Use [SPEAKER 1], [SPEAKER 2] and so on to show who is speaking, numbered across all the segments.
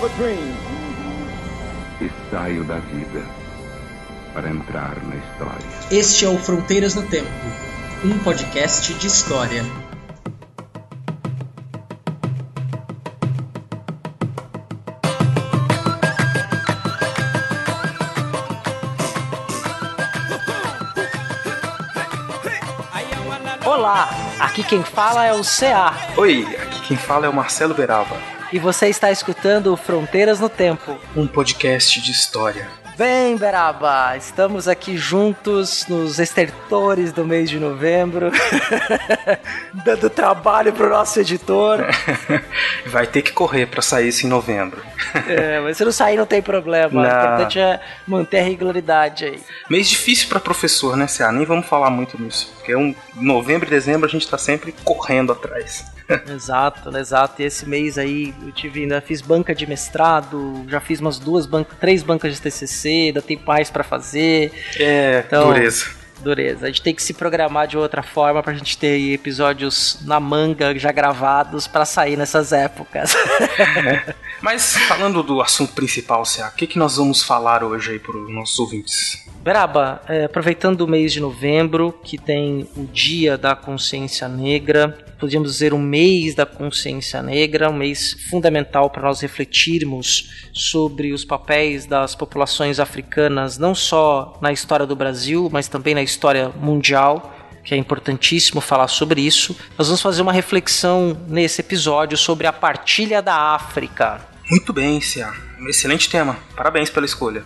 [SPEAKER 1] have a dream.
[SPEAKER 2] E saio da vida para entrar na história.
[SPEAKER 3] Este é o Fronteiras no Tempo, um podcast de história. Olá, aqui quem fala é o CA.
[SPEAKER 4] Oi, aqui quem fala é o Marcelo Beraba.
[SPEAKER 3] E você está escutando Fronteiras no Tempo.
[SPEAKER 4] Um podcast de história.
[SPEAKER 3] Bem, Beraba, estamos aqui juntos nos estertores do mês de novembro, dando trabalho pro nosso editor.
[SPEAKER 4] Vai ter que correr para sair isso em novembro.
[SPEAKER 3] é, mas se não sair não tem problema, o importante é manter a regularidade aí.
[SPEAKER 4] Mês difícil para professor, né, Cé? Nem vamos falar muito nisso, porque um, novembro e dezembro a gente tá sempre correndo atrás.
[SPEAKER 3] exato, exato. E esse mês aí eu tive, ainda fiz banca de mestrado, já fiz umas duas bancas, três bancas de TCC, ainda tem mais para fazer.
[SPEAKER 4] É, então, dureza.
[SPEAKER 3] Dureza. A gente tem que se programar de outra forma pra gente ter episódios na manga já gravados para sair nessas épocas.
[SPEAKER 4] É. Mas falando do assunto principal, Cé, o que, que nós vamos falar hoje aí para os nossos ouvintes?
[SPEAKER 3] Beraba, é, aproveitando o mês de novembro, que tem o Dia da Consciência Negra, podíamos dizer um mês da consciência negra, um mês fundamental para nós refletirmos sobre os papéis das populações africanas, não só na história do Brasil, mas também na história mundial que é importantíssimo falar sobre isso. Nós vamos fazer uma reflexão nesse episódio sobre a partilha da África.
[SPEAKER 4] Muito bem, Cia. Um excelente tema. Parabéns pela escolha.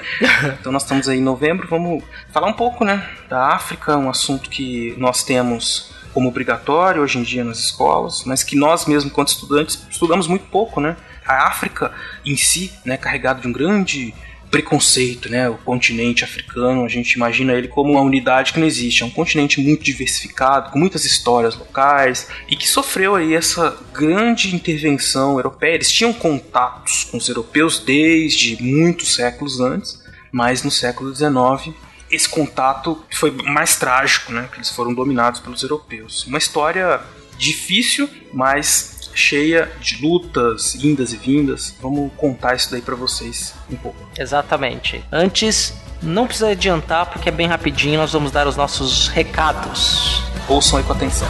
[SPEAKER 4] então nós estamos aí em novembro, vamos falar um pouco, né, da África, um assunto que nós temos como obrigatório hoje em dia nas escolas, mas que nós mesmos, enquanto estudantes, estudamos muito pouco, né? A África em si, né, carregado de um grande preconceito, né? O continente africano, a gente imagina ele como uma unidade que não existe, é um continente muito diversificado, com muitas histórias locais e que sofreu aí essa grande intervenção europeia. Eles tinham contatos com os europeus desde muitos séculos antes, mas no século XIX esse contato foi mais trágico, né? Que eles foram dominados pelos europeus. Uma história difícil, mas cheia de lutas, indas e vindas. Vamos contar isso daí para vocês um pouco.
[SPEAKER 3] Exatamente. Antes, não precisa adiantar porque é bem rapidinho, nós vamos dar os nossos recados.
[SPEAKER 4] Ouçam aí com atenção.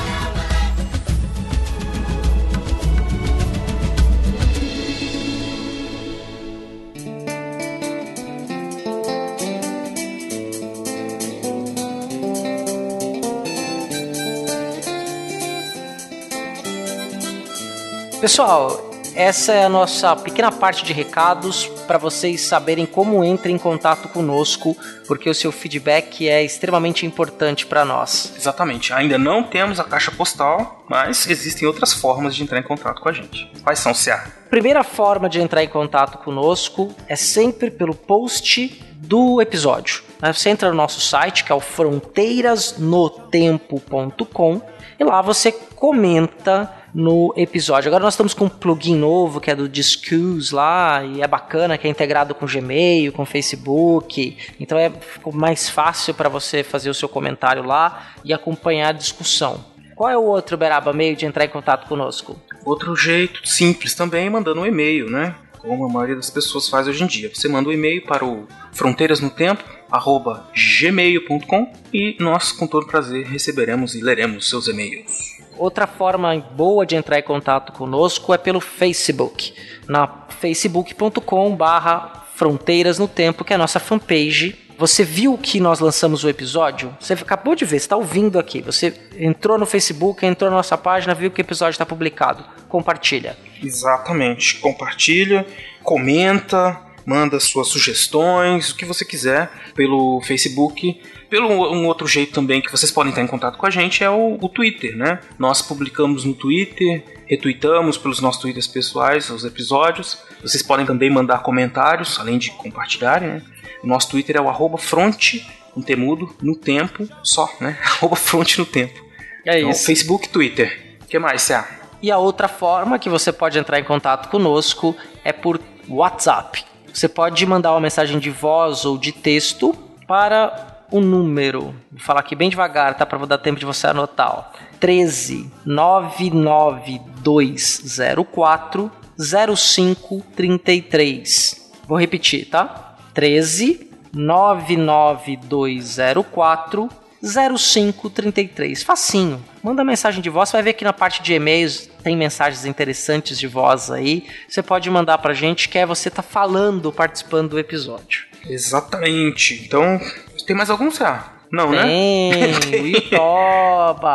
[SPEAKER 3] Pessoal, essa é a nossa pequena parte de recados para vocês saberem como entra em contato conosco, porque o seu feedback é extremamente importante para nós.
[SPEAKER 4] Exatamente. Ainda não temos a caixa postal, mas existem outras formas de entrar em contato com a gente. Quais são, Cia?
[SPEAKER 3] Primeira forma de entrar em contato conosco é sempre pelo post do episódio. Você entra no nosso site, que é o fronteirasnotempo.com, e lá você comenta no episódio. Agora nós estamos com um plugin novo que é do Discuss lá e é bacana, que é integrado com Gmail, com Facebook. Então é mais fácil para você fazer o seu comentário lá e acompanhar a discussão. Qual é o outro Beraba meio de entrar em contato conosco?
[SPEAKER 4] Outro jeito simples também, mandando um e-mail, né? Como a maioria das pessoas faz hoje em dia. Você manda um e-mail para o fronteirasnotempo@gmail.com e nós com todo prazer receberemos e leremos seus e-mails.
[SPEAKER 3] Outra forma boa de entrar em contato conosco é pelo Facebook, na facebook.com barra Fronteiras no Tempo, que é a nossa fanpage. Você viu que nós lançamos o episódio? Você acabou de ver, está ouvindo aqui. Você entrou no Facebook, entrou na nossa página, viu que o episódio está publicado. Compartilha.
[SPEAKER 4] Exatamente. Compartilha, comenta, manda suas sugestões, o que você quiser pelo Facebook. Pelo um outro jeito também que vocês podem estar em contato com a gente é o, o Twitter, né? Nós publicamos no Twitter, retweetamos pelos nossos twitters pessoais os episódios. Vocês podem também mandar comentários, além de compartilharem, né? O nosso Twitter é o arroba fronte, um temudo, no tempo, só, né? Arroba fronte no tempo.
[SPEAKER 3] É
[SPEAKER 4] então,
[SPEAKER 3] isso.
[SPEAKER 4] Facebook, Twitter. O que mais, Cé?
[SPEAKER 3] E a outra forma que você pode entrar em contato conosco é por WhatsApp. Você pode mandar uma mensagem de voz ou de texto para o número, vou falar aqui bem devagar, tá? Para dar tempo de você anotar. Ó. 13 99204 0533. Vou repetir, tá? 13 99204 0533. Facinho. Manda mensagem de voz, você vai ver aqui na parte de e-mails tem mensagens interessantes de voz aí. Você pode mandar pra gente que é você tá falando, participando do episódio.
[SPEAKER 4] Exatamente. Então, tem mais algum, Cé? Não, né?
[SPEAKER 3] Tem, o Itoba.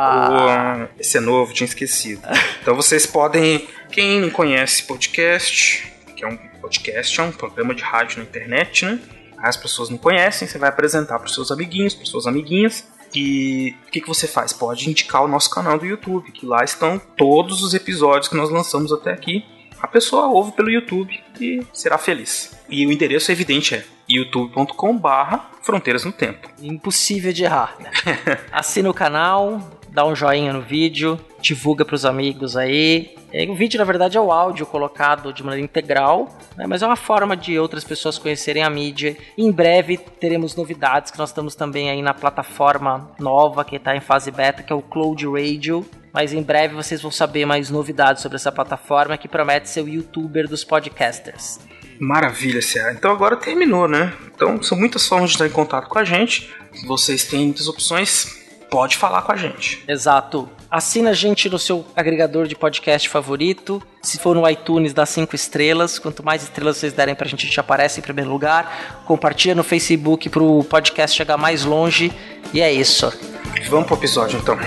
[SPEAKER 4] esse é novo, tinha esquecido. Então vocês podem, quem não conhece podcast, que é um podcast, é um programa de rádio na internet, né? As pessoas não conhecem, você vai apresentar para os seus amiguinhos, para suas amiguinhas. E o que, que você faz? Pode indicar o nosso canal do YouTube, que lá estão todos os episódios que nós lançamos até aqui. A pessoa ouve pelo YouTube e será feliz. E o endereço evidente é youtube.com/barra Fronteiras no Tempo.
[SPEAKER 3] Impossível de errar. Assina o canal, dá um joinha no vídeo, divulga para os amigos aí. O vídeo, na verdade, é o áudio colocado de maneira integral, né? mas é uma forma de outras pessoas conhecerem a mídia. Em breve teremos novidades que nós estamos também aí na plataforma nova que está em fase beta, que é o Cloud Radio. Mas em breve vocês vão saber mais novidades sobre essa plataforma que promete ser o youtuber dos podcasters.
[SPEAKER 4] Maravilha, Cia. Então agora terminou, né? Então são muitas formas de estar em contato com a gente. Vocês têm muitas opções pode falar com a gente.
[SPEAKER 3] Exato. Assina a gente no seu agregador de podcast favorito. Se for no iTunes, dá cinco estrelas. Quanto mais estrelas vocês derem pra gente, a gente aparece em primeiro lugar. Compartilha no Facebook pro podcast chegar mais longe. E é isso.
[SPEAKER 4] Vamos pro episódio então.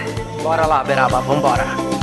[SPEAKER 3] Bora lá, Beraba, vambora.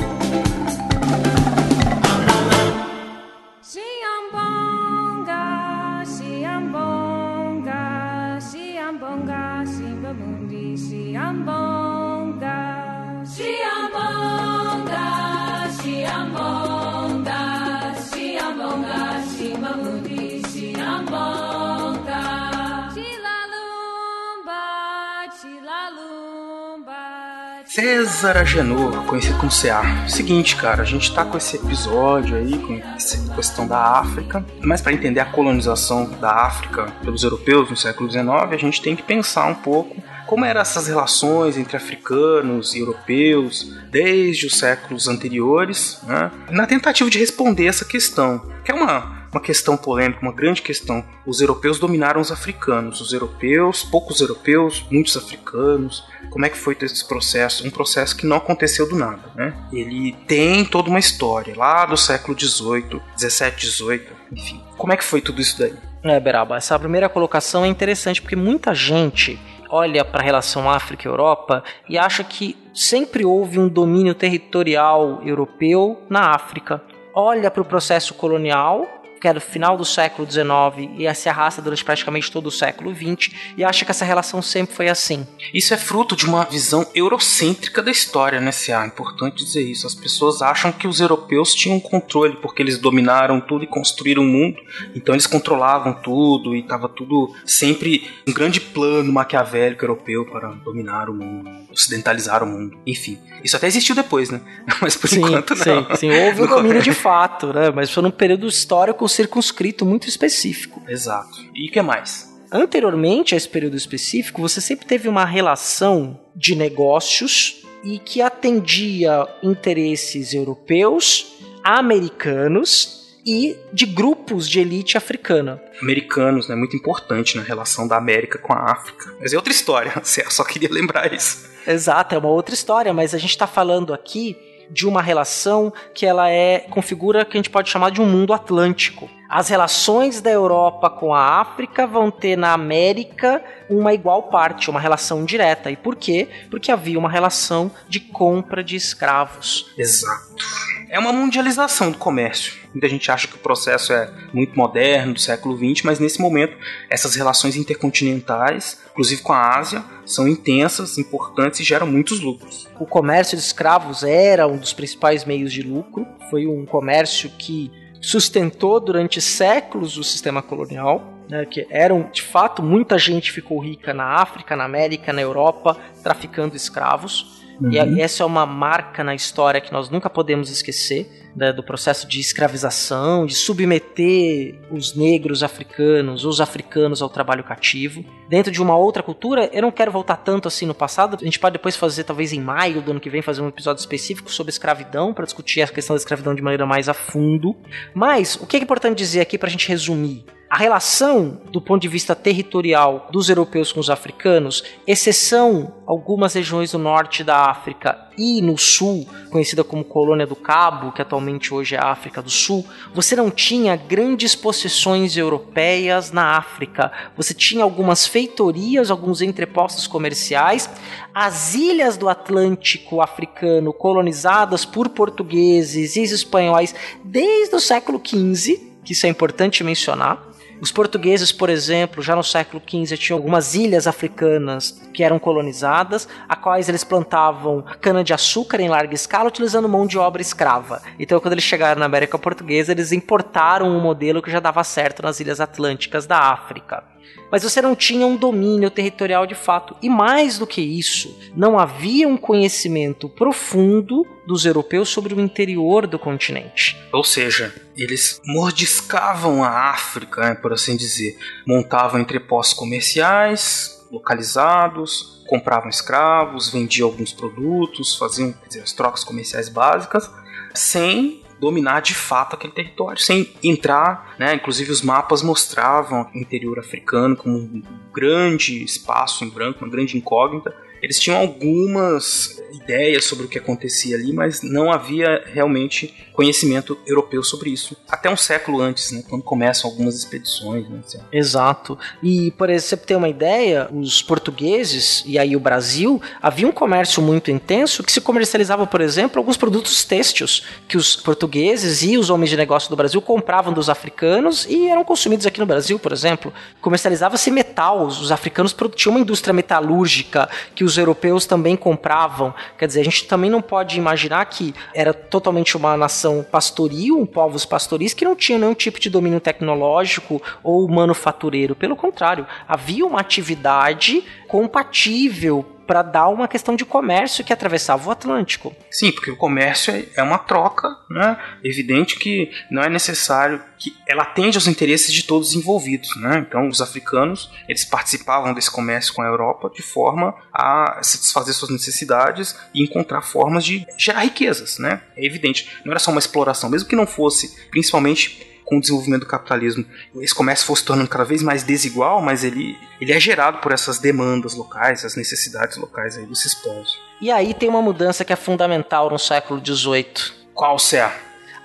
[SPEAKER 4] César Agenor, conhecido como CA. Seguinte, cara, a gente tá com esse episódio aí, com essa questão da África, mas para entender a colonização da África pelos europeus no século XIX, a gente tem que pensar um pouco como eram essas relações entre africanos e europeus desde os séculos anteriores, né? na tentativa de responder essa questão, que é uma uma questão polêmica, uma grande questão. Os europeus dominaram os africanos. Os europeus, poucos europeus, muitos africanos. Como é que foi esse processo? Um processo que não aconteceu do nada, né? Ele tem toda uma história lá do século XVIII, XVII, XVIII, enfim. Como é que foi tudo isso daí?
[SPEAKER 3] É, Beraba, essa primeira colocação é interessante porque muita gente olha para a relação África-Europa e acha que sempre houve um domínio territorial europeu na África. Olha para o processo colonial que é do final do século XIX e se arrasta durante praticamente todo o século XX, e acha que essa relação sempre foi assim.
[SPEAKER 4] Isso é fruto de uma visão eurocêntrica da história, né, C.A.? É importante dizer isso. As pessoas acham que os europeus tinham controle porque eles dominaram tudo e construíram o mundo, então eles controlavam tudo e estava tudo sempre um grande plano maquiavélico europeu para dominar o mundo, ocidentalizar o mundo, enfim. Isso até existiu depois, né? Mas por
[SPEAKER 3] sim,
[SPEAKER 4] enquanto não.
[SPEAKER 3] Sim, sim. houve um domínio de fato, né? Mas foi num período histórico circunscrito muito específico.
[SPEAKER 4] Exato. E o que mais?
[SPEAKER 3] Anteriormente a esse período específico, você sempre teve uma relação de negócios e que atendia interesses europeus, americanos e de grupos de elite africana.
[SPEAKER 4] Americanos, né? Muito importante na relação da América com a África. Mas é outra história, só queria lembrar isso.
[SPEAKER 3] Exato, é uma outra história, mas a gente está falando aqui de uma relação que ela é configura que a gente pode chamar de um mundo atlântico. As relações da Europa com a África vão ter na América uma igual parte, uma relação direta. E por quê? Porque havia uma relação de compra de escravos.
[SPEAKER 4] Exato. É uma mundialização do comércio. Muita gente acha que o processo é muito moderno, do século XX, mas nesse momento essas relações intercontinentais, inclusive com a Ásia, são intensas, importantes e geram muitos lucros.
[SPEAKER 3] O comércio de escravos era um dos principais meios de lucro. Foi um comércio que sustentou durante séculos o sistema colonial. Né, que eram de fato muita gente ficou rica na África, na América, na Europa, traficando escravos. Uhum. E essa é uma marca na história que nós nunca podemos esquecer. Né, do processo de escravização, de submeter os negros africanos, os africanos ao trabalho cativo. Dentro de uma outra cultura, eu não quero voltar tanto assim no passado, a gente pode depois fazer, talvez em maio do ano que vem, fazer um episódio específico sobre escravidão, para discutir a questão da escravidão de maneira mais a fundo. Mas, o que é importante dizer aqui para a gente resumir? A relação, do ponto de vista territorial, dos europeus com os africanos, exceção algumas regiões do norte da África e no sul, conhecida como Colônia do Cabo, que atualmente hoje é a África do Sul, você não tinha grandes possessões europeias na África. Você tinha algumas feitorias, alguns entrepostos comerciais, as ilhas do Atlântico africano colonizadas por portugueses e espanhóis desde o século XV, que isso é importante mencionar. Os portugueses, por exemplo, já no século XV tinham algumas ilhas africanas que eram colonizadas, a quais eles plantavam cana-de-açúcar em larga escala utilizando mão de obra escrava. Então, quando eles chegaram na América Portuguesa, eles importaram um modelo que já dava certo nas ilhas atlânticas da África mas você não tinha um domínio territorial de fato. E mais do que isso, não havia um conhecimento profundo dos europeus sobre o interior do continente.
[SPEAKER 4] Ou seja, eles mordiscavam a África, né, por assim dizer, montavam entrepostos comerciais localizados, compravam escravos, vendiam alguns produtos, faziam dizer, as trocas comerciais básicas, sem dominar de fato aquele território, sem entrar, né? Inclusive os mapas mostravam o interior africano como um grande espaço em branco, uma grande incógnita, eles tinham algumas ideias sobre o que acontecia ali, mas não havia realmente conhecimento europeu sobre isso. Até um século antes, né, quando começam algumas expedições. Né.
[SPEAKER 3] Exato. E, por exemplo, ter uma ideia, os portugueses e aí o Brasil havia um comércio muito intenso que se comercializava, por exemplo, alguns produtos têxteis que os portugueses e os homens de negócio do Brasil compravam dos africanos e eram consumidos aqui no Brasil, por exemplo. Comercializava-se metal, os africanos tinham uma indústria metalúrgica que os europeus também compravam. Quer dizer, a gente também não pode imaginar que era totalmente uma nação pastoril, povos pastoris que não tinham nenhum tipo de domínio tecnológico ou manufatureiro. Pelo contrário, havia uma atividade compatível para dar uma questão de comércio que atravessava o Atlântico.
[SPEAKER 4] Sim, porque o comércio é uma troca, né? Evidente que não é necessário que ela atende aos interesses de todos os envolvidos, né? Então, os africanos, eles participavam desse comércio com a Europa de forma a satisfazer suas necessidades e encontrar formas de gerar riquezas, né? É evidente, não era só uma exploração, mesmo que não fosse, principalmente com o desenvolvimento do capitalismo, esse comércio fosse tornando cada vez mais desigual, mas ele, ele é gerado por essas demandas locais, as necessidades locais aí desses povos.
[SPEAKER 3] E aí tem uma mudança que é fundamental no século XVIII.
[SPEAKER 4] Qual, Sé?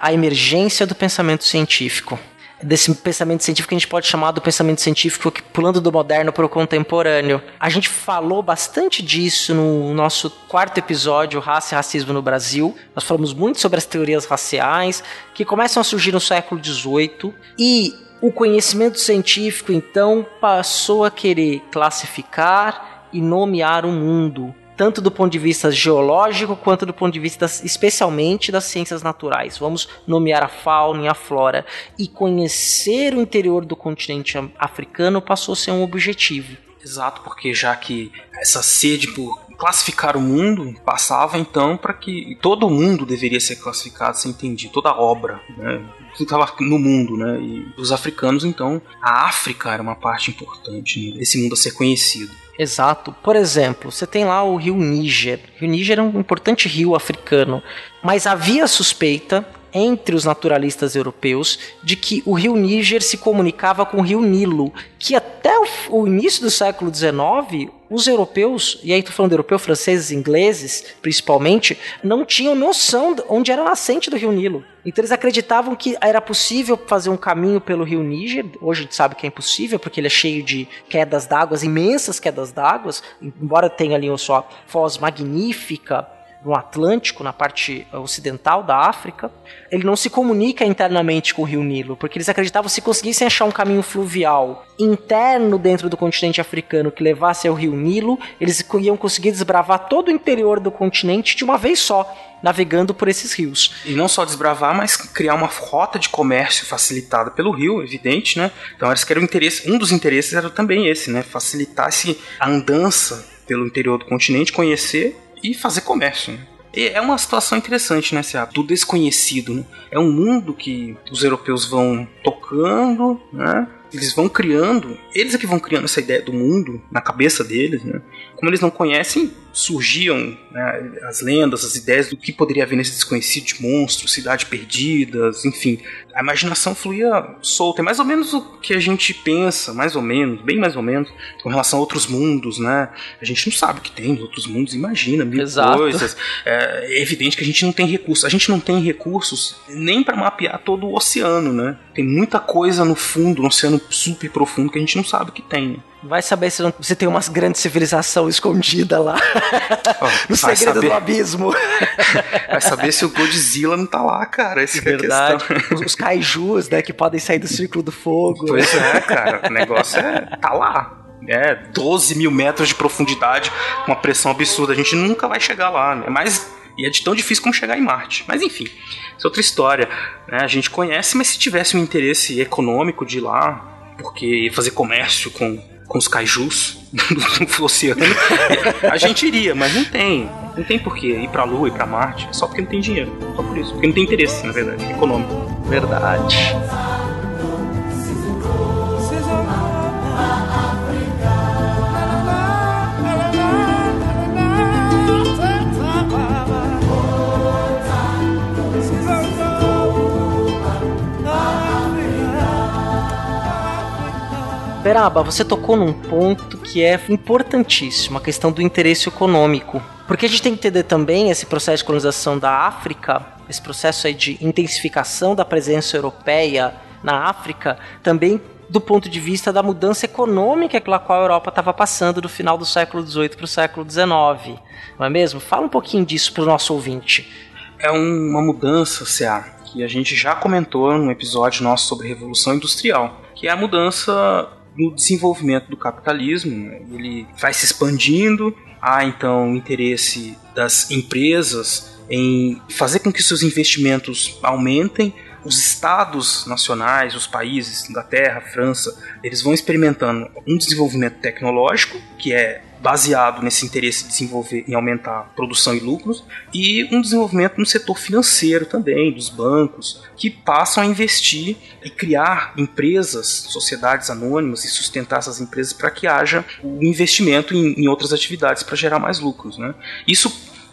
[SPEAKER 3] A emergência do pensamento científico desse pensamento científico que a gente pode chamar do pensamento científico que pulando do moderno para o contemporâneo. A gente falou bastante disso no nosso quarto episódio, Raça e Racismo no Brasil. Nós falamos muito sobre as teorias raciais que começam a surgir no século XVIII e o conhecimento científico então passou a querer classificar e nomear o mundo tanto do ponto de vista geológico quanto do ponto de vista especialmente das ciências naturais. Vamos nomear a fauna e a flora e conhecer o interior do continente africano passou a ser um objetivo.
[SPEAKER 4] Exato, porque já que essa sede por classificar o mundo passava então para que todo mundo deveria ser classificado, se entendia, toda obra, né? estava no mundo, né? E os africanos, então, a África era uma parte importante né? mundo a ser conhecido.
[SPEAKER 3] Exato. Por exemplo, você tem lá o rio Níger. O rio Níger é um importante rio africano, mas havia suspeita entre os naturalistas europeus de que o rio Níger se comunicava com o rio Nilo, que até o, o início do século XIX os europeus, e aí estou falando europeu, franceses, ingleses, principalmente, não tinham noção de onde era nascente do rio Nilo. Então eles acreditavam que era possível fazer um caminho pelo rio Níger. Hoje a gente sabe que é impossível, porque ele é cheio de quedas d'água, imensas quedas d'água, embora tenha ali sua foz magnífica, no Atlântico, na parte ocidental da África, ele não se comunica internamente com o rio Nilo, porque eles acreditavam que se conseguissem achar um caminho fluvial interno dentro do continente africano que levasse ao rio Nilo, eles iam conseguir desbravar todo o interior do continente de uma vez só, navegando por esses rios.
[SPEAKER 4] E não só desbravar, mas criar uma rota de comércio facilitada pelo rio, evidente, né? Então eles queriam interesse, um dos interesses era também esse, né? Facilitasse a andança pelo interior do continente, conhecer e fazer comércio. Né? É uma situação interessante, né, Seab? Do desconhecido, né? É um mundo que os europeus vão tocando, né? Eles vão criando, eles é que vão criando essa ideia do mundo na cabeça deles, né? Como eles não conhecem, surgiam né, as lendas, as ideias do que poderia haver nesse desconhecido de monstros, cidades perdidas, enfim. A imaginação fluía solta. É mais ou menos o que a gente pensa, mais ou menos, bem mais ou menos, com relação a outros mundos, né? A gente não sabe o que tem nos outros mundos, imagina mil Exato. coisas. É, é evidente que a gente não tem recursos. A gente não tem recursos nem para mapear todo o oceano, né? Tem muita coisa no fundo, no oceano super profundo, que a gente não sabe o que tem.
[SPEAKER 3] Vai saber se não, você tem uma grande civilização escondida lá. Oh, no segredo saber. do abismo.
[SPEAKER 4] Vai saber se o Godzilla não tá lá, cara. Essa é, Verdade.
[SPEAKER 3] Os, os kaijus, né, que podem sair do círculo do fogo.
[SPEAKER 4] Pois é, cara. O negócio é. tá lá. É, 12 mil metros de profundidade, uma pressão absurda. A gente nunca vai chegar lá, né? Mas. E é de tão difícil como chegar em Marte. Mas enfim, isso é outra história. Né? A gente conhece, mas se tivesse um interesse econômico de ir lá, porque fazer comércio com com os kaijus do oceano, a gente iria, mas não tem. Não tem porquê ir pra Lua, ir pra Marte, só porque não tem dinheiro. Só por isso. Porque não tem interesse, na verdade, econômico.
[SPEAKER 3] Verdade. Beraba, você tocou num ponto que é importantíssimo, a questão do interesse econômico. Porque a gente tem que entender também esse processo de colonização da África, esse processo aí de intensificação da presença europeia na África, também do ponto de vista da mudança econômica pela qual a Europa estava passando do final do século XVIII para o século XIX. Não é mesmo? Fala um pouquinho disso para o nosso ouvinte.
[SPEAKER 4] É uma mudança, CA, que a gente já comentou num episódio nosso sobre Revolução Industrial, que é a mudança no desenvolvimento do capitalismo. Né? Ele vai se expandindo, há então interesse das empresas em fazer com que seus investimentos aumentem. Os estados nacionais, os países, Inglaterra, França, eles vão experimentando um desenvolvimento tecnológico, que é baseado nesse interesse de desenvolver e aumentar produção e lucros, e um desenvolvimento no setor financeiro também, dos bancos, que passam a investir e criar empresas, sociedades anônimas e sustentar essas empresas para que haja o investimento em, em outras atividades para gerar mais lucros. Né? Isso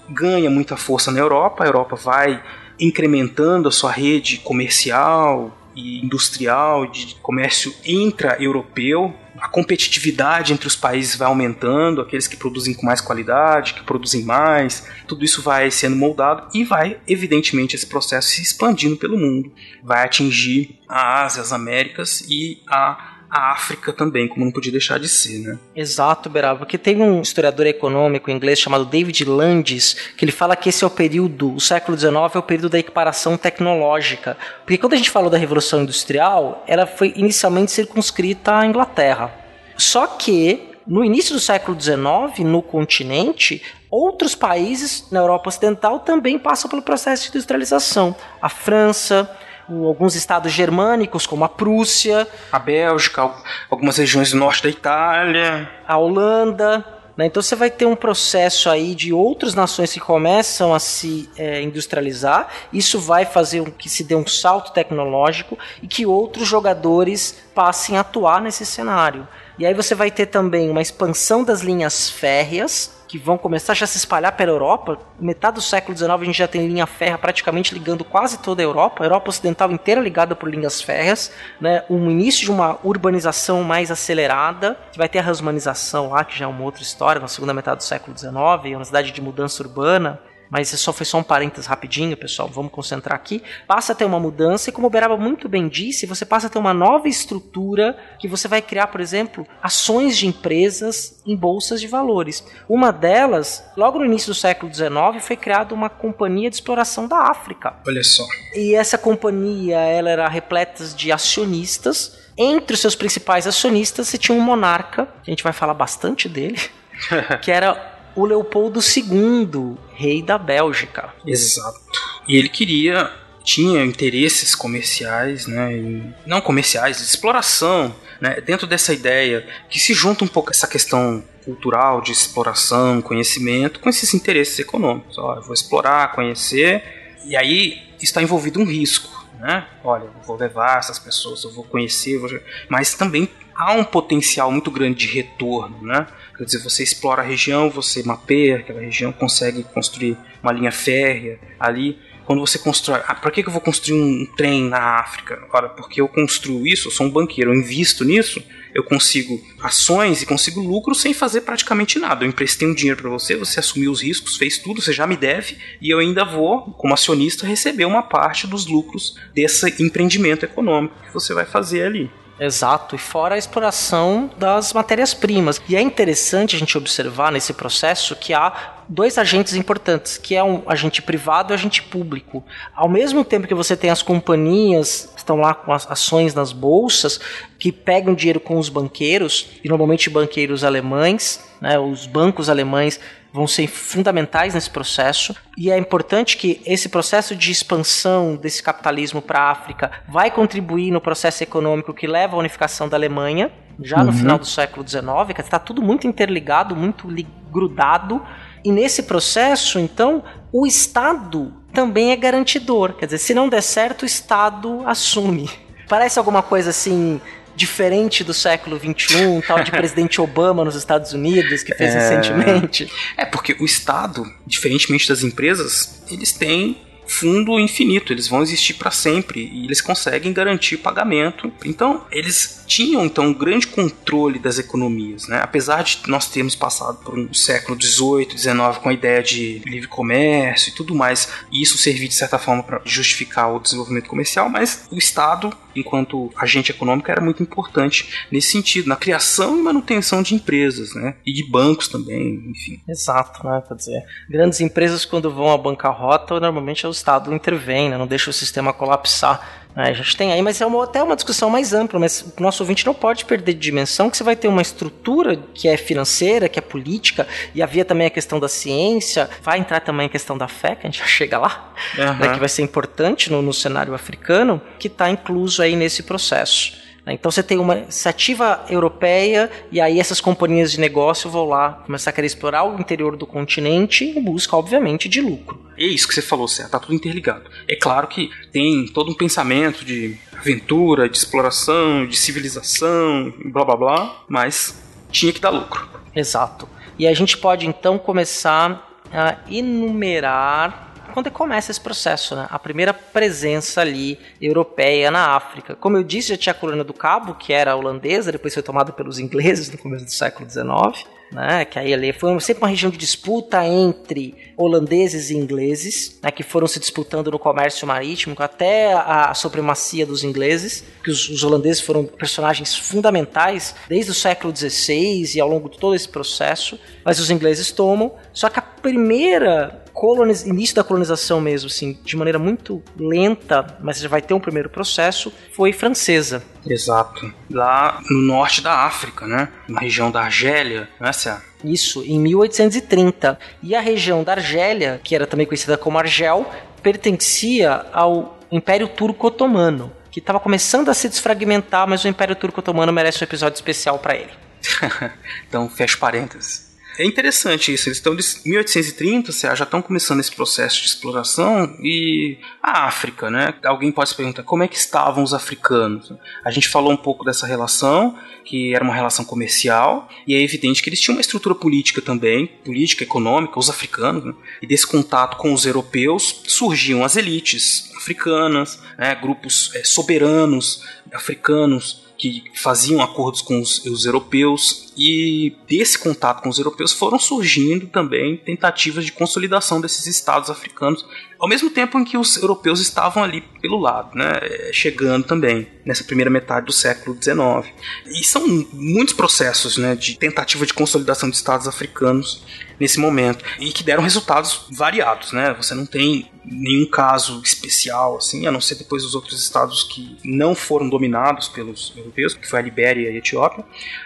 [SPEAKER 4] ganha muita força na Europa, a Europa vai incrementando a sua rede comercial, e industrial, de comércio intra-europeu. A competitividade entre os países vai aumentando, aqueles que produzem com mais qualidade, que produzem mais, tudo isso vai sendo moldado e vai, evidentemente, esse processo se expandindo pelo mundo. Vai atingir a Ásia, as Américas e a a África também, como não podia deixar de ser, né?
[SPEAKER 3] Exato, Beraba, porque tem um historiador econômico inglês chamado David Landis, que ele fala que esse é o período, o século XIX é o período da equiparação tecnológica. Porque quando a gente falou da Revolução Industrial, ela foi inicialmente circunscrita à Inglaterra. Só que no início do século XIX, no continente, outros países na Europa Ocidental também passam pelo processo de industrialização. A França, alguns estados germânicos, como a Prússia,
[SPEAKER 4] a Bélgica, algumas regiões do norte da Itália,
[SPEAKER 3] a Holanda. Né? Então você vai ter um processo aí de outras nações que começam a se é, industrializar. Isso vai fazer com que se dê um salto tecnológico e que outros jogadores passem a atuar nesse cenário. E aí você vai ter também uma expansão das linhas férreas, que vão começar já a se espalhar pela Europa. Metade do século XIX a gente já tem linha férrea praticamente ligando quase toda a Europa, a Europa Ocidental inteira ligada por linhas férreas, né? um início de uma urbanização mais acelerada, que vai ter a rasmanização lá, que já é uma outra história, na segunda metade do século XIX, é uma cidade de mudança urbana, mas só foi só um parênteses rapidinho, pessoal, vamos concentrar aqui. Passa a ter uma mudança e como o Beraba muito bem disse, você passa a ter uma nova estrutura que você vai criar, por exemplo, ações de empresas em bolsas de valores. Uma delas, logo no início do século XIX, foi criada uma companhia de exploração da África.
[SPEAKER 4] Olha só.
[SPEAKER 3] E essa companhia, ela era repleta de acionistas. Entre os seus principais acionistas, você tinha um monarca, a gente vai falar bastante dele, que era o Leopoldo II, rei da Bélgica.
[SPEAKER 4] Exato. E ele queria tinha interesses comerciais, né, não comerciais, de exploração Né? Dentro dessa ideia que se junta um pouco essa questão cultural de exploração, conhecimento, com esses interesses econômicos. Ó, vou explorar, conhecer, e aí está envolvido um risco. Né? Olha, eu vou levar essas pessoas, eu vou conhecer, vou... mas também há um potencial muito grande de retorno, né? Quer dizer, você explora a região, você mapeia aquela região, consegue construir uma linha férrea ali quando você constrói. Ah, para que, eu vou construir um trem na África? Ora, porque eu construo isso, eu sou um banqueiro, eu invisto nisso, eu consigo ações e consigo lucro sem fazer praticamente nada. Eu emprestei um dinheiro para você, você assumiu os riscos, fez tudo, você já me deve e eu ainda vou, como acionista, receber uma parte dos lucros desse empreendimento econômico que você vai fazer ali.
[SPEAKER 3] Exato, e fora a exploração das matérias-primas. E é interessante a gente observar nesse processo que há dois agentes importantes, que é um agente privado e um agente público. Ao mesmo tempo que você tem as companhias que estão lá com as ações nas bolsas, que pegam dinheiro com os banqueiros, e normalmente banqueiros alemães, né, os bancos alemães vão ser fundamentais nesse processo. E é importante que esse processo de expansão desse capitalismo para a África vai contribuir no processo econômico que leva à unificação da Alemanha, já no uhum. final do século XIX, que está tudo muito interligado, muito grudado. E nesse processo, então, o Estado também é garantidor. Quer dizer, se não der certo, o Estado assume. Parece alguma coisa assim diferente do século XXI, tal de presidente Obama nos Estados Unidos, que fez é... recentemente.
[SPEAKER 4] É, porque o Estado, diferentemente das empresas, eles têm fundo infinito, eles vão existir para sempre e eles conseguem garantir pagamento. Então, eles tinham então um grande controle das economias, né? Apesar de nós termos passado por um século 18, 19 com a ideia de livre comércio e tudo mais, e isso servir de certa forma para justificar o desenvolvimento comercial, mas o Estado, enquanto agente econômico, era muito importante nesse sentido, na criação e manutenção de empresas, né? E de bancos também, enfim.
[SPEAKER 3] Exato, né? Quer dizer, grandes empresas quando vão à bancarrota, normalmente o Estado intervém, né? não deixa o sistema colapsar. A gente tem aí, mas é uma, até uma discussão mais ampla, mas o nosso ouvinte não pode perder de dimensão que você vai ter uma estrutura que é financeira, que é política, e havia também a questão da ciência, vai entrar também a questão da fé, que a gente já chega lá, uhum. né? que vai ser importante no, no cenário africano, que está incluso aí nesse processo. Né? Então você tem uma iniciativa europeia e aí essas companhias de negócio vão lá começar a querer explorar o interior do continente em busca, obviamente, de lucro.
[SPEAKER 4] É isso que você falou, certo? Tá tudo interligado. É claro que tem todo um pensamento de aventura, de exploração, de civilização, blá blá blá, mas tinha que dar lucro.
[SPEAKER 3] Exato. E a gente pode então começar a enumerar quando começa esse processo, né? A primeira presença ali europeia na África. Como eu disse, já tinha a colônia do Cabo, que era holandesa, depois foi tomada pelos ingleses no começo do século XIX né? Que aí ali foi sempre uma região de disputa entre holandeses e ingleses, né? Que foram se disputando no comércio marítimo até a, supremacia dos ingleses, que os, os, holandeses foram personagens fundamentais desde o século XVI e ao longo de todo esse processo, mas os ingleses tomam. Só que a primeira coloniz... início da colonização mesmo, assim, de maneira muito lenta, mas já vai ter um primeiro processo, foi francesa.
[SPEAKER 4] Exato. Lá no norte da África, né? Na região da Argélia, né, Cé?
[SPEAKER 3] Isso, em 1830. E a região da Argélia, que era também conhecida como Argel, pertencia ao Império Turco Otomano, que estava começando a se desfragmentar, mas o Império Turco Otomano merece um episódio especial para ele.
[SPEAKER 4] então, fecha parênteses. É interessante isso. Eles estão de 1830, já estão começando esse processo de exploração e a África, né? Alguém pode se perguntar como é que estavam os africanos. A gente falou um pouco dessa relação, que era uma relação comercial, e é evidente que eles tinham uma estrutura política também, política, econômica, os africanos, né? e desse contato com os europeus surgiam as elites africanas, né? grupos é, soberanos africanos que faziam acordos com os, os, europeus e desse contato com os europeus foram surgindo também tentativas de consolidação desses estados africanos, ao mesmo tempo em que os europeus estavam ali pelo lado, né, chegando também nessa primeira metade do século XIX. E são muitos processos né, de tentativa de consolidação de estados africanos nesse momento e que deram resultados variados, né? Você não tem nenhum caso especial assim, a não ser depois dos outros estados que não foram dominados pelos europeus, que foi a Libéria e a Etiópia.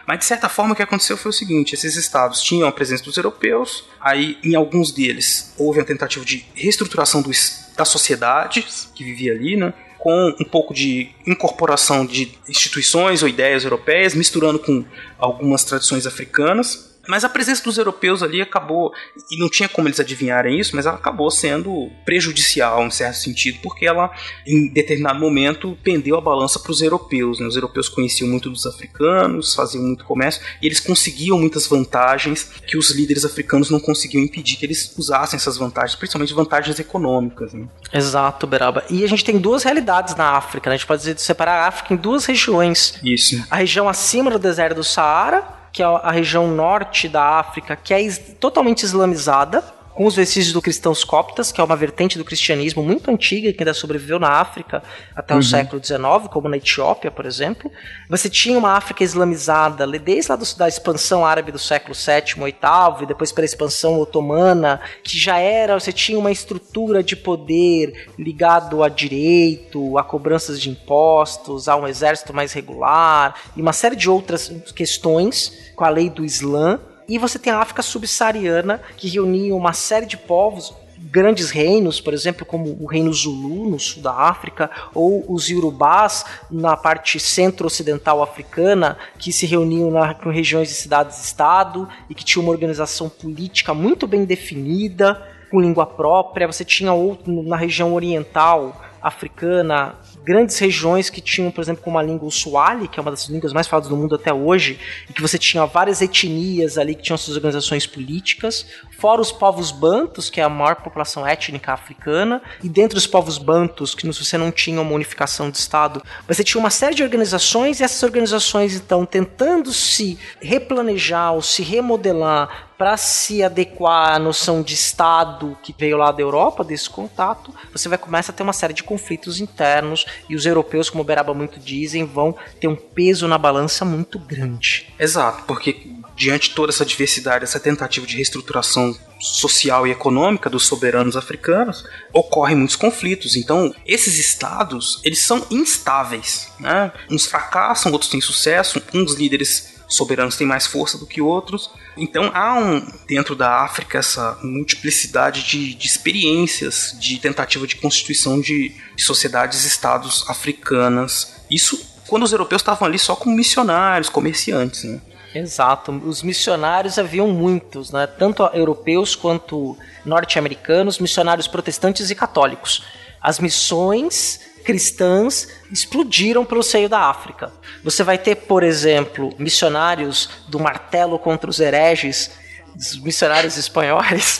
[SPEAKER 4] Mas de certa forma o que aconteceu foi o seguinte: esses estados tinham a presença dos europeus, aí em alguns deles houve a tentativa de reestruturação do, da sociedade que vivia ali, né? com um pouco de incorporação de instituições ou ideias europeias, misturando com algumas tradições africanas. Mas a presença dos europeus ali acabou, e não tinha como eles adivinharem isso, mas ela acabou sendo prejudicial em certo sentido, porque ela, em determinado momento, pendeu a balança para os europeus. Né? Os europeus conheciam muito dos africanos, faziam muito comércio, e eles conseguiam muitas vantagens que os líderes africanos não conseguiam impedir que eles usassem essas vantagens, principalmente vantagens econômicas. Né?
[SPEAKER 3] Exato, Beraba. E a gente tem duas realidades na África, né? a gente pode dizer, separar a África em duas regiões.
[SPEAKER 4] Isso.
[SPEAKER 3] A região acima do deserto do Saara, que é a região norte da África, que é totalmente islamizada, com os vestígios do cristãos coptas, que é uma vertente do cristianismo muito antiga, que ainda sobreviveu na África até uhum. o século XIX, como na Etiópia, por exemplo. Você tinha uma África islamizada, desde lá do, da expansão árabe do século VII, VIII, e depois pela expansão otomana, que já era, você tinha uma estrutura de poder ligado a direito, a cobranças de impostos, a um exército mais regular, e uma série de outras questões com a lei do Islã, e você tem a África subsaariana, que reunia uma série de povos, grandes reinos, por exemplo, como o reino Zulu no sul da África, ou os Yorubás na parte centro-ocidental africana, que se reuniam na, em regiões de cidades-estado e que tinham uma organização política muito bem definida, com língua própria. Você tinha outro na região oriental africana, grandes regiões que tinham, por exemplo, como a língua Swahili, que é uma das línguas mais faladas do mundo até hoje, e que você tinha várias etnias ali que tinham suas organizações políticas, fora os povos bantus, que é a maior população étnica africana, e dentro dos povos bantus, que você não tinha uma unificação de Estado, você tinha uma série de organizações, e essas organizações, então, tentando se replanejar ou se remodelar para se adequar à noção de Estado que veio lá da Europa, desse contato, você vai começar a ter uma série de conflitos internos e os europeus, como o Beraba muito dizem, vão ter um peso na balança muito grande.
[SPEAKER 4] Exato, porque diante de toda essa diversidade, essa tentativa de reestruturação social e econômica dos soberanos africanos, ocorrem muitos conflitos. Então, esses estados, eles são instáveis, né? Uns fracassam, outros têm sucesso, uns líderes soberanos têm mais força do que outros. Então há um, dentro da África essa multiplicidade de, de experiências de tentativa de constituição de, de sociedades-estados africanas. Isso quando os europeus estavam ali só como missionários, comerciantes, né?
[SPEAKER 3] Exato. Os missionários haviam muitos, né? Tanto europeus quanto norte-americanos, missionários protestantes e católicos. As missões cristãs explodiram pelo seio da África. Você vai ter, por exemplo, missionários do martelo contra os hereges, os missionários espanhóis,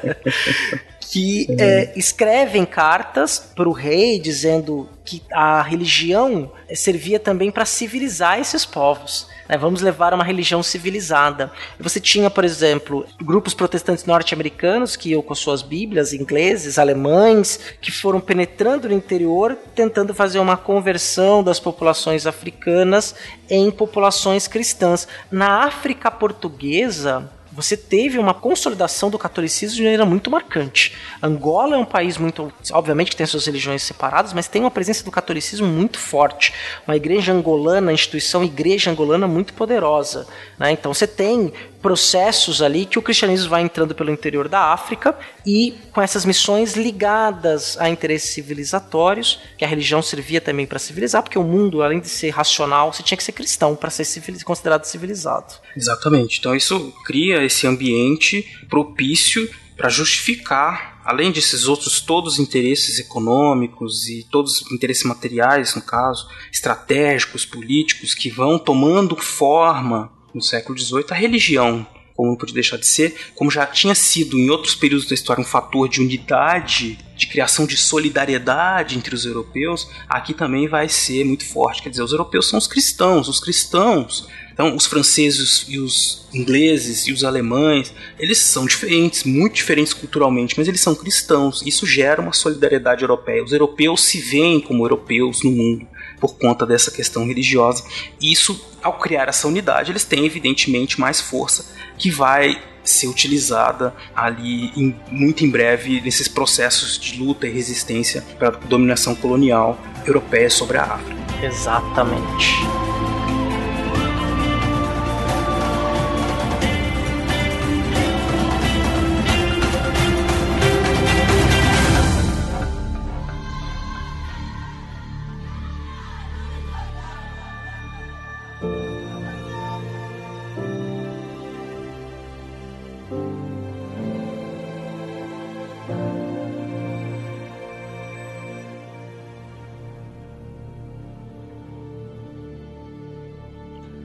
[SPEAKER 3] que é, escrevem cartas para o rei dizendo que a religião servia também para civilizar esses povos né, vamos levar uma religião civilizada. Você tinha, por exemplo, grupos protestantes norte-americanos que iam com suas bíblias, ingleses, alemães, que foram penetrando no interior, tentando fazer uma conversão das populações africanas em populações cristãs. Na África portuguesa, você teve uma consolidação do catolicismo de maneira muito marcante. Angola é um país muito, obviamente que tem suas religiões separadas, mas tem uma presença do catolicismo muito forte. Uma igreja angolana, instituição igreja angolana muito poderosa. Né? Então você tem processos ali que o cristianismo vai entrando pelo interior da África e com essas missões ligadas a interesses civilizatórios, que a religião servia também para civilizar, porque o mundo, além de ser racional, você tinha que ser cristão para ser civiliz considerado civilizado.
[SPEAKER 4] Exatamente. Então isso cria esse ambiente propício para justificar, além desses outros todos os interesses econômicos e todos os interesses materiais, no caso, estratégicos, políticos, que vão tomando forma no século XVIII, a religião, como não podia deixar de ser, como já tinha sido em outros períodos da história um fator de unidade, de criação de solidariedade entre os europeus, aqui também vai ser muito forte. Quer dizer, os europeus são os cristãos, os cristãos então, os franceses e os ingleses e os alemães, eles são diferentes, muito diferentes culturalmente, mas eles são cristãos. Isso gera uma solidariedade europeia. Os europeus se veem como europeus no mundo por conta dessa questão religiosa. Isso, ao criar essa unidade, eles têm evidentemente mais força que vai ser utilizada ali em, muito em breve nesses processos de luta e resistência para a dominação colonial europeia sobre a África.
[SPEAKER 3] Exatamente.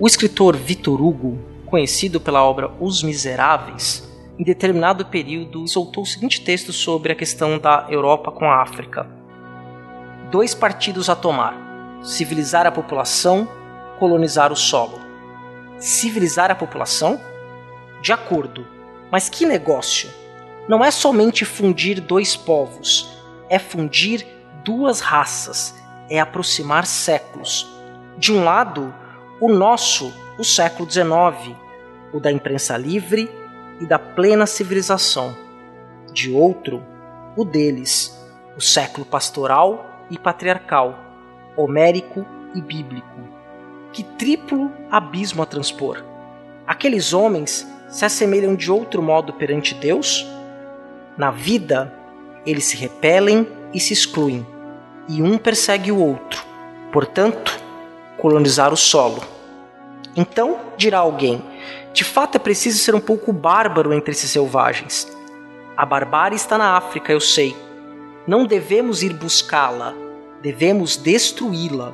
[SPEAKER 3] O escritor Victor Hugo, conhecido pela obra Os Miseráveis, em determinado período soltou o seguinte texto sobre a questão da Europa com a África: Dois partidos a tomar: civilizar a população, colonizar o solo. Civilizar a população? De acordo. Mas que negócio? Não é somente fundir dois povos, é fundir duas raças, é aproximar séculos. De um lado, o nosso, o século XIX, o da imprensa livre e da plena civilização. De outro, o deles, o século pastoral e patriarcal, homérico e bíblico. Que triplo abismo a transpor! Aqueles homens se assemelham de outro modo perante Deus? Na vida, eles se repelem e se excluem, e um persegue o outro. Portanto, colonizar o solo. Então, dirá alguém, de fato é preciso ser um pouco bárbaro entre esses selvagens. A barbárie está na África, eu sei. Não devemos ir buscá-la, devemos destruí-la.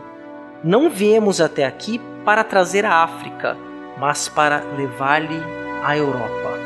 [SPEAKER 3] Não viemos até aqui para trazer a África, mas para levar-lhe a Europa.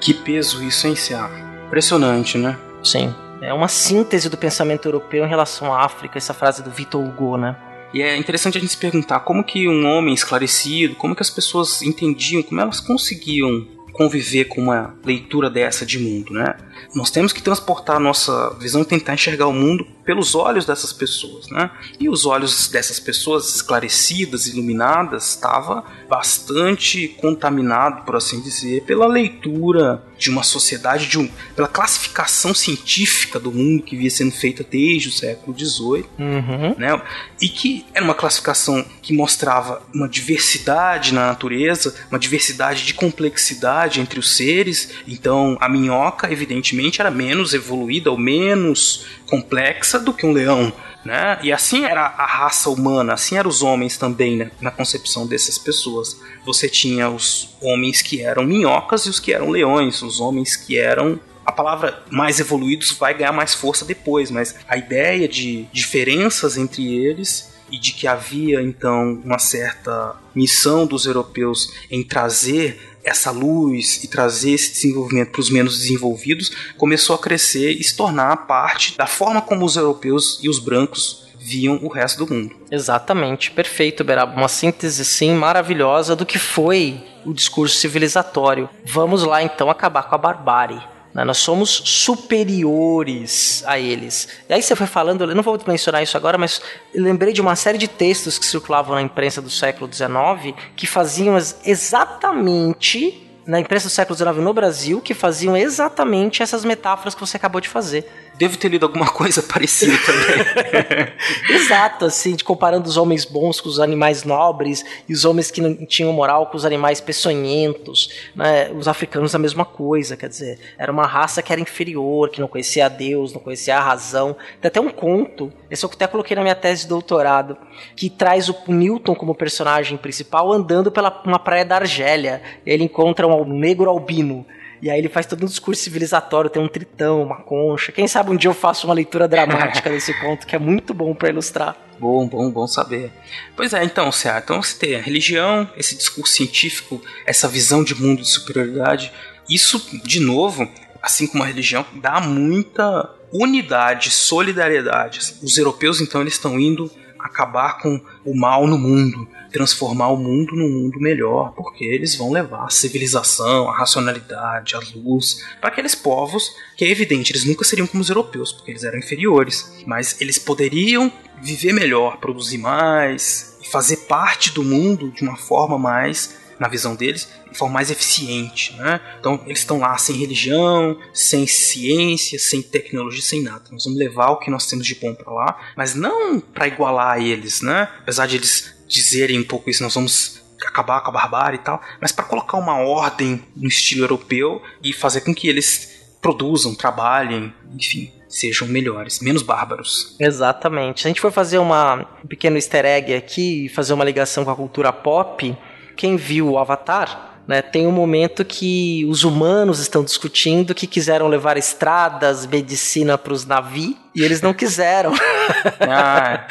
[SPEAKER 4] Que peso isso, hein, Cia? Impressionante, né?
[SPEAKER 3] Sim. É uma síntese do pensamento europeu em relação à África, essa frase do Victor Hugo, né?
[SPEAKER 4] E é interessante a gente se perguntar como que um homem esclarecido, como que as pessoas entendiam, como elas conseguiam conviver com uma leitura dessa de mundo, né? Nós temos que transportar a nossa visão e tentar enxergar o mundo pelos olhos dessas pessoas, né? E os olhos dessas pessoas esclarecidas, iluminadas, estava bastante contaminado, por assim dizer, pela leitura de uma sociedade, de um, pela classificação científica do mundo que via sendo feita desde o século XVIII,
[SPEAKER 3] uhum.
[SPEAKER 4] né? E que era uma classificação que mostrava uma diversidade na natureza, uma diversidade de complexidade entre os seres. Então, a minhoca, evidentemente, era menos evoluída ou menos complexa do que um leão. Né? E assim era a raça humana, assim eram os homens também, né? na concepção dessas pessoas. Você tinha os homens que eram minhocas e os que eram leões, os homens que eram a palavra mais evoluídos vai ganhar mais força depois, mas a ideia de diferenças entre eles e de que havia então uma certa missão dos europeus em trazer essa luz e trazer esse desenvolvimento para os menos desenvolvidos começou a crescer e se tornar parte da forma como os europeus e os brancos viam o resto do mundo.
[SPEAKER 3] Exatamente, perfeito, Beraba. Uma síntese, sim, maravilhosa do que foi o discurso civilizatório. Vamos lá, então, acabar com a barbárie. Né? Nós somos superiores a eles. E aí você foi falando, eu não vou mencionar isso agora, mas lembrei de uma série de textos que circulavam na imprensa do século XIX que faziam exatamente na imprensa do século XIX no Brasil que faziam exatamente essas metáforas que você acabou de fazer.
[SPEAKER 4] Devo ter lido alguma coisa parecida também.
[SPEAKER 3] Exato, assim, de comparando os homens bons com os animais nobres e os homens que não tinham moral com os animais peçonhentos. Né? Os africanos a mesma coisa, quer dizer, era uma raça que era inferior, que não conhecia a Deus, não conhecia a razão. Tem até um conto, esse eu até coloquei na minha tese de doutorado, que traz o Newton como personagem principal andando pela uma praia da Argélia. Ele encontra um negro albino. E aí ele faz todo um discurso civilizatório, tem um tritão, uma concha. Quem sabe um dia eu faço uma leitura dramática desse conto, que é muito bom para ilustrar.
[SPEAKER 4] Bom, bom, bom saber. Pois é, então, Ceará, então você tem a religião, esse discurso científico, essa visão de mundo de superioridade. Isso, de novo, assim como a religião, dá muita unidade, solidariedade. Os europeus, então, eles estão indo acabar com o mal no mundo transformar o mundo num mundo melhor, porque eles vão levar a civilização, a racionalidade, a luz para aqueles povos que é evidente, eles nunca seriam como os europeus, porque eles eram inferiores, mas eles poderiam viver melhor, produzir mais, fazer parte do mundo de uma forma mais na visão deles, de forma mais eficiente. Né? Então, eles estão lá sem religião, sem ciência, sem tecnologia, sem nada. Nós vamos levar o que nós temos de bom para lá, mas não para igualar a eles, né? apesar de eles dizerem um pouco isso, nós vamos acabar com a barbárie e tal, mas para colocar uma ordem no estilo europeu e fazer com que eles produzam, trabalhem, enfim. sejam melhores, menos bárbaros.
[SPEAKER 3] Exatamente. Se a gente for fazer uma, um pequeno easter egg aqui e fazer uma ligação com a cultura pop, quem viu o Avatar né, tem um momento que os humanos estão discutindo que quiseram levar estradas, medicina para os navios e eles não quiseram.
[SPEAKER 4] ah,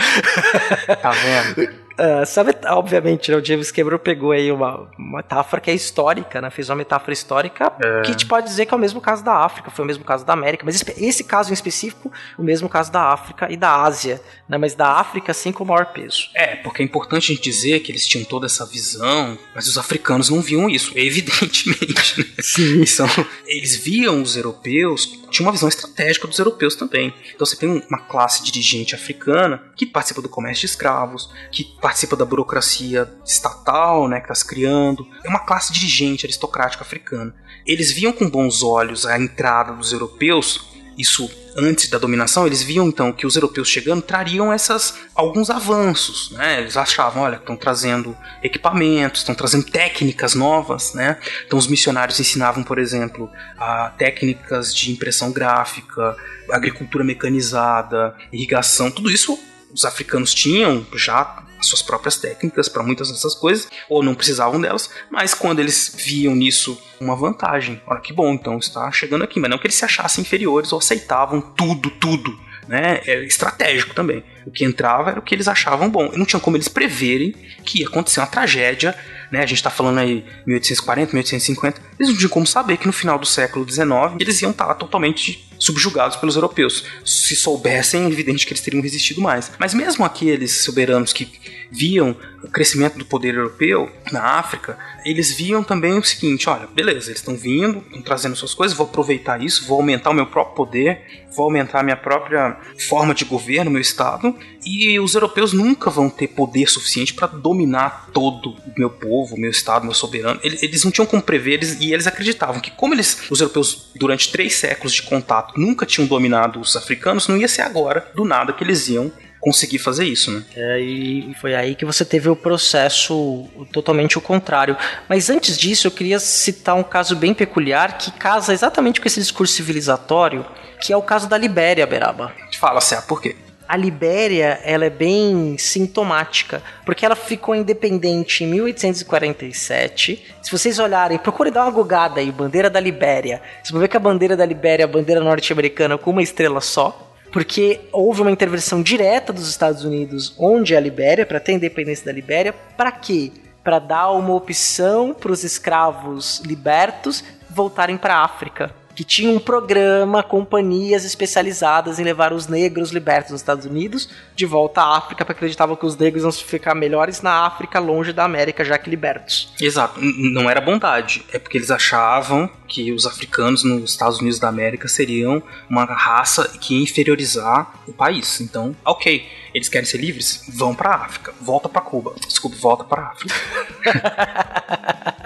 [SPEAKER 4] tá vendo?
[SPEAKER 3] Uh, sabe, obviamente, né, o James Cameron pegou aí uma, uma metáfora que é histórica, né? Fez uma metáfora histórica é. que a gente pode dizer que é o mesmo caso da África, foi o mesmo caso da América, mas esse, esse caso em específico, o mesmo caso da África e da Ásia, né? Mas da África, sim, com o maior peso.
[SPEAKER 4] É, porque é importante a gente dizer que eles tinham toda essa visão, mas os africanos não viam isso, evidentemente. Né?
[SPEAKER 3] Sim.
[SPEAKER 4] São, eles viam os europeus, tinha uma visão estratégica dos europeus também. Então você tem uma classe dirigente africana que participa do comércio de escravos, que participa da burocracia estatal, né, que está se criando. É uma classe dirigente aristocrática africana. Eles viam com bons olhos a entrada dos europeus, isso antes da dominação, eles viam então que os europeus chegando trariam essas alguns avanços, né? Eles achavam, olha, estão trazendo equipamentos, estão trazendo técnicas novas, né? Então os missionários ensinavam, por exemplo, a técnicas de impressão gráfica, agricultura mecanizada, irrigação, tudo isso os africanos tinham já suas próprias técnicas para muitas dessas coisas, ou não precisavam delas, mas quando eles viam nisso uma vantagem, olha que bom, então está chegando aqui, mas não que eles se achassem inferiores ou aceitavam tudo, tudo, né? É estratégico também. O que entrava era o que eles achavam bom. E não tinha como eles preverem que ia acontecer uma tragédia né? A gente está falando aí 1840, 1850. Eles não tinham como saber que no final do século XIX eles iam estar totalmente subjugados pelos europeus. Se soubessem, é evidente que eles teriam resistido mais. Mas mesmo aqueles soberanos que viam o crescimento do poder europeu na África, eles viam também o seguinte: olha, beleza, eles estão vindo, estão trazendo suas coisas, vou aproveitar isso, vou aumentar o meu próprio poder, vou aumentar a minha própria forma de governo, meu estado, e os europeus nunca vão ter poder suficiente para dominar todo o meu povo, meu estado, meu soberano. Eles, não tinham como prever, eles, e eles acreditavam que, como eles, os europeus, durante três séculos de contato, nunca tinham dominado os africanos, não ia ser agora, do nada, que eles iam conseguir fazer isso, né?
[SPEAKER 3] É, e foi aí que você teve o processo totalmente o contrário. Mas antes disso, eu queria citar um caso bem peculiar que casa exatamente com esse discurso civilizatório, que é o caso da Libéria, Beraba.
[SPEAKER 4] Fala, Cé, por quê?
[SPEAKER 3] A Libéria ela é bem sintomática, porque ela ficou independente em 1847. Se vocês olharem, procurem dar uma gogada aí, bandeira da Libéria. Vocês vão ver que a bandeira da Libéria é a bandeira norte-americana com uma estrela só porque houve uma intervenção direta dos Estados Unidos onde é a Libéria, para ter a independência da Libéria, para quê? Para dar uma opção para os escravos libertos voltarem para a África que tinha um programa, companhias especializadas em levar os negros libertos dos Estados Unidos de volta à África, porque acreditavam que os negros iam ficar melhores na África, longe da América, já que libertos.
[SPEAKER 4] Exato, não era bondade, é porque eles achavam que os africanos nos Estados Unidos da América seriam uma raça que ia inferiorizar o país. Então, ok, eles querem ser livres? Vão para África, volta para Cuba. Desculpa, volta para África.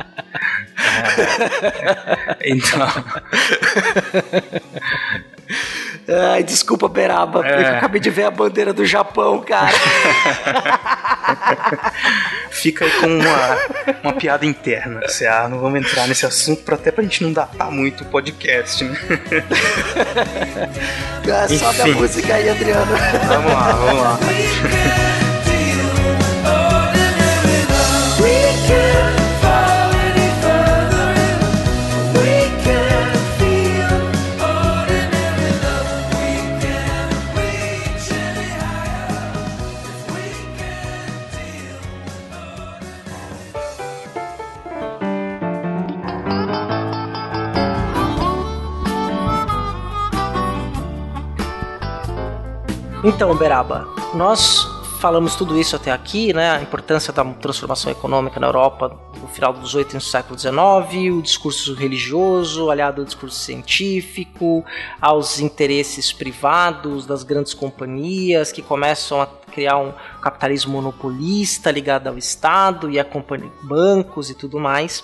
[SPEAKER 4] então.
[SPEAKER 3] Ai, desculpa, Beraba. É. Eu acabei de ver a bandeira do Japão, cara.
[SPEAKER 4] Fica aí com uma, uma piada interna, CA. Não vamos entrar nesse assunto, pra, até pra gente não datar muito o podcast, né?
[SPEAKER 3] Ah, sobe a música aí, Adriano.
[SPEAKER 4] Vamos lá, vamos lá.
[SPEAKER 3] Então, Beraba, nós falamos tudo isso até aqui, né? A importância da transformação econômica na Europa no final dos 18 no século XIX, o discurso religioso aliado ao discurso científico, aos interesses privados das grandes companhias que começam a criar um capitalismo monopolista ligado ao Estado e a bancos e tudo mais.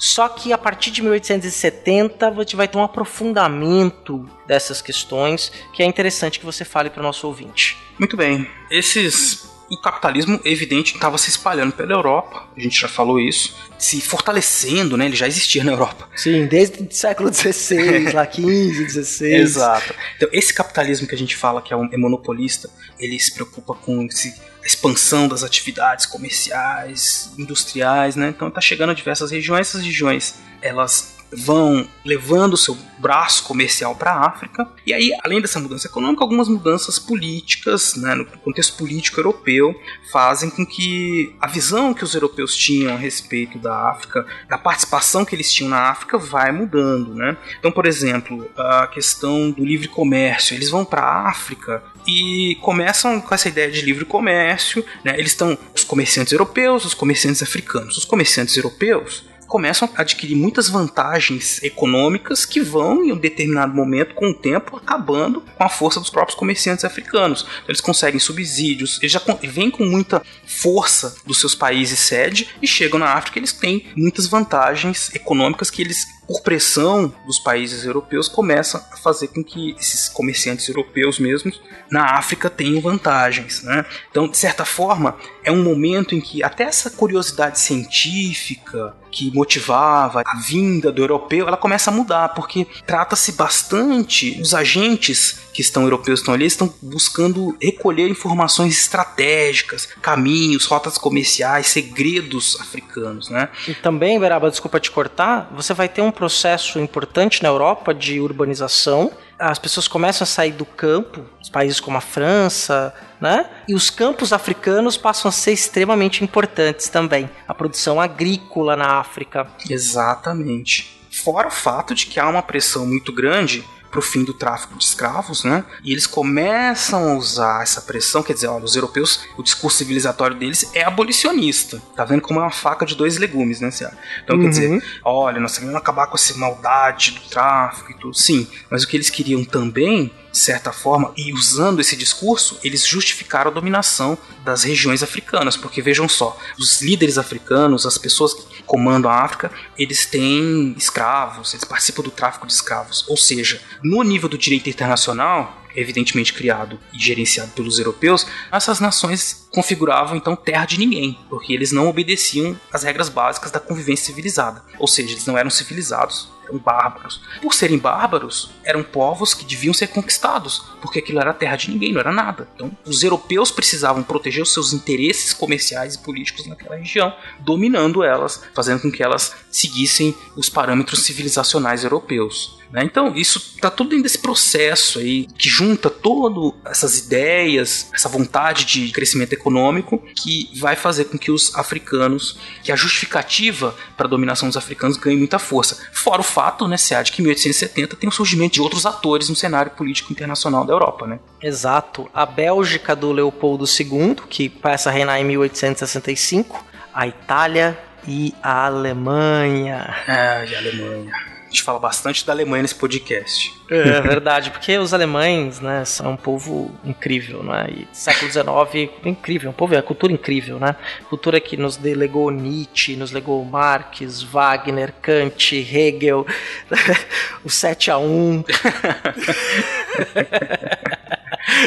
[SPEAKER 3] Só que a partir de 1870 a gente vai ter um aprofundamento dessas questões que é interessante que você fale para o nosso ouvinte.
[SPEAKER 4] Muito bem. Esses o capitalismo, evidente, estava se espalhando pela Europa, a gente já falou isso, se fortalecendo, né? Ele já existia na Europa.
[SPEAKER 3] Sim, desde o século XVI, lá 15, 16.
[SPEAKER 4] Exato. Então, esse capitalismo que a gente fala que é, um, é monopolista, ele se preocupa com esse, expansão das atividades comerciais, industriais, né? Então, está chegando a diversas regiões, essas regiões, elas vão levando o seu braço comercial para a África. E aí, além dessa mudança econômica, algumas mudanças políticas, né, no contexto político europeu, fazem com que a visão que os europeus tinham a respeito da África, da participação que eles tinham na África, vai mudando. Né? Então, por exemplo, a questão do livre comércio. Eles vão para a África e começam com essa ideia de livre comércio. Né? Eles estão os comerciantes europeus, os comerciantes africanos. Os comerciantes europeus começam a adquirir muitas vantagens econômicas que vão, em um determinado momento, com o tempo, acabando com a força dos próprios comerciantes africanos. Então, eles conseguem subsídios, eles já vêm com muita força dos seus países sede e chegam na África eles têm muitas vantagens econômicas que eles por pressão dos países europeus, começam a fazer com que esses comerciantes europeus mesmos na África tenham vantagens. Né? Então, de certa forma, é um momento em que até essa curiosidade científica que motivava a vinda do europeu, ela começa a mudar, porque trata-se bastante dos agentes que estão europeus estão ali, estão buscando recolher informações estratégicas, caminhos, rotas comerciais, segredos africanos, né?
[SPEAKER 3] E também, Beraba, desculpa te cortar, você vai ter um processo importante na Europa de urbanização. As pessoas começam a sair do campo, os países como a França, né? E os campos africanos passam a ser extremamente importantes também. A produção agrícola na África.
[SPEAKER 4] Exatamente. Fora o fato de que há uma pressão muito grande para o fim do tráfico de escravos, né? E eles começam a usar essa pressão, quer dizer, olha, os europeus, o discurso civilizatório deles é abolicionista. Tá vendo como é uma faca de dois legumes, né, Ciara? Então, uhum. quer dizer, olha, nós queremos acabar com essa maldade do tráfico e tudo. Sim, mas o que eles queriam também de certa forma, e usando esse discurso, eles justificaram a dominação das regiões africanas, porque vejam só, os líderes africanos, as pessoas que comandam a África, eles têm escravos, eles participam do tráfico de escravos. Ou seja, no nível do direito internacional, evidentemente criado e gerenciado pelos europeus, essas nações configuravam então terra de ninguém, porque eles não obedeciam às regras básicas da convivência civilizada. Ou seja, eles não eram civilizados, eram bárbaros. Por serem bárbaros, eram povos que deviam ser conquistados, porque aquilo era terra de ninguém, não era nada. Então, os europeus precisavam proteger os seus interesses comerciais e políticos naquela região, dominando elas, fazendo com que elas seguissem os parâmetros civilizacionais europeus. Né? Então, isso está tudo dentro desse processo aí que junta todas essas ideias, essa vontade de crescimento econômico que vai fazer com que os africanos, que a justificativa para a dominação dos africanos ganhe muita força. Fora o fato, né, Sead, de que em 1870 tem o surgimento de outros atores no cenário político internacional da Europa, né?
[SPEAKER 3] Exato. A Bélgica do Leopoldo II, que passa a reinar em 1865, a Itália e a Alemanha.
[SPEAKER 4] Ah, e a Alemanha. A gente fala bastante da Alemanha nesse podcast.
[SPEAKER 3] É verdade, porque os alemães, né, são um povo incrível, né? E século XIX, incrível, um povo, é cultura incrível, né? Cultura que nos delegou Nietzsche, nos legou Marx, Wagner, Kant, Hegel, o 7 a 1.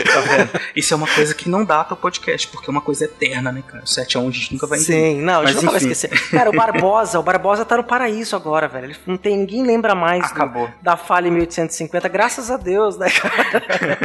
[SPEAKER 4] tá vendo? Isso é uma coisa que não data o podcast, porque é uma coisa eterna, né, cara? O 7x1 a gente nunca vai entender.
[SPEAKER 3] Sim, não, a gente nunca vai esquecer. Cara, o Barbosa, o Barbosa tá no paraíso agora, velho. Ele não tem, ninguém lembra mais
[SPEAKER 4] Acabou.
[SPEAKER 3] Do, da falha em 1850, graças a Deus, né, cara?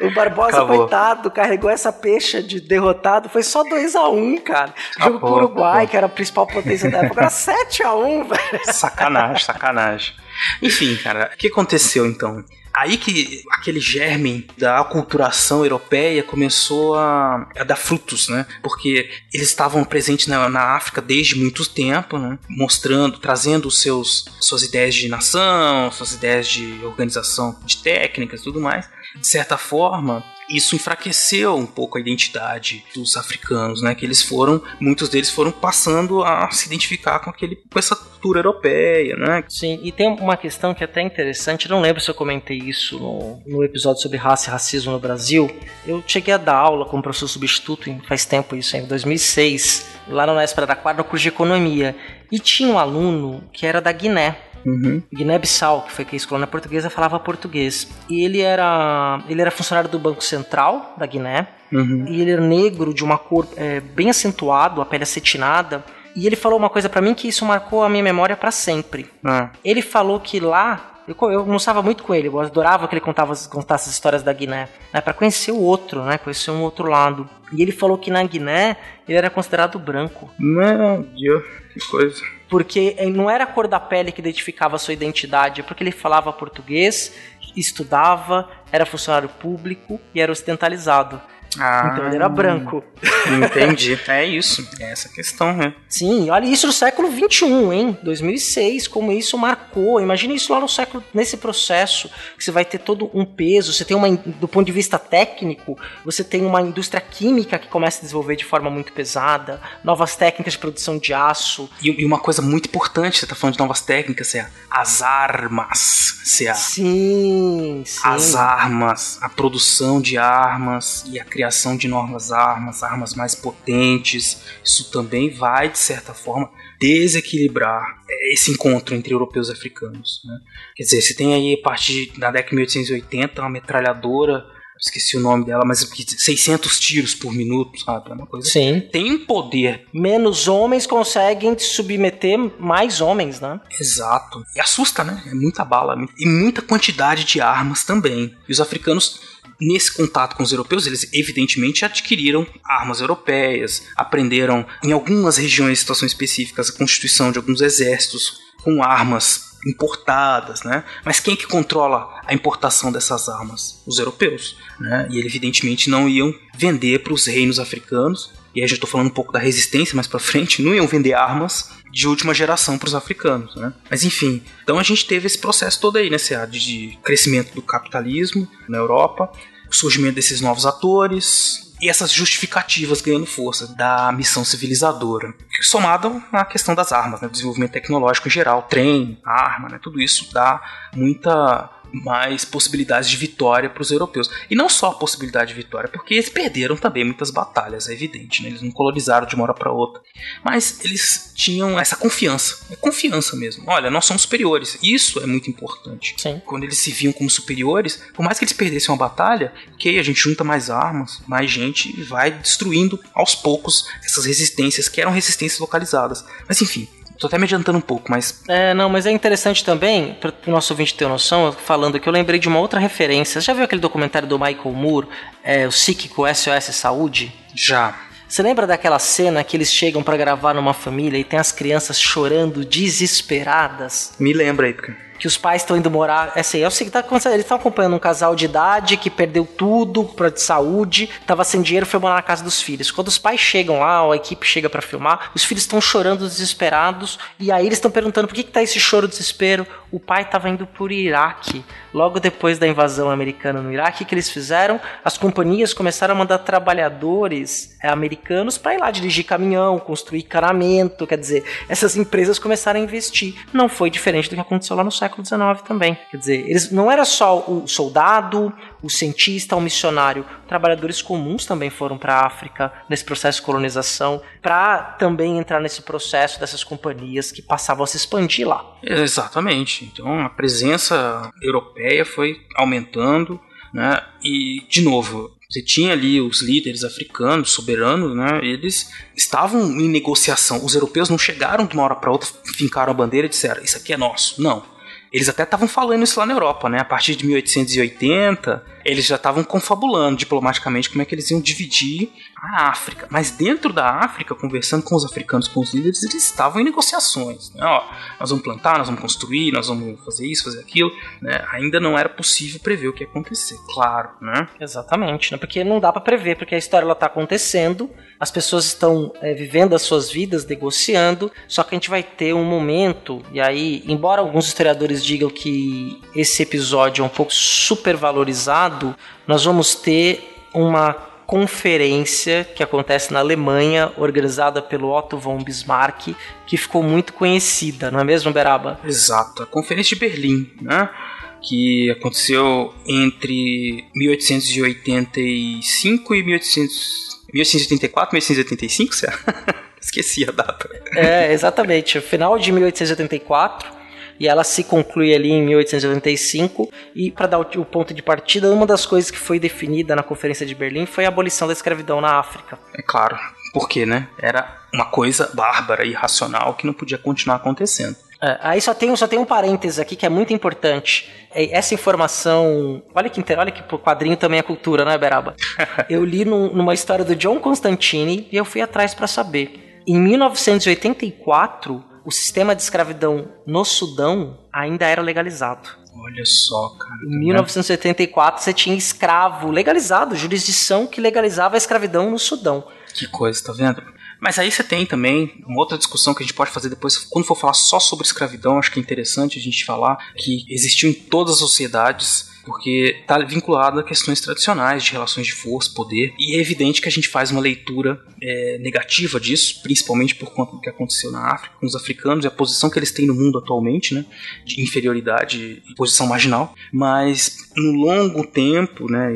[SPEAKER 3] o Barbosa, Acabou. coitado, carregou essa peixe de derrotado, foi só 2x1, um, cara. Jogo pro Uruguai, acabou. que era a principal potência da época, agora 7x1, velho.
[SPEAKER 4] Sacanagem, sacanagem. Enfim, cara, o que aconteceu então? Aí que aquele germe da aculturação europeia começou a, a dar frutos, né? Porque eles estavam presentes na, na, África desde muito tempo, né? Mostrando, trazendo os seus suas ideias de nação, suas ideias de organização de técnicas tudo mais. De certa forma, isso enfraqueceu um pouco a identidade dos africanos, né? Que eles foram, muitos deles foram passando a se identificar com aquele, com essa cultura europeia, né?
[SPEAKER 3] Sim, e tem uma questão que é até interessante. Não lembro se eu comentei isso no, no episódio sobre raça e racismo no Brasil. Eu cheguei a dar aula como professor substituto, faz tempo isso, em 2006, lá na Espada da Quadra, no curso de economia. E tinha um aluno que era da Guiné.
[SPEAKER 4] Uhum.
[SPEAKER 3] Guiné-Bissau, que foi que a colônia portuguesa, falava português. E ele era, ele era funcionário do Banco Central da Guiné.
[SPEAKER 4] Uhum.
[SPEAKER 3] E ele era negro, de uma cor é, bem acentuado, a pele acetinada. E ele falou uma coisa para mim que isso marcou a minha memória para sempre.
[SPEAKER 4] Ah.
[SPEAKER 3] Ele falou que lá eu, eu almoçava muito com ele, eu adorava que ele contava, contasse as histórias da Guiné, né, para conhecer o outro, né, conhecer um outro lado. E ele falou que na Guiné ele era considerado branco.
[SPEAKER 4] Meu Deus, que coisa.
[SPEAKER 3] Porque não era a cor da pele que identificava a sua identidade, é porque ele falava português, estudava, era funcionário público e era ocidentalizado.
[SPEAKER 4] Ah,
[SPEAKER 3] Então ele era branco.
[SPEAKER 4] Entendi. É isso. É essa a questão, né?
[SPEAKER 3] Sim, olha isso no século 21, hein? 2006, como isso marcou. Imagina isso lá no século, nesse processo, que você vai ter todo um peso. Você tem uma, do ponto de vista técnico, você tem uma indústria química que começa a desenvolver de forma muito pesada, novas técnicas de produção de aço.
[SPEAKER 4] E, e uma coisa muito importante, você tá falando de novas técnicas, é as armas. Se a,
[SPEAKER 3] Sim, sim.
[SPEAKER 4] as armas, a produção de armas e a criação de novas armas, armas mais potentes. Isso também vai, de certa forma, desequilibrar esse encontro entre europeus e africanos. Né? Quer dizer, você tem aí a partir da década de 1880 uma metralhadora, esqueci o nome dela, mas 600 tiros por minuto, sabe? É uma coisa.
[SPEAKER 3] Sim.
[SPEAKER 4] Tem um poder.
[SPEAKER 3] Menos homens conseguem submeter mais homens, né?
[SPEAKER 4] Exato. E assusta, né? É muita bala e muita quantidade de armas também. E os africanos nesse contato com os europeus, eles evidentemente adquiriram armas europeias, aprenderam em algumas regiões, situações específicas, a constituição de alguns exércitos com armas importadas, né? Mas quem que controla a importação dessas armas? Os europeus, né? E eles evidentemente não iam vender para os reinos africanos. E aí já estou falando um pouco da resistência mais para frente, não iam vender armas de última geração para os africanos, né? Mas enfim, então a gente teve esse processo todo aí, né, de crescimento do capitalismo na Europa, surgimento desses novos atores, e essas justificativas ganhando força da missão civilizadora, somado à questão das armas, né, desenvolvimento tecnológico em geral, trem, arma, né, tudo isso dá muita mais possibilidades de vitória para os europeus. E não só a possibilidade de vitória, porque eles perderam também muitas batalhas, é evidente, né? eles não colonizaram de uma hora para outra. Mas eles tinham essa confiança, é confiança mesmo. Olha, nós somos superiores. Isso é muito importante.
[SPEAKER 3] Sim.
[SPEAKER 4] Quando eles se viam como superiores, por mais que eles perdessem uma batalha, ok, a gente junta mais armas, mais gente e vai destruindo aos poucos essas resistências que eram resistências localizadas. Mas enfim, Tô até me adiantando um pouco, mas.
[SPEAKER 3] É, não, mas é interessante também, para o nosso ouvinte ter noção, falando que eu lembrei de uma outra referência. Você já viu aquele documentário do Michael Moore, é, o Psíquico SOS Saúde?
[SPEAKER 4] Já.
[SPEAKER 3] Você lembra daquela cena que eles chegam para gravar numa família e tem as crianças chorando desesperadas?
[SPEAKER 4] Me lembra aí, porque
[SPEAKER 3] que os pais estão indo morar. É assim, é o seguinte, tá acontecendo, eles estão acompanhando um casal de idade que perdeu tudo pra, de saúde, tava sem dinheiro, foi morar na casa dos filhos. Quando os pais chegam lá, a equipe chega para filmar, os filhos estão chorando desesperados, e aí eles estão perguntando por que, que tá esse choro desespero. O pai tava indo por Iraque. Logo depois da invasão americana no Iraque, que eles fizeram? As companhias começaram a mandar trabalhadores é, americanos para ir lá dirigir caminhão, construir encanamento, quer dizer, essas empresas começaram a investir. Não foi diferente do que aconteceu lá no século XIX também. Quer dizer, eles não era só o soldado, o cientista, o missionário, trabalhadores comuns também foram para a África nesse processo de colonização, para também entrar nesse processo dessas companhias que passavam a se expandir lá.
[SPEAKER 4] Exatamente. Então a presença europeia foi aumentando, né? E de novo, você tinha ali os líderes africanos, soberanos, né? Eles estavam em negociação. Os europeus não chegaram de uma hora para outra, fincaram a bandeira e disseram: Isso aqui é nosso. Não. Eles até estavam falando isso lá na Europa, né? A partir de 1880, eles já estavam confabulando diplomaticamente como é que eles iam dividir a África. Mas dentro da África, conversando com os africanos, com os líderes, eles estavam em negociações. Né? Ó, nós vamos plantar, nós vamos construir, nós vamos fazer isso, fazer aquilo. Né? Ainda não era possível prever o que ia acontecer, claro, né?
[SPEAKER 3] Exatamente, né? porque não dá para prever, porque a história está acontecendo, as pessoas estão é, vivendo as suas vidas, negociando, só que a gente vai ter um momento, e aí, embora alguns historiadores digam que esse episódio é um pouco supervalorizado, nós vamos ter uma conferência que acontece na Alemanha, organizada pelo Otto von Bismarck, que ficou muito conhecida, não é mesmo, Beraba?
[SPEAKER 4] Exato, a Conferência de Berlim, né? Que aconteceu entre 1885 e 1800, 1884, 1885, será? Esqueci a data.
[SPEAKER 3] É, exatamente. Final de 1884 e ela se conclui ali em 1885. E para dar o, ponto de partida, uma das coisas que foi definida na Conferência de Berlim foi a abolição da escravidão na África.
[SPEAKER 4] É claro, porque né, era uma coisa bárbara e irracional que não podia continuar acontecendo.
[SPEAKER 3] É, aí só tem, só tem um parênteses aqui que é muito importante. É, essa informação. Olha que, olha que quadrinho também é cultura, né, Beraba? Eu li num, numa história do John Constantine e eu fui atrás para saber. Em 1984, o sistema de escravidão no Sudão ainda era legalizado.
[SPEAKER 4] Olha só, cara.
[SPEAKER 3] Em 1984 você tinha escravo legalizado, jurisdição que legalizava a escravidão no Sudão.
[SPEAKER 4] Que coisa, tá vendo? Mas aí você tem também uma outra discussão que a gente pode fazer depois, quando for falar só sobre escravidão, acho que é interessante a gente falar que existiu em todas as sociedades porque está vinculado a questões tradicionais de relações de força, poder, e é evidente que a gente faz uma leitura é, negativa disso, principalmente por conta do que aconteceu na África com os africanos e a posição que eles têm no mundo atualmente, né, de inferioridade e posição marginal, mas no longo tempo, né,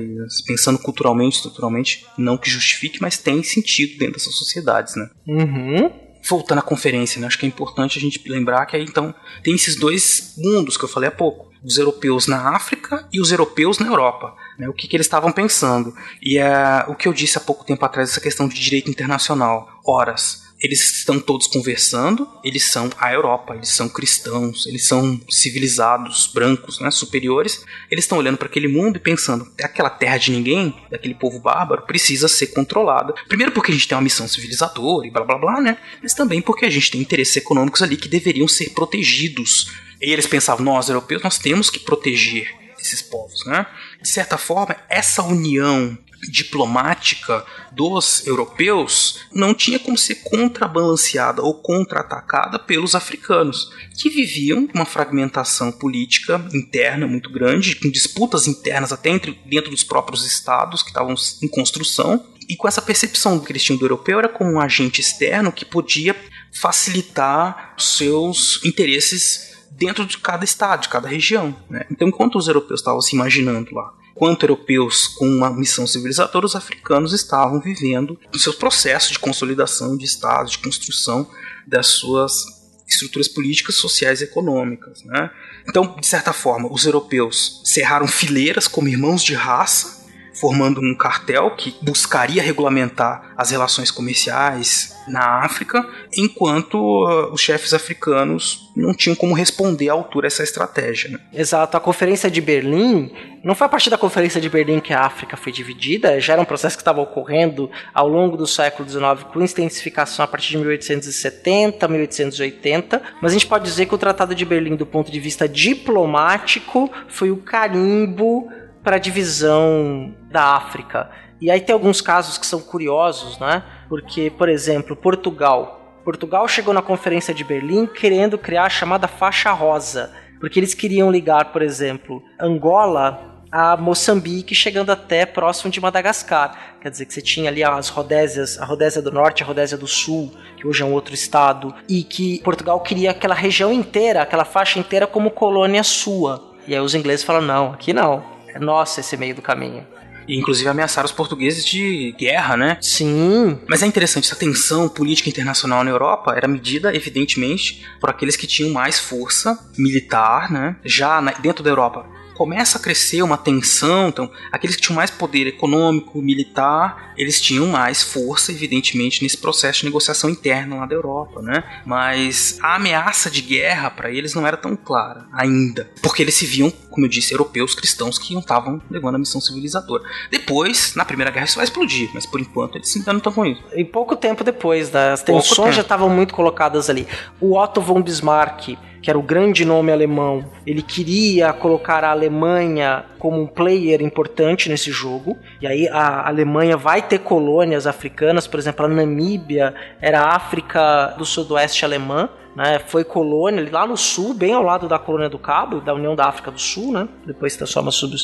[SPEAKER 4] pensando culturalmente, estruturalmente, não que justifique, mas tem sentido dentro dessas sociedades, né.
[SPEAKER 3] Uhum
[SPEAKER 4] voltando à conferência, né? acho que é importante a gente lembrar que aí então tem esses dois mundos que eu falei há pouco os europeus na África e os europeus na Europa. Né, o que, que, eles estavam pensando. E é o que eu disse há pouco tempo atrás, essa questão de direito internacional. Horas, eles estão todos conversando, eles são a Europa, eles são cristãos, eles são civilizados, brancos, né, superiores. Eles estão olhando para aquele mundo e pensando: aquela terra de ninguém, daquele povo bárbaro, precisa ser controlada. Primeiro porque a gente tem uma missão civilizadora e blá blá blá, né? Mas também porque a gente tem interesses econômicos ali que deveriam ser protegidos e eles pensavam, nós europeus, nós temos que proteger esses povos, né? De certa forma, essa união diplomática dos europeus não tinha como ser contrabalanceada ou contra-atacada pelos africanos, que viviam uma fragmentação política interna muito grande, com disputas internas até entre, dentro dos próprios estados que estavam em construção, e com essa percepção eles tinham do europeu era como um agente externo que podia facilitar seus interesses dentro de cada estado, de cada região. Né? Então, enquanto os europeus estavam se imaginando lá, quanto europeus com uma missão civilizadora, os africanos estavam vivendo os seus processos de consolidação de estados, de construção das suas estruturas políticas, sociais e econômicas. Né? Então, de certa forma, os europeus cerraram fileiras como irmãos de raça formando um cartel que buscaria regulamentar as relações comerciais na África, enquanto uh, os chefes africanos não tinham como responder à altura essa estratégia. Né?
[SPEAKER 3] Exato. A Conferência de Berlim não foi a partir da Conferência de Berlim que a África foi dividida, já era um processo que estava ocorrendo ao longo do século XIX, com intensificação a partir de 1870, 1880, mas a gente pode dizer que o Tratado de Berlim, do ponto de vista diplomático, foi o carimbo para a divisão da África. E aí tem alguns casos que são curiosos, né? Porque, por exemplo, Portugal. Portugal chegou na Conferência de Berlim querendo criar a chamada faixa rosa, porque eles queriam ligar, por exemplo, Angola a Moçambique, chegando até próximo de Madagascar. Quer dizer que você tinha ali as Rodésias, a Rodésia do Norte, a Rodésia do Sul, que hoje é um outro estado, e que Portugal queria aquela região inteira, aquela faixa inteira como colônia sua. E aí os ingleses falam: não, aqui não é nossa esse meio do caminho.
[SPEAKER 4] E inclusive ameaçaram os portugueses de guerra, né?
[SPEAKER 3] Sim.
[SPEAKER 4] Mas é interessante, essa tensão política internacional na Europa era medida, evidentemente, por aqueles que tinham mais força militar, né? Já dentro da Europa começa a crescer uma tensão, então aqueles que tinham mais poder econômico, militar, eles tinham mais força, evidentemente, nesse processo de negociação interna lá da Europa, né? Mas a ameaça de guerra para eles não era tão clara ainda, porque eles se viam, como eu disse, europeus cristãos que não estavam levando a missão civilizadora. Depois, na Primeira Guerra, isso vai explodir, mas por enquanto eles ainda não estão com isso.
[SPEAKER 3] E pouco tempo depois, né? as tensões já estavam muito colocadas ali. O Otto von Bismarck que era o grande nome alemão, ele queria colocar a Alemanha como um player importante nesse jogo. E aí a Alemanha vai ter colônias africanas, por exemplo, a Namíbia era a África do Sudoeste alemã. Né, foi colônia lá no sul, bem ao lado da colônia do Cabo, da União da África do Sul, né, depois se transforma sob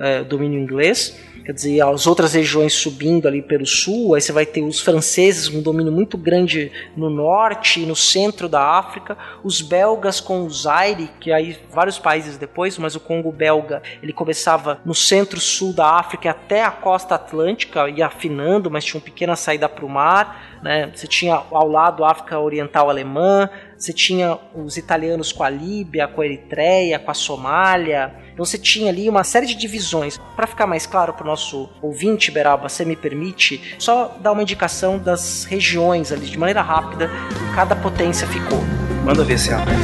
[SPEAKER 3] é, domínio inglês quer dizer, as outras regiões subindo ali pelo sul, aí você vai ter os franceses com um domínio muito grande no norte e no centro da África, os belgas com o Zaire, que aí vários países depois, mas o Congo belga, ele começava no centro-sul da África até a costa atlântica, ia afinando, mas tinha uma pequena saída para o mar, né? Você tinha ao lado a África Oriental Alemã, você tinha os italianos com a Líbia, com a Eritreia, com a Somália. Então você tinha ali uma série de divisões. Para ficar mais claro para o nosso ouvinte, Beraba, você me permite só dar uma indicação das regiões ali, de maneira rápida, cada potência ficou.
[SPEAKER 4] Manda ver se abre.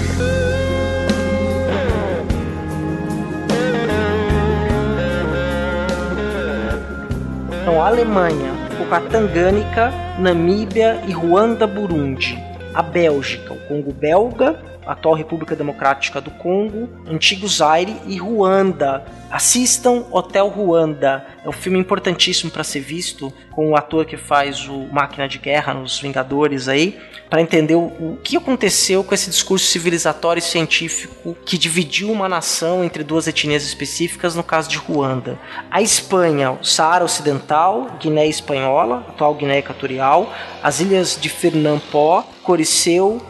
[SPEAKER 3] Então, a Alemanha ficou com a Tangânica, Namíbia e Ruanda, Burundi. A Bélgica, o Congo belga, atual República Democrática do Congo, Antigo Zaire e Ruanda. Assistam Hotel Ruanda. É um filme importantíssimo para ser visto com o ator que faz o Máquina de Guerra nos Vingadores aí, para entender o, que aconteceu com esse discurso civilizatório e científico que dividiu uma nação entre duas etnias específicas, no caso de Ruanda. A Espanha, Saara Ocidental, Guiné Espanhola, atual Guiné Equatorial, as ilhas de Fernand-Pó, Coriceu,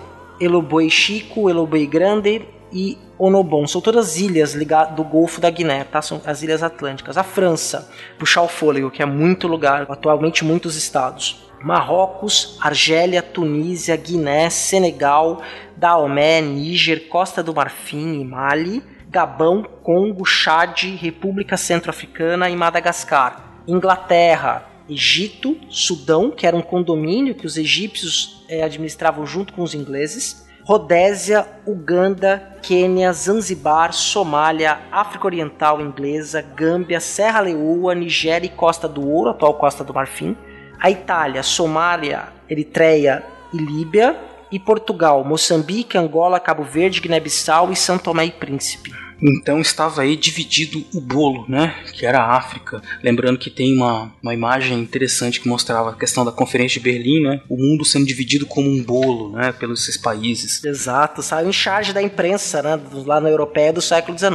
[SPEAKER 3] Eloboi Chico, Eloboi Grande e Onobon. São todas ilhas do Golfo da Guiné, tá? São as ilhas atlânticas. A França, puxar o fôlego, que é muito lugar, atualmente muitos estados. Marrocos, Argélia, Tunísia, Guiné, Senegal, Daomé, Níger, Costa do Marfim e Mali, Gabão, Congo, Chad, República Centro-Africana e Madagascar. Inglaterra, Egito, Sudão, que era um condomínio que os egípcios é, administravam junto com os ingleses, Rodésia, Uganda, Quênia, Zanzibar, Somália, África Oriental Inglesa, Gâmbia, Serra Leoa, Nigéria e Costa do Ouro, atual Costa do Marfim, a Itália, Somália, Eritreia e Líbia, e Portugal, Moçambique, Angola, Cabo Verde, Guiné-Bissau e São Tomé e Príncipe.
[SPEAKER 4] Então estava aí dividido o bolo, né? Que era a África. Lembrando que tem uma, uma imagem interessante que mostrava a questão da Conferência de Berlim, né? O mundo sendo dividido como um bolo, né? Pelos esses países.
[SPEAKER 3] Exato, saiu em charge da imprensa, né? Lá na europeia do século XIX.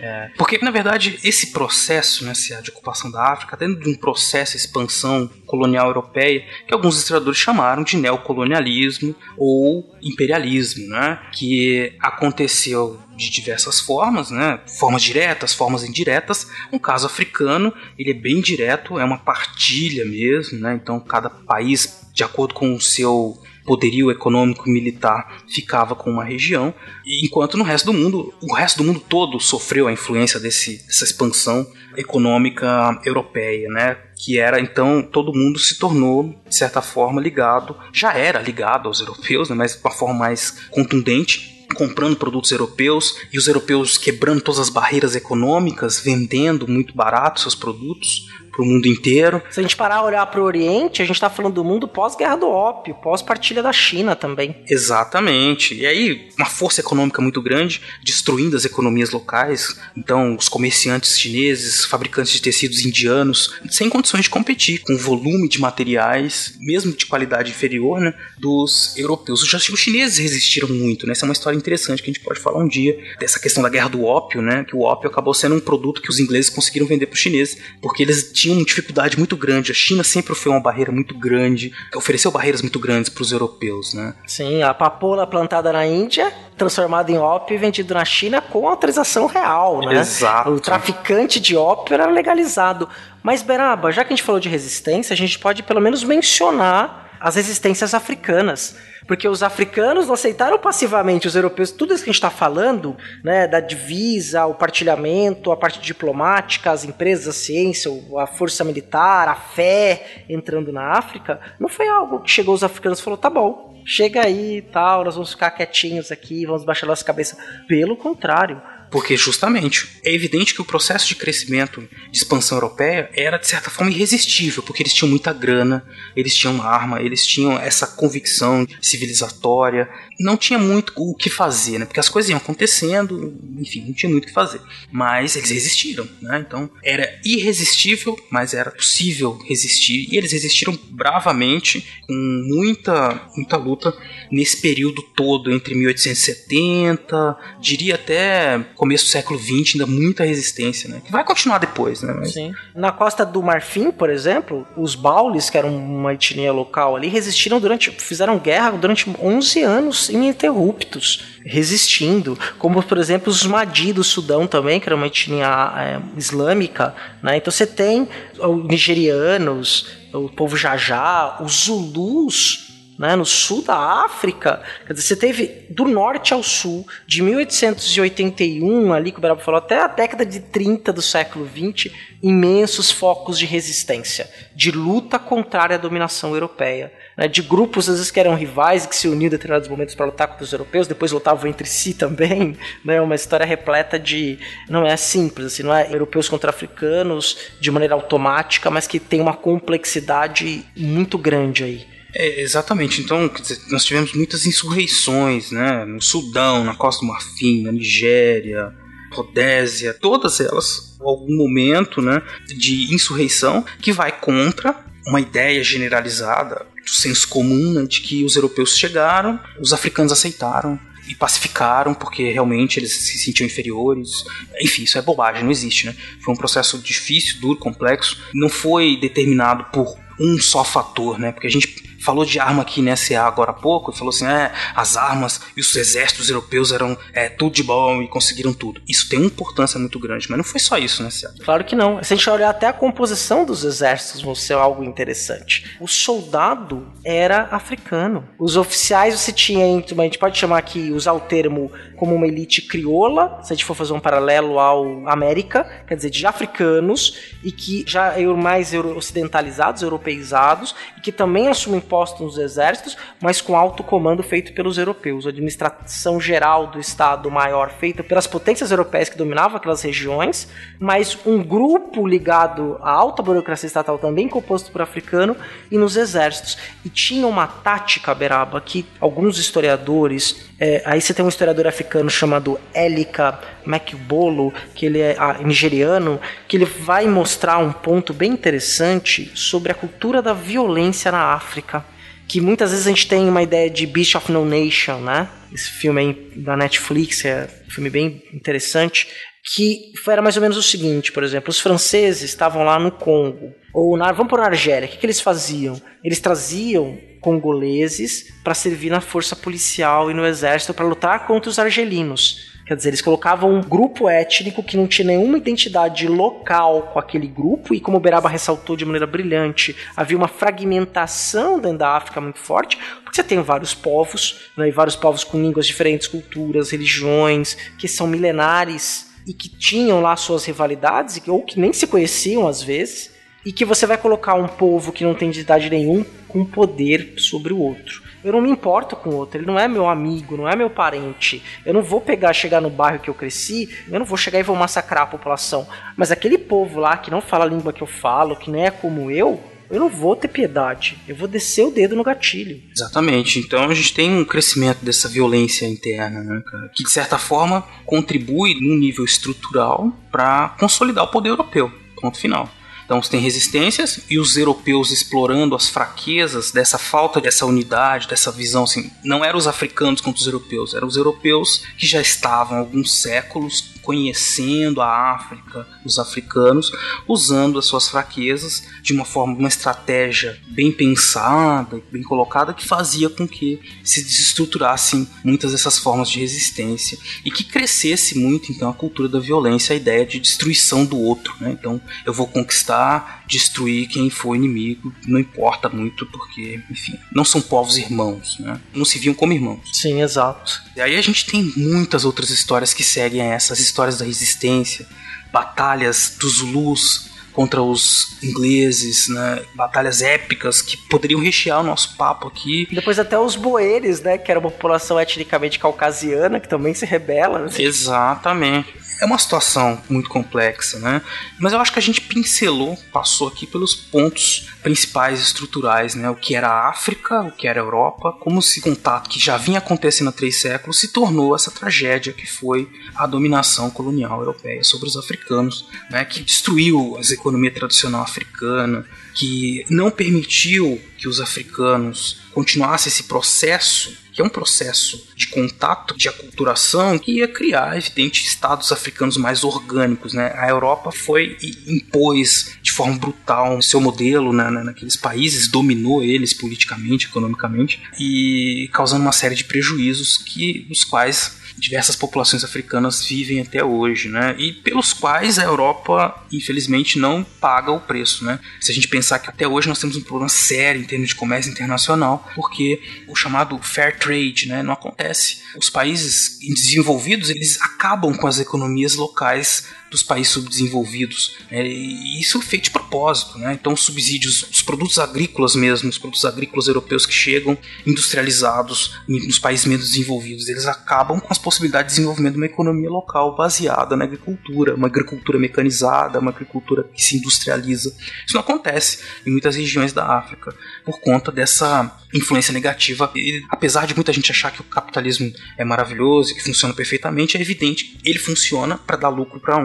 [SPEAKER 4] É, porque, na verdade, esse processo, né? De ocupação da África, dentro de um processo de expansão colonial europeia, que alguns historiadores chamaram de neocolonialismo ou imperialismo, né? Que aconteceu de diversas formas, né? Formas diretas, formas indiretas. Um caso africano, ele é bem direto, é uma partilha mesmo, né? Então cada país, de acordo com o seu poderio econômico e militar ficava com uma região, enquanto no resto do mundo, o resto do mundo todo sofreu a influência desse, dessa expansão econômica europeia, né? Que era então todo mundo se tornou de certa forma ligado, já era ligado aos europeus, né? Mas de uma forma mais contundente comprando produtos europeus e os europeus quebrando todas as barreiras econômicas, vendendo muito barato seus produtos para o mundo inteiro.
[SPEAKER 3] Se a gente parar a olhar para o Oriente, a gente está falando do mundo pós-guerra do ópio, pós-partilha da China também.
[SPEAKER 4] Exatamente. E aí, uma força econômica muito grande, destruindo as economias locais. Então, os comerciantes chineses, fabricantes de tecidos indianos, sem condições de competir com o volume de materiais, mesmo de qualidade inferior, né, dos europeus. Os chineses resistiram muito, né? Essa é uma história interessante que a gente pode falar um dia dessa questão da guerra do ópio, né? Que o ópio acabou sendo um produto que os ingleses conseguiram vender para os chineses, porque eles tinham tinham dificuldade muito grande. A China sempre foi uma barreira muito grande, ofereceu barreiras muito grandes para os europeus, né?
[SPEAKER 3] Sim, a papoula plantada na Índia, transformada em ópio e vendido na China com autorização real, né?
[SPEAKER 4] Exato.
[SPEAKER 3] O traficante de ópio era legalizado. Mas, Beraba, já que a gente falou de resistência, a gente pode pelo menos mencionar as resistências africanas porque os africanos não aceitaram passivamente os europeus. Tudo isso que a gente está falando, né, da divisa, o partilhamento, a parte diplomática, as empresas, a ciência, a força militar, a fé entrando na África, não foi algo que chegou os africanos e falou: tá bom, chega aí e tal, nós vamos ficar quietinhos aqui, vamos baixar nossa cabeça. Pelo contrário
[SPEAKER 4] porque, justamente, é evidente que o processo de crescimento, de expansão europeia, era, de certa forma, irresistível, porque eles tinham muita grana, eles tinham arma, eles tinham essa convicção civilizatória. Não tinha muito o que fazer, né? Porque as coisas iam acontecendo, enfim, não tinha muito o que fazer. Mas eles resistiram, né? Então, era irresistível, mas era possível resistir. E eles resistiram bravamente, com muita, muita luta, nesse período todo, entre 1870, diria até começo do século XX, ainda muita resistência, né? Que vai continuar depois, né?
[SPEAKER 3] Mas... Sim. Na costa do Marfim, por exemplo, os Baulis, que eram uma etnia local ali, resistiram durante. fizeram guerra durante 11 anos ininterruptos, resistindo. Como, por exemplo, os Mahdi do Sudão também, que era uma etnia é, islâmica, né? Então você tem os nigerianos, o povo Jajá, os Zulus né, no sul da África. Dizer, você teve do norte ao sul, de 1881, ali que o Beraba falou, até a década de 30 do século 20, imensos focos de resistência, de luta contrária à dominação europeia. Né, de grupos, às vezes, que eram rivais que se uniam em determinados momentos para lutar contra os europeus, depois lutavam entre si também. Né, uma história repleta de. Não é simples, assim, não é europeus contra africanos de maneira automática, mas que tem uma complexidade muito grande aí.
[SPEAKER 4] É, exatamente. Então, dizer, nós tivemos muitas insurreições, né? No Sudão, na Costa do Marfim, na Nigéria, Rodésia, todas elas, algum momento, né, de insurreição que vai contra uma ideia generalizada do senso comum né, de que os europeus chegaram, os africanos aceitaram e pacificaram porque realmente eles se sentiam inferiores. Enfim, isso é bobagem, não existe, né? Foi um processo difícil, duro, complexo, não foi determinado por um só fator, né? Porque a gente falou de arma aqui na SA agora há pouco, falou assim, é, as armas e os exércitos europeus eram é, tudo de bom e conseguiram tudo. Isso tem uma importância muito grande, mas não foi só isso, né?
[SPEAKER 3] Claro que não. Se a gente olhar até a composição dos exércitos, vão ser algo interessante. O soldado era africano. Os oficiais você tinha, a gente pode chamar aqui, usar o termo como uma elite crioula, se a gente for fazer um paralelo ao América, quer dizer, de africanos e que já mais ocidentalizados, europeizados, e que também assumem postos nos exércitos, mas com alto comando feito pelos europeus. A administração geral do Estado maior feita pelas potências europeias que dominavam aquelas regiões, mas um grupo ligado à alta burocracia estatal também composto por africano e nos exércitos. E tinha uma tática, Beraba, que alguns historiadores, é, aí você tem um historiador africano chamado Elika Mekbolo, que ele é ah, nigeriano, que ele vai mostrar um ponto bem interessante sobre a cultura da violência na África que muitas vezes a gente tem uma ideia de Beast of No Nation, né? Esse filme aí da Netflix é um filme bem interessante, que era mais ou menos o seguinte, por exemplo, os franceses estavam lá no Congo, ou na, vamos por Argélia, o que, que eles faziam? Eles traziam congoleses para servir na força policial e no exército para lutar contra os argelinos. Quer dizer, eles colocavam um grupo étnico que não tinha nenhuma identidade local com aquele grupo, e como o Beraba ressaltou de maneira brilhante, havia uma fragmentação dentro da África muito forte, porque você tem vários povos, né, e vários povos com línguas diferentes, culturas, religiões, que são milenares e que tinham lá suas rivalidades, ou que nem se conheciam às vezes, e que você vai colocar um povo que não tem identidade nenhum com poder sobre o outro. Eu não me importo com o outro, ele não é meu amigo, não é meu parente. Eu não vou pegar, chegar no bairro que eu cresci, eu não vou chegar e vou massacrar a população. Mas aquele povo lá que não fala a língua que eu falo, que nem é como eu, eu não vou ter piedade. Eu vou descer o dedo no gatilho.
[SPEAKER 4] Exatamente. Então a gente tem um crescimento dessa violência interna, né, cara? Que de certa forma contribui num nível estrutural para consolidar o poder europeu. Ponto final. Então você tem resistências e os europeus explorando as fraquezas dessa falta dessa unidade, dessa visão assim, não eram os africanos contra os europeus, eram os europeus que já estavam há alguns séculos conhecendo a África, os africanos, usando as suas fraquezas de uma forma, uma estratégia bem pensada, bem colocada, que fazia com que se desestruturassem muitas dessas formas de resistência e que crescesse muito então a cultura da violência, a ideia de destruição do outro. Né? Então eu vou conquistar, destruir quem for inimigo, não importa muito porque, enfim, não são povos irmãos, né? não se viam como irmãos.
[SPEAKER 3] Sim, exato.
[SPEAKER 4] E aí a gente tem muitas outras histórias que seguem essas histórias da resistência, batalhas dos Zulus contra os ingleses, né? Batalhas épicas que poderiam rechear o nosso papo aqui.
[SPEAKER 3] Depois até os boeres, né? Que era uma população etnicamente caucasiana que também se rebela. Né?
[SPEAKER 4] Exatamente é uma situação muito complexa, né? Mas eu acho que a gente pincelou, passou aqui pelos pontos principais estruturais, né? O que era a África, o que era a Europa, como esse contato que já vinha acontecendo há três séculos se tornou essa tragédia que foi a dominação colonial europeia sobre os africanos, né? Que destruiu a economia tradicional africana, que não permitiu que os africanos continuassem esse processo que é um processo de contato, de aculturação, que ia criar, evidente, estados africanos mais orgânicos. Né? A Europa foi e impôs de forma brutal seu modelo né, naqueles países, dominou eles politicamente, economicamente, e causando uma série de prejuízos que os quais diversas populações africanas vivem até hoje, né? E pelos quais a Europa, infelizmente, não paga o preço, né? Se a gente pensar que até hoje nós temos um problema sério em termos de comércio internacional, porque o chamado fair trade, né, não acontece. Os países desenvolvidos, eles acabam com as economias locais dos países subdesenvolvidos. Né? E isso é feito de propósito. Né? Então, os subsídios, os produtos agrícolas mesmo, os produtos agrícolas europeus que chegam industrializados nos países menos desenvolvidos, eles acabam com as possibilidades de desenvolvimento de uma economia local baseada na agricultura, uma agricultura mecanizada, uma agricultura que se industrializa. Isso não acontece em muitas regiões da África por conta dessa influência negativa. E, apesar de muita gente achar que o capitalismo é maravilhoso e que funciona perfeitamente, é evidente que ele funciona para dar lucro para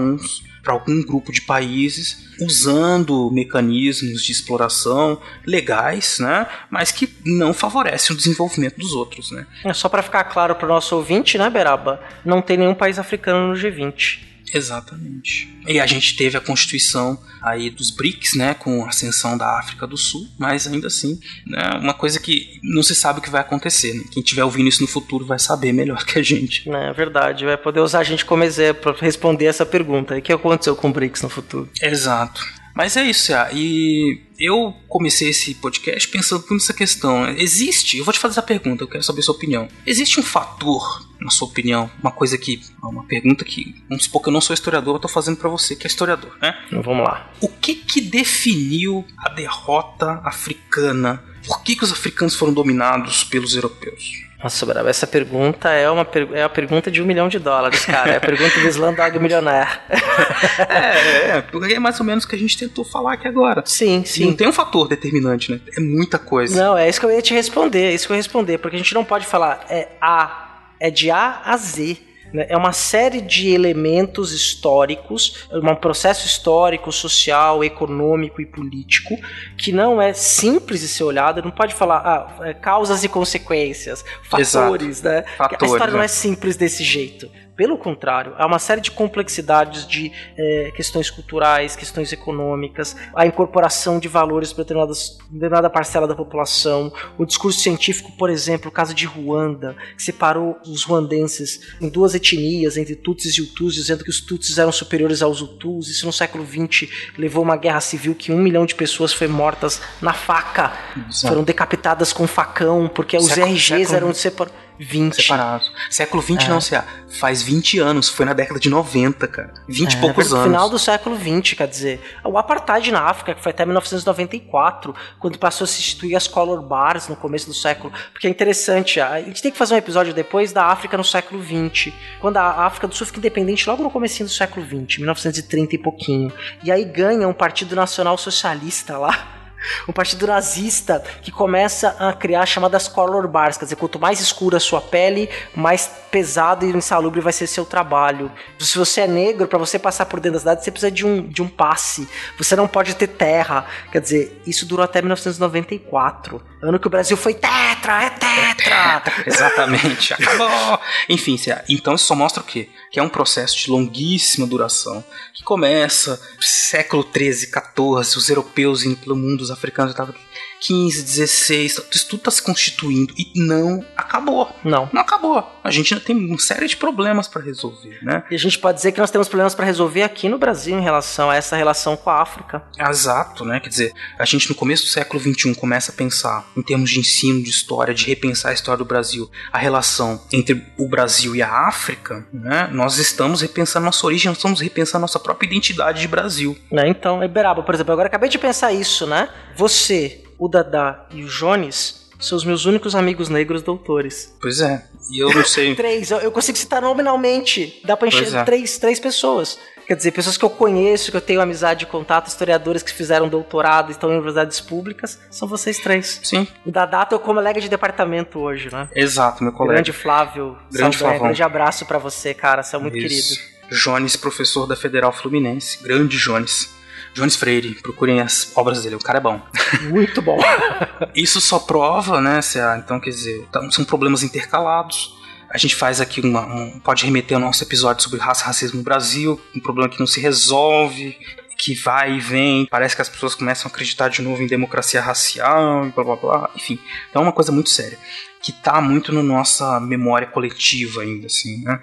[SPEAKER 4] para algum grupo de países, usando mecanismos de exploração legais, né, mas que não favorecem o desenvolvimento dos outros, né.
[SPEAKER 3] É só para ficar claro para o nosso ouvinte, né, Beraba, não tem nenhum país africano no G20.
[SPEAKER 4] Exatamente. E a gente teve a constituição aí dos BRICS, né, com a ascensão da África do Sul, mas ainda assim, né, uma coisa que não se sabe o que vai acontecer. Né? Quem estiver ouvindo isso no futuro vai saber melhor que a gente.
[SPEAKER 3] É verdade, vai poder usar a gente como exemplo para responder essa pergunta. O que aconteceu com o BRICS no futuro?
[SPEAKER 4] Exato. Mas é isso, Cia. E eu comecei esse podcast pensando nessa questão. Existe, eu vou te fazer essa pergunta, eu quero saber a sua opinião. Existe um fator, na sua opinião, uma coisa que. Uma pergunta que, vamos supor que eu não sou historiador, eu tô fazendo para você que é historiador, né?
[SPEAKER 3] Então, vamos lá.
[SPEAKER 4] O que que definiu a derrota africana? Por que, que os africanos foram dominados pelos europeus?
[SPEAKER 3] Nossa, Bravo, essa pergunta é uma, é a pergunta de um milhão de dólares, cara. É a pergunta do Slumdog milionário.
[SPEAKER 4] é, é, é mais ou menos o que a gente tentou falar aqui agora.
[SPEAKER 3] Sim, sim.
[SPEAKER 4] Não tem um fator determinante, né? É muita coisa.
[SPEAKER 3] Não, é isso que eu ia te responder, é isso que eu ia responder, porque a gente não pode falar é A, é de A a Z. Né? É uma série de elementos históricos, um processo histórico, social, econômico e político que não é simples de ser olhado. Não pode falar ah, é, causas e consequências, fatores, Exato. né? Fatores, a história né? não é simples desse jeito. Pelo contrário, há uma série de complexidades de é, questões culturais, questões econômicas, a incorporação de valores para determinada parcela da população, o discurso científico, por exemplo, o caso de Ruanda, que separou os ruandenses em duas etnias, entre Tutsis e Hutus, dizendo que os Tutsis eram superiores aos Hutus. Isso no século XX levou a uma guerra civil que um milhão de pessoas foi mortas na faca, Exato. foram decapitadas com facão, porque os século, RGs século... eram separados.
[SPEAKER 4] 20. Separados. Século 20 é. não, se faz 20 anos, foi na década de 90, cara. 20 é, e poucos anos.
[SPEAKER 3] final do século 20, quer dizer. O apartheid na África, que foi até 1994, quando passou a se instituir as color bars no começo do século. Porque é interessante, a gente tem que fazer um episódio depois da África no século 20, quando a África do Sul fica independente logo no começo do século 20, 1930 e pouquinho. E aí ganha um Partido Nacional Socialista lá um partido nazista que começa a criar chamadas color bars, quer dizer, quanto mais escura a sua pele, mais pesado e insalubre vai ser seu trabalho. Se você é negro, para você passar por dentro da cidade, você precisa de um, de um passe. Você não pode ter terra. Quer dizer, isso durou até 1994. Ano que o Brasil foi tetra, é tetra.
[SPEAKER 4] Exatamente, acabou. Enfim, então isso só mostra o quê? Que é um processo de longuíssima duração, que começa século 13, 14, os europeus indo pelo mundo, os africanos estavam 15, 16, isso tudo está se constituindo e não acabou.
[SPEAKER 3] Não.
[SPEAKER 4] Não acabou. A gente ainda tem uma série de problemas para resolver, né?
[SPEAKER 3] E a gente pode dizer que nós temos problemas para resolver aqui no Brasil em relação a essa relação com a África.
[SPEAKER 4] Exato, né? Quer dizer, a gente no começo do século XXI começa a pensar em termos de ensino, de história, de repensar a história do Brasil, a relação entre o Brasil e a África, né? Nós estamos repensando nossa origem, nós estamos repensando nossa própria identidade de Brasil.
[SPEAKER 3] Né? Então, Iberaba, por exemplo, agora acabei de pensar isso, né? Você o Dadá e o Jones são os meus únicos amigos negros doutores.
[SPEAKER 4] Pois é, e eu não sei.
[SPEAKER 3] três, eu, eu, consigo citar nominalmente. Dá pra encher é. três, três pessoas. Quer dizer, pessoas que eu conheço, que eu tenho amizade e contato, historiadores que fizeram doutorado e estão em universidades públicas, são vocês três.
[SPEAKER 4] Sim.
[SPEAKER 3] O Dadá é colega de departamento hoje, né?
[SPEAKER 4] Exato, meu colega.
[SPEAKER 3] Grande Flávio.
[SPEAKER 4] Grande Flávio.
[SPEAKER 3] Grande abraço para você, cara. Você é muito Isso. querido.
[SPEAKER 4] Jones, professor da Federal Fluminense. Grande Jones. Jones Freire, procurem as obras dele, o cara é bom.
[SPEAKER 3] Muito bom.
[SPEAKER 4] Isso só prova, né, então quer dizer, tá, são problemas intercalados. A gente faz aqui uma. Um, pode remeter ao nosso episódio sobre raça e racismo no Brasil, um problema que não se resolve, que vai e vem, parece que as pessoas começam a acreditar de novo em democracia racial e blá blá blá, enfim. Então é uma coisa muito séria que está muito na nossa memória coletiva ainda, assim, né?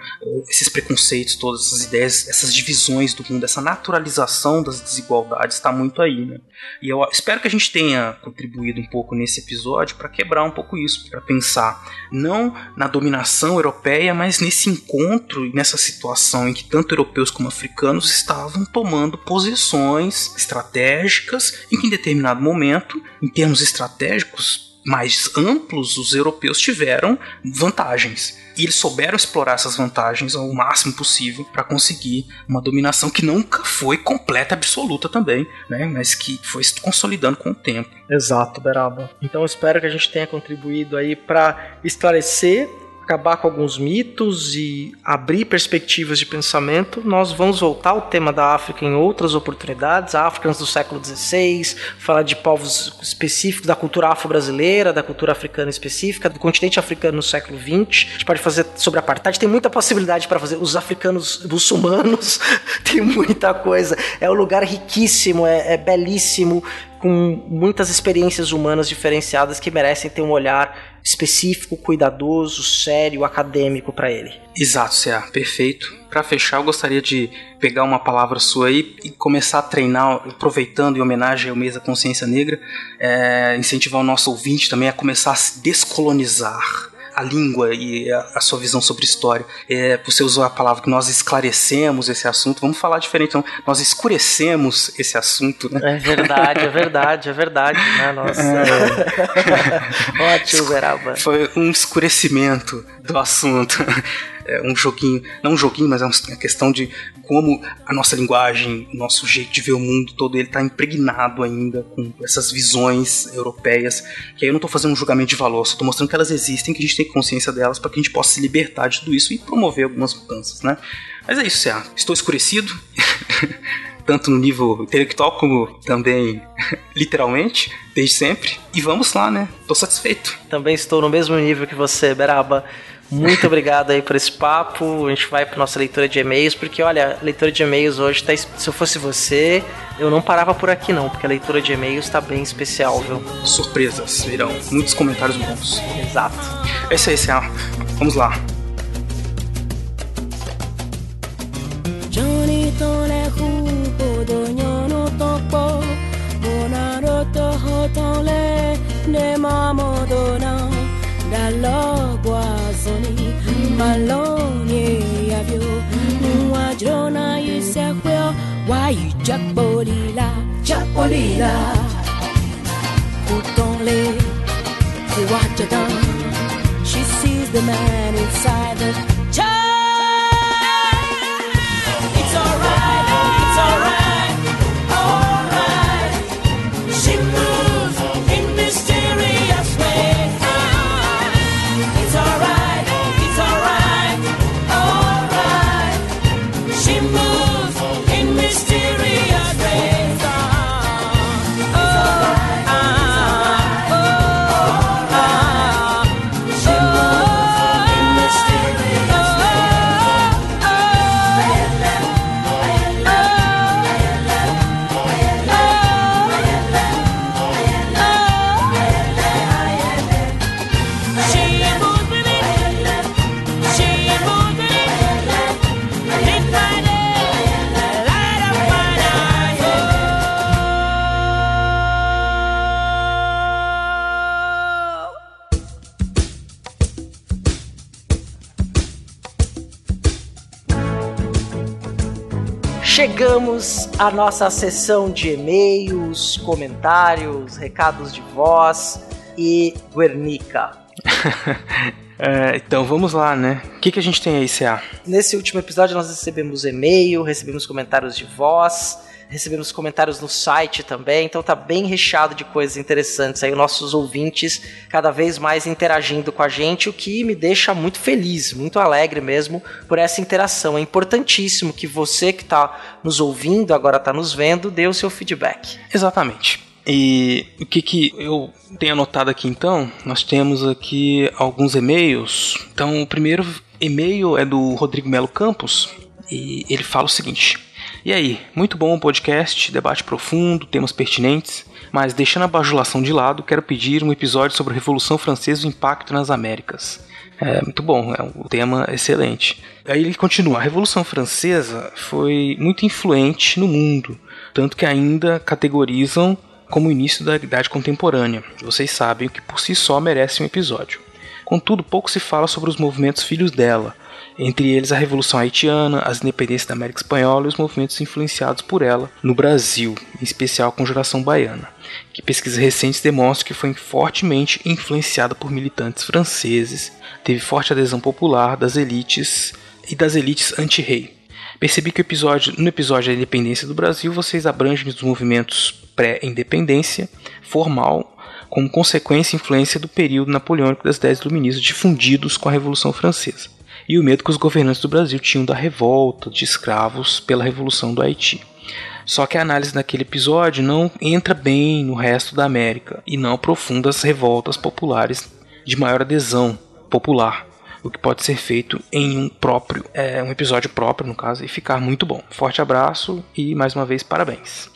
[SPEAKER 4] Esses preconceitos, todas essas ideias, essas divisões do mundo, essa naturalização das desigualdades está muito aí, né? E eu espero que a gente tenha contribuído um pouco nesse episódio para quebrar um pouco isso, para pensar não na dominação europeia, mas nesse encontro e nessa situação em que tanto europeus como africanos estavam tomando posições estratégicas e que em determinado momento, em termos estratégicos, mais amplos, os europeus tiveram vantagens. E eles souberam explorar essas vantagens ao máximo possível para conseguir uma dominação que nunca foi completa absoluta também, né? mas que foi se consolidando com o tempo.
[SPEAKER 3] Exato, Beraba. Então espero que a gente tenha contribuído aí para esclarecer acabar com alguns mitos e abrir perspectivas de pensamento, nós vamos voltar ao tema da África em outras oportunidades, Áfricas do século XVI, falar de povos específicos, da cultura afro-brasileira, da cultura africana específica, do continente africano no século XX. A gente pode fazer sobre apartheid, tem muita possibilidade para fazer. Os africanos muçulmanos, tem muita coisa. É um lugar riquíssimo, é, é belíssimo, com muitas experiências humanas diferenciadas que merecem ter um olhar específico, cuidadoso, sério, acadêmico para ele.
[SPEAKER 4] Exato, Cé, perfeito. Para fechar, eu gostaria de pegar uma palavra sua aí e começar a treinar, aproveitando em homenagem ao mês da consciência negra, é, incentivar o nosso ouvinte também a começar a se descolonizar a língua e a, a, sua visão sobre história. É, você usou a palavra que nós esclarecemos esse assunto. Vamos falar diferente, então. Nós escurecemos esse assunto, né?
[SPEAKER 3] É verdade, é verdade, é verdade, né? Nossa. É. Ótimo, Beraba.
[SPEAKER 4] Foi um escurecimento do assunto é um joguinho, não um joguinho, mas é uma questão de como a nossa linguagem, o nosso jeito de ver o mundo todo, ele está impregnado ainda com essas visões europeias, que aí eu não estou fazendo um julgamento de valor, só estou mostrando que elas existem, que a gente tem consciência delas para que a gente possa se libertar de tudo isso e promover algumas mudanças, né? Mas é isso, Cé. Estou escurecido. tanto no nível intelectual como também literalmente, desde sempre. E vamos lá, né? Tô satisfeito.
[SPEAKER 3] Também estou no mesmo nível que você, Beraba. Muito obrigado aí por esse papo. A gente vai para nossa leitura de e-mails, porque olha, a leitura de e-mails hoje tá. Se eu fosse você, eu não parava por aqui não, porque a leitura de e-mails está bem especial, viu?
[SPEAKER 4] Surpresas virão. Muitos comentários bons.
[SPEAKER 3] Exato.
[SPEAKER 4] É isso aí, Céu. Vamos lá. Johnny malone avyo nwa jona well, why you japolila japolila kutonle kuwachadan she sees the man inside the
[SPEAKER 3] À nossa sessão de e-mails, comentários, recados de voz e Guernica.
[SPEAKER 4] É, então vamos lá, né? O que, que a gente tem aí, CA?
[SPEAKER 3] Nesse último episódio nós recebemos e-mail, recebemos comentários de voz. Recebemos comentários no site também, então tá bem recheado de coisas interessantes aí, nossos ouvintes cada vez mais interagindo com a gente, o que me deixa muito feliz, muito alegre mesmo por essa interação. É importantíssimo que você que está nos ouvindo, agora está nos vendo, dê o seu feedback.
[SPEAKER 4] Exatamente. E o que, que eu tenho anotado aqui então? Nós temos aqui alguns e-mails. Então, o primeiro e-mail é do Rodrigo Melo Campos e ele fala o seguinte: E aí, muito bom o podcast, debate profundo, temas pertinentes, mas deixando a bajulação de lado, quero pedir um episódio sobre a Revolução Francesa e o impacto nas Américas. É muito bom, é um tema excelente. Aí ele continua: a Revolução Francesa foi muito influente no mundo, tanto que ainda categorizam como o início da Idade Contemporânea. Vocês sabem que por si só merece um episódio. Contudo, pouco se fala sobre os movimentos filhos dela, entre eles a Revolução Haitiana, as independências da América Espanhola e os movimentos influenciados por ela no Brasil, em especial a Conjuração Baiana, que pesquisas recentes demonstram que foi fortemente influenciada por militantes franceses, teve forte adesão popular das elites e das elites anti-rei. Percebi que episódio, no episódio da independência do Brasil vocês abrangem os movimentos pré-independência, formal, como consequência e influência do período napoleônico das ideias iluministas difundidos com a Revolução Francesa, e o medo que os governantes do Brasil tinham da revolta de escravos pela Revolução do Haiti. Só que a análise naquele episódio não entra bem no resto da América e não aprofunda as revoltas populares de maior adesão popular, o que pode ser feito em um próprio, é, um episódio próprio no caso, e ficar muito bom. Forte abraço e mais uma vez parabéns.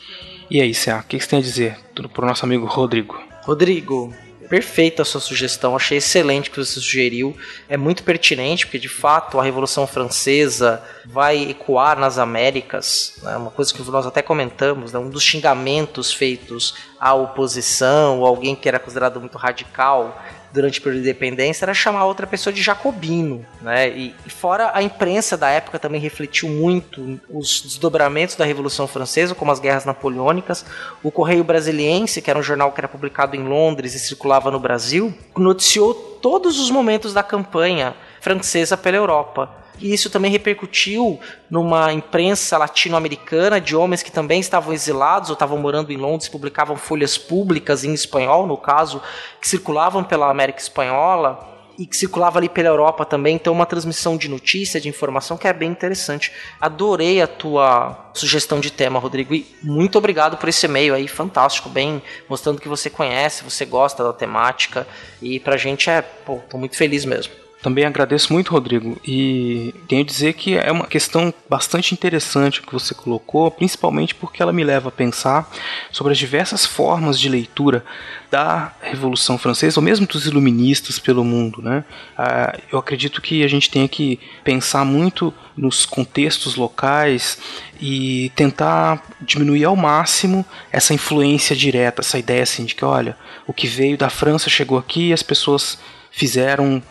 [SPEAKER 4] E aí, Cia, o que você tem a dizer para o nosso amigo Rodrigo?
[SPEAKER 3] Rodrigo, perfeita a sua sugestão, achei excelente que você sugeriu. É muito pertinente, porque de fato a Revolução Francesa vai ecoar nas Américas, né? uma coisa que nós até comentamos, né? um dos xingamentos feitos à oposição, ou alguém que era considerado muito radical, durante o período de independência era chamar outra pessoa de jacobino, né? E, e, fora a imprensa da época também refletiu muito os desdobramentos da Revolução Francesa, como as guerras napoleônicas. O Correio Brasiliense, que era um jornal que era publicado em Londres e circulava no Brasil, noticiou todos os momentos da campanha francesa pela Europa e isso também repercutiu numa imprensa latino-americana de homens que também estavam exilados ou estavam morando em Londres, publicavam folhas públicas em espanhol, no caso, que circulavam pela América Espanhola e que circulava ali pela Europa também, então uma transmissão de notícia, de informação que é bem interessante. Adorei a tua sugestão de tema, Rodrigo, e muito obrigado por esse e-mail aí, fantástico, bem mostrando que você conhece, você gosta da temática e pra gente é, pô, tô muito feliz mesmo.
[SPEAKER 4] Também agradeço muito, Rodrigo, e tenho a dizer que é uma questão bastante interessante que você colocou, principalmente porque ela me leva a pensar sobre as diversas formas de leitura da Revolução Francesa, ou mesmo dos iluministas pelo mundo. Né? Ah, eu acredito que a gente tem que pensar muito nos contextos locais e tentar diminuir ao máximo essa influência direta, essa ideia assim de que, olha, o que veio da França chegou aqui e as pessoas fizeram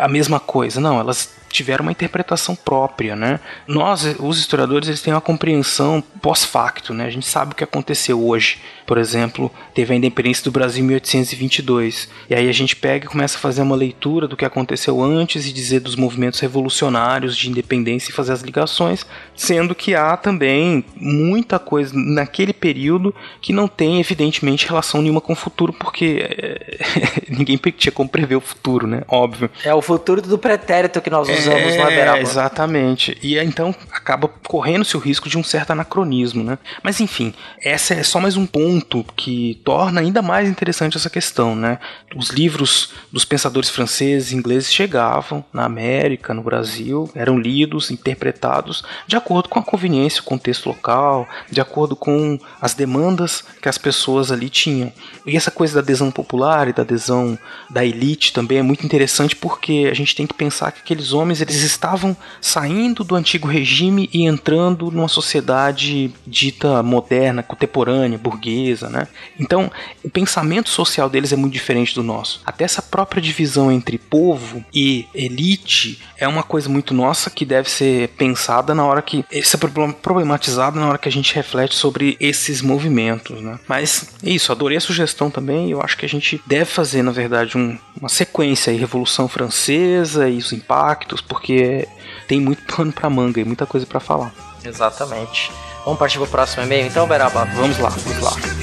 [SPEAKER 4] a mesma coisa. Não, elas tiveram uma interpretação própria, né? Nós, os historiadores, eles têm uma compreensão pós-facto, né? A gente sabe o que aconteceu hoje. Por exemplo, teve a independência do Brasil em 1822. E aí a gente pega e começa a fazer uma leitura do que aconteceu antes e dizer dos movimentos revolucionários de independência e fazer as ligações, sendo que há também muita coisa naquele período que não tem, evidentemente, relação nenhuma com o futuro, porque é, ninguém tinha como prever o futuro, né? Óbvio.
[SPEAKER 3] É o futuro do pretérito que nós usamos é, no Aberaba.
[SPEAKER 4] Exatamente. E então acaba correndo-se o risco de um certo anacronismo, né? Mas enfim, essa é só mais um ponto que torna ainda mais interessante essa questão, né? Os livros dos pensadores franceses e ingleses chegavam na América, no Brasil, eram lidos, interpretados de acordo com a conveniência, o contexto local, de acordo com as demandas que as pessoas ali tinham. E essa coisa da adesão popular e da adesão da elite também é muito interessante porque a gente tem que pensar que aqueles homens eles estavam saindo do antigo regime e entrando numa sociedade dita moderna, contemporânea, burguesa, né? Então, o pensamento social deles é muito diferente do nosso. Até essa própria divisão entre povo e elite é uma coisa muito nossa que deve ser pensada na hora que esse é problematizado na hora que a gente reflete sobre esses movimentos, né? Mas é isso, adorei a sugestão também. Eu acho que a gente deve fazer, na verdade, um, uma sequência aí, Revolução Francesa e os impactos porque tem muito pano para manga e muita coisa para falar.
[SPEAKER 3] Exatamente. Vamos partir pro próximo e-mail então, Beraba?
[SPEAKER 4] Vamos lá, vamos lá.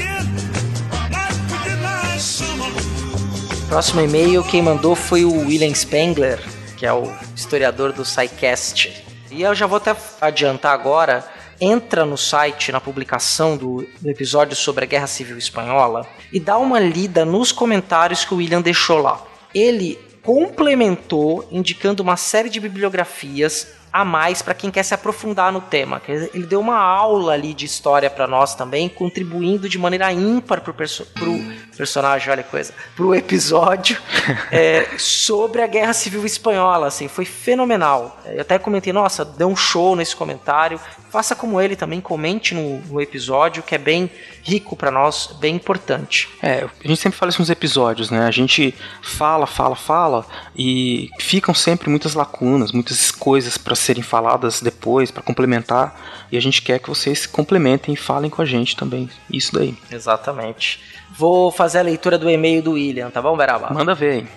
[SPEAKER 3] Próximo e-mail, quem mandou foi o William Spengler, que é o historiador do SciCast. E eu já vou até adiantar agora. Entra no site, na publicação do, do episódio sobre a Guerra Civil Espanhola, e dá uma lida nos comentários que o William deixou lá. Ele complementou indicando uma série de bibliografias a mais para quem quer se aprofundar no tema. Ele deu uma aula ali de história para nós também, contribuindo de maneira ímpar pro, perso pro personagem, olha que coisa, pro episódio é, sobre a Guerra Civil Espanhola, assim, foi fenomenal. Eu até comentei, nossa, deu um show nesse comentário. Faça como ele também, comente no, no episódio, que é bem rico para nós, bem importante.
[SPEAKER 4] É, a gente sempre fala isso nos episódios, né? A gente fala, fala, fala e ficam sempre muitas lacunas, muitas coisas para serem faladas depois, para complementar, e a gente quer que vocês complementem e falem com a gente também. Isso daí.
[SPEAKER 3] Exatamente. Vou fazer a leitura do e-mail do William, tá bom, Beraba?
[SPEAKER 4] Manda ver.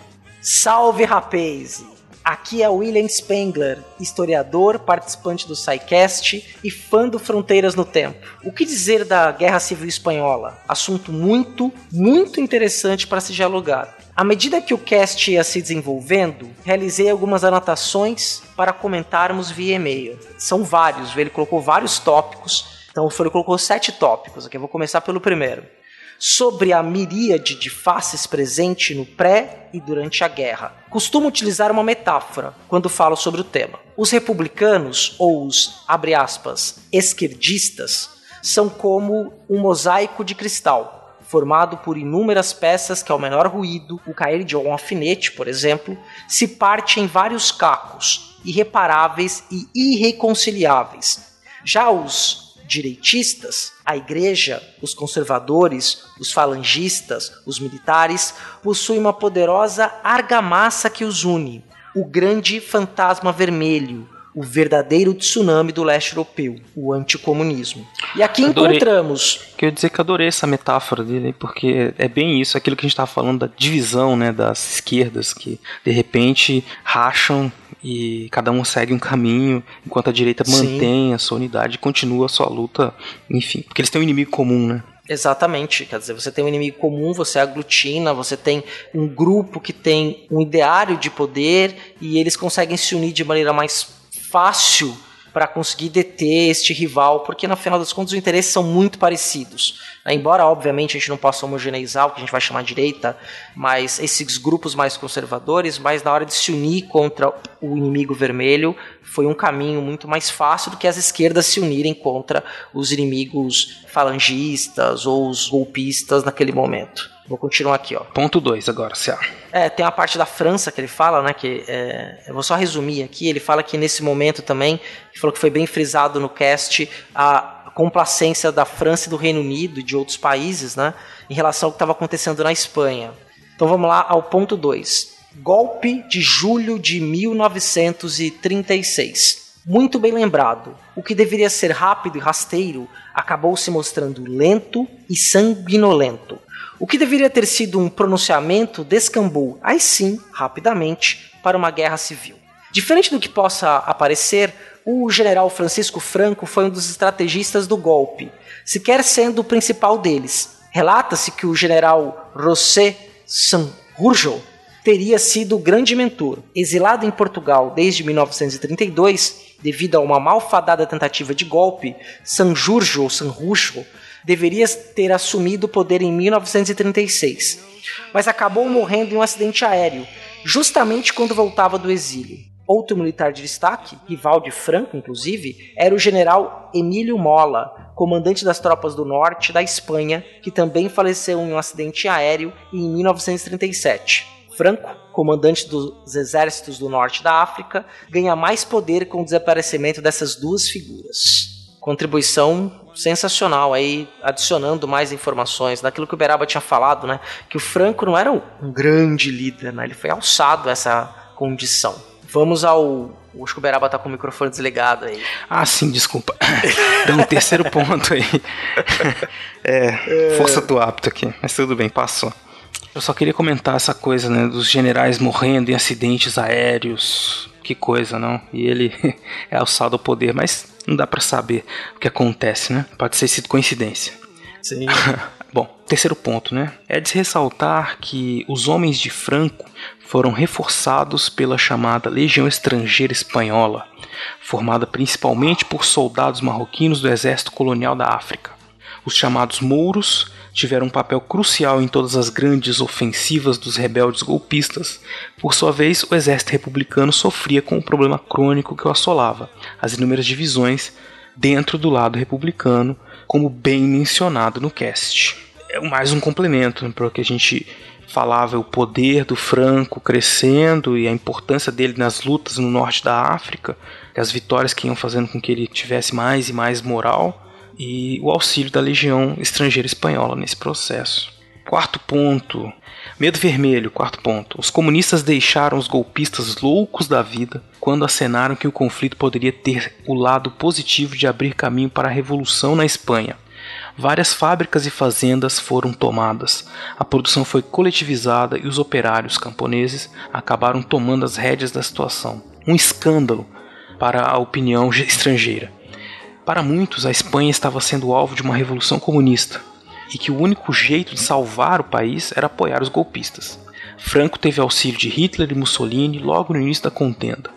[SPEAKER 3] Salve, rapaz! Aqui é William Spengler, historiador, participante do SciCast e fã do Fronteiras no Tempo. O que dizer da Guerra Civil Espanhola? Assunto muito, muito interessante para se dialogar. À medida que o cast ia se desenvolvendo, realizei algumas anotações para comentarmos via e-mail. São vários, ele colocou vários tópicos, então ele colocou sete tópicos. Aqui eu vou começar pelo primeiro. Sobre a miríade de faces presente no pré e durante a guerra. Costumo utilizar uma metáfora quando falo sobre o tema. Os republicanos, ou os, abre aspas, esquerdistas, são como um mosaico de cristal formado por inúmeras peças que, ao menor ruído, o cair de um alfinete, por exemplo, se parte em vários cacos, irreparáveis e irreconciliáveis. Já os direitistas, a igreja, os conservadores, os falangistas, os militares, possuem uma poderosa argamassa que os une, o grande fantasma vermelho, o verdadeiro tsunami do leste europeu, o anticomunismo. E aqui adorei. encontramos.
[SPEAKER 4] Quero dizer que adorei essa metáfora dele, porque é bem isso, aquilo que a gente estava falando da divisão né, das esquerdas, que de repente racham e cada um segue um caminho, enquanto a direita Sim. mantém a sua unidade e continua a sua luta, enfim, porque eles têm um inimigo comum, né?
[SPEAKER 3] Exatamente, quer dizer, você tem um inimigo comum, você aglutina, você tem um grupo que tem um ideário de poder e eles conseguem se unir de maneira mais fácil para conseguir deter este rival, porque no final das contas os interesses são muito parecidos. Né? Embora, obviamente, a gente não possa homogeneizar o que a gente vai chamar de direita, mas esses grupos mais conservadores, mas na hora de se unir contra o inimigo vermelho, foi um caminho muito mais fácil do que as esquerdas se unirem contra os inimigos falangistas ou os golpistas naquele momento. Vou continuar aqui, ó.
[SPEAKER 4] Ponto 2 agora, Cia.
[SPEAKER 3] É, tem a parte da França que ele fala, né? Que é, eu vou só resumir aqui. Ele fala que nesse momento também, ele falou que foi bem frisado no cast a complacência da França e do Reino Unido e de outros países, né? Em relação ao que estava acontecendo na Espanha. Então vamos lá ao ponto 2. Golpe de julho de 1936. Muito bem lembrado. O que deveria ser rápido e rasteiro acabou se mostrando lento e sanguinolento. O que deveria ter sido um pronunciamento descambou, aí sim, rapidamente, para uma guerra civil. Diferente do que possa aparecer, o general Francisco Franco foi um dos estrategistas do golpe, sequer sendo o principal deles. Relata-se que o general José Sanjurjo teria sido o grande mentor. Exilado em Portugal desde 1932, devido a uma malfadada tentativa de golpe, Sanjurjo ou Sanjurjo deveria ter assumido o poder em 1936, mas acabou morrendo em um acidente aéreo, justamente quando voltava do exílio. Outro militar de destaque, rival de Franco inclusive, era o general Emílio Mola, comandante das tropas do norte da Espanha, que também faleceu em um acidente aéreo em 1937. Franco, comandante dos exércitos do norte da África, ganha mais poder com o desaparecimento dessas duas figuras. Contribuição sensacional aí, adicionando mais informações naquilo que o Beraba tinha falado, né? Que o Franco não era um, grande líder, né? Ele foi alçado a essa condição. Vamos ao. Acho que o Beraba tá com o microfone desligado aí.
[SPEAKER 4] Ah, sim, desculpa. Tem um terceiro ponto aí. É, força do hábito aqui, mas tudo bem, passou. Eu só queria comentar essa coisa, né, dos generais morrendo em acidentes aéreos, que coisa, não? E ele é alçado ao poder, mas não dá para saber o que acontece, né? Pode ser sido coincidência.
[SPEAKER 3] Sim.
[SPEAKER 4] Bom, terceiro ponto, né? É de ressaltar que os homens de Franco foram reforçados pela chamada Legião Estrangeira Espanhola, formada principalmente por soldados marroquinos do exército colonial da África. Os chamados mouros tiveram um papel crucial em todas as grandes ofensivas dos rebeldes golpistas. Por sua vez, o exército republicano sofria com o problema crônico que o assolava, as inúmeras divisões dentro do lado republicano, como bem mencionado no cast. É mais um complemento né, para o que a gente falava, o poder do Franco crescendo e a importância dele nas lutas no norte da África, as vitórias que iam fazendo com que ele tivesse mais e mais moral e o auxílio da legião estrangeira espanhola nesse processo. Quarto ponto, medo vermelho, quarto ponto. Os comunistas deixaram os golpistas loucos da vida quando acenaram que o conflito poderia ter o lado positivo de abrir caminho para a revolução na Espanha. Várias fábricas e fazendas foram tomadas, a produção foi coletivizada e os operários camponeses acabaram tomando as rédeas da situação. Um escândalo para a opinião estrangeira. Para muitos, a Espanha estava sendo alvo de uma revolução comunista e que o único jeito de salvar o país era apoiar os golpistas. Franco teve auxílio de Hitler e Mussolini logo no início da contenda.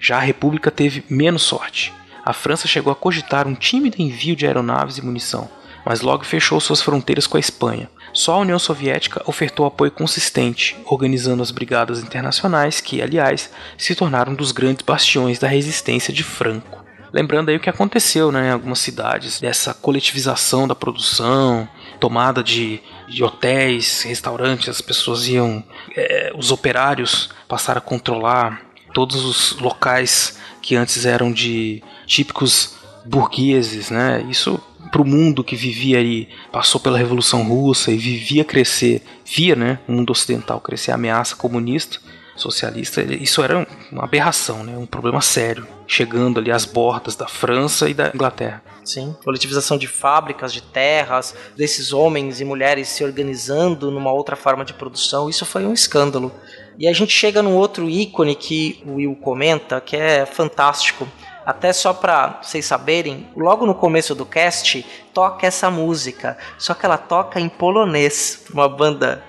[SPEAKER 4] Já a República teve menos sorte. A França chegou a cogitar um tímido envio de aeronaves e munição, mas logo fechou suas fronteiras com a Espanha. Só a União Soviética ofertou apoio consistente, organizando as brigadas internacionais que, aliás, se tornaram dos grandes bastiões da resistência de Franco. Lembrando aí o que aconteceu né, em algumas cidades, dessa coletivização da produção, tomada de, de hotéis, restaurantes, as pessoas iam. É, os operários passaram a controlar todos os locais que antes eram de típicos burgueses, né? Isso para o mundo que vivia ali, passou pela Revolução Russa e vivia crescer, via, né, o mundo ocidental crescer a ameaça comunista socialista, isso era uma aberração, né? um problema sério, chegando ali às bordas da França e da Inglaterra.
[SPEAKER 3] Sim, coletivização de fábricas, de terras, desses homens e mulheres se organizando numa outra forma de produção, isso foi um escândalo. E a gente chega num outro ícone que o Will comenta, que é fantástico. Até só para vocês saberem, logo no começo do cast toca essa música, só que ela toca em polonês, uma banda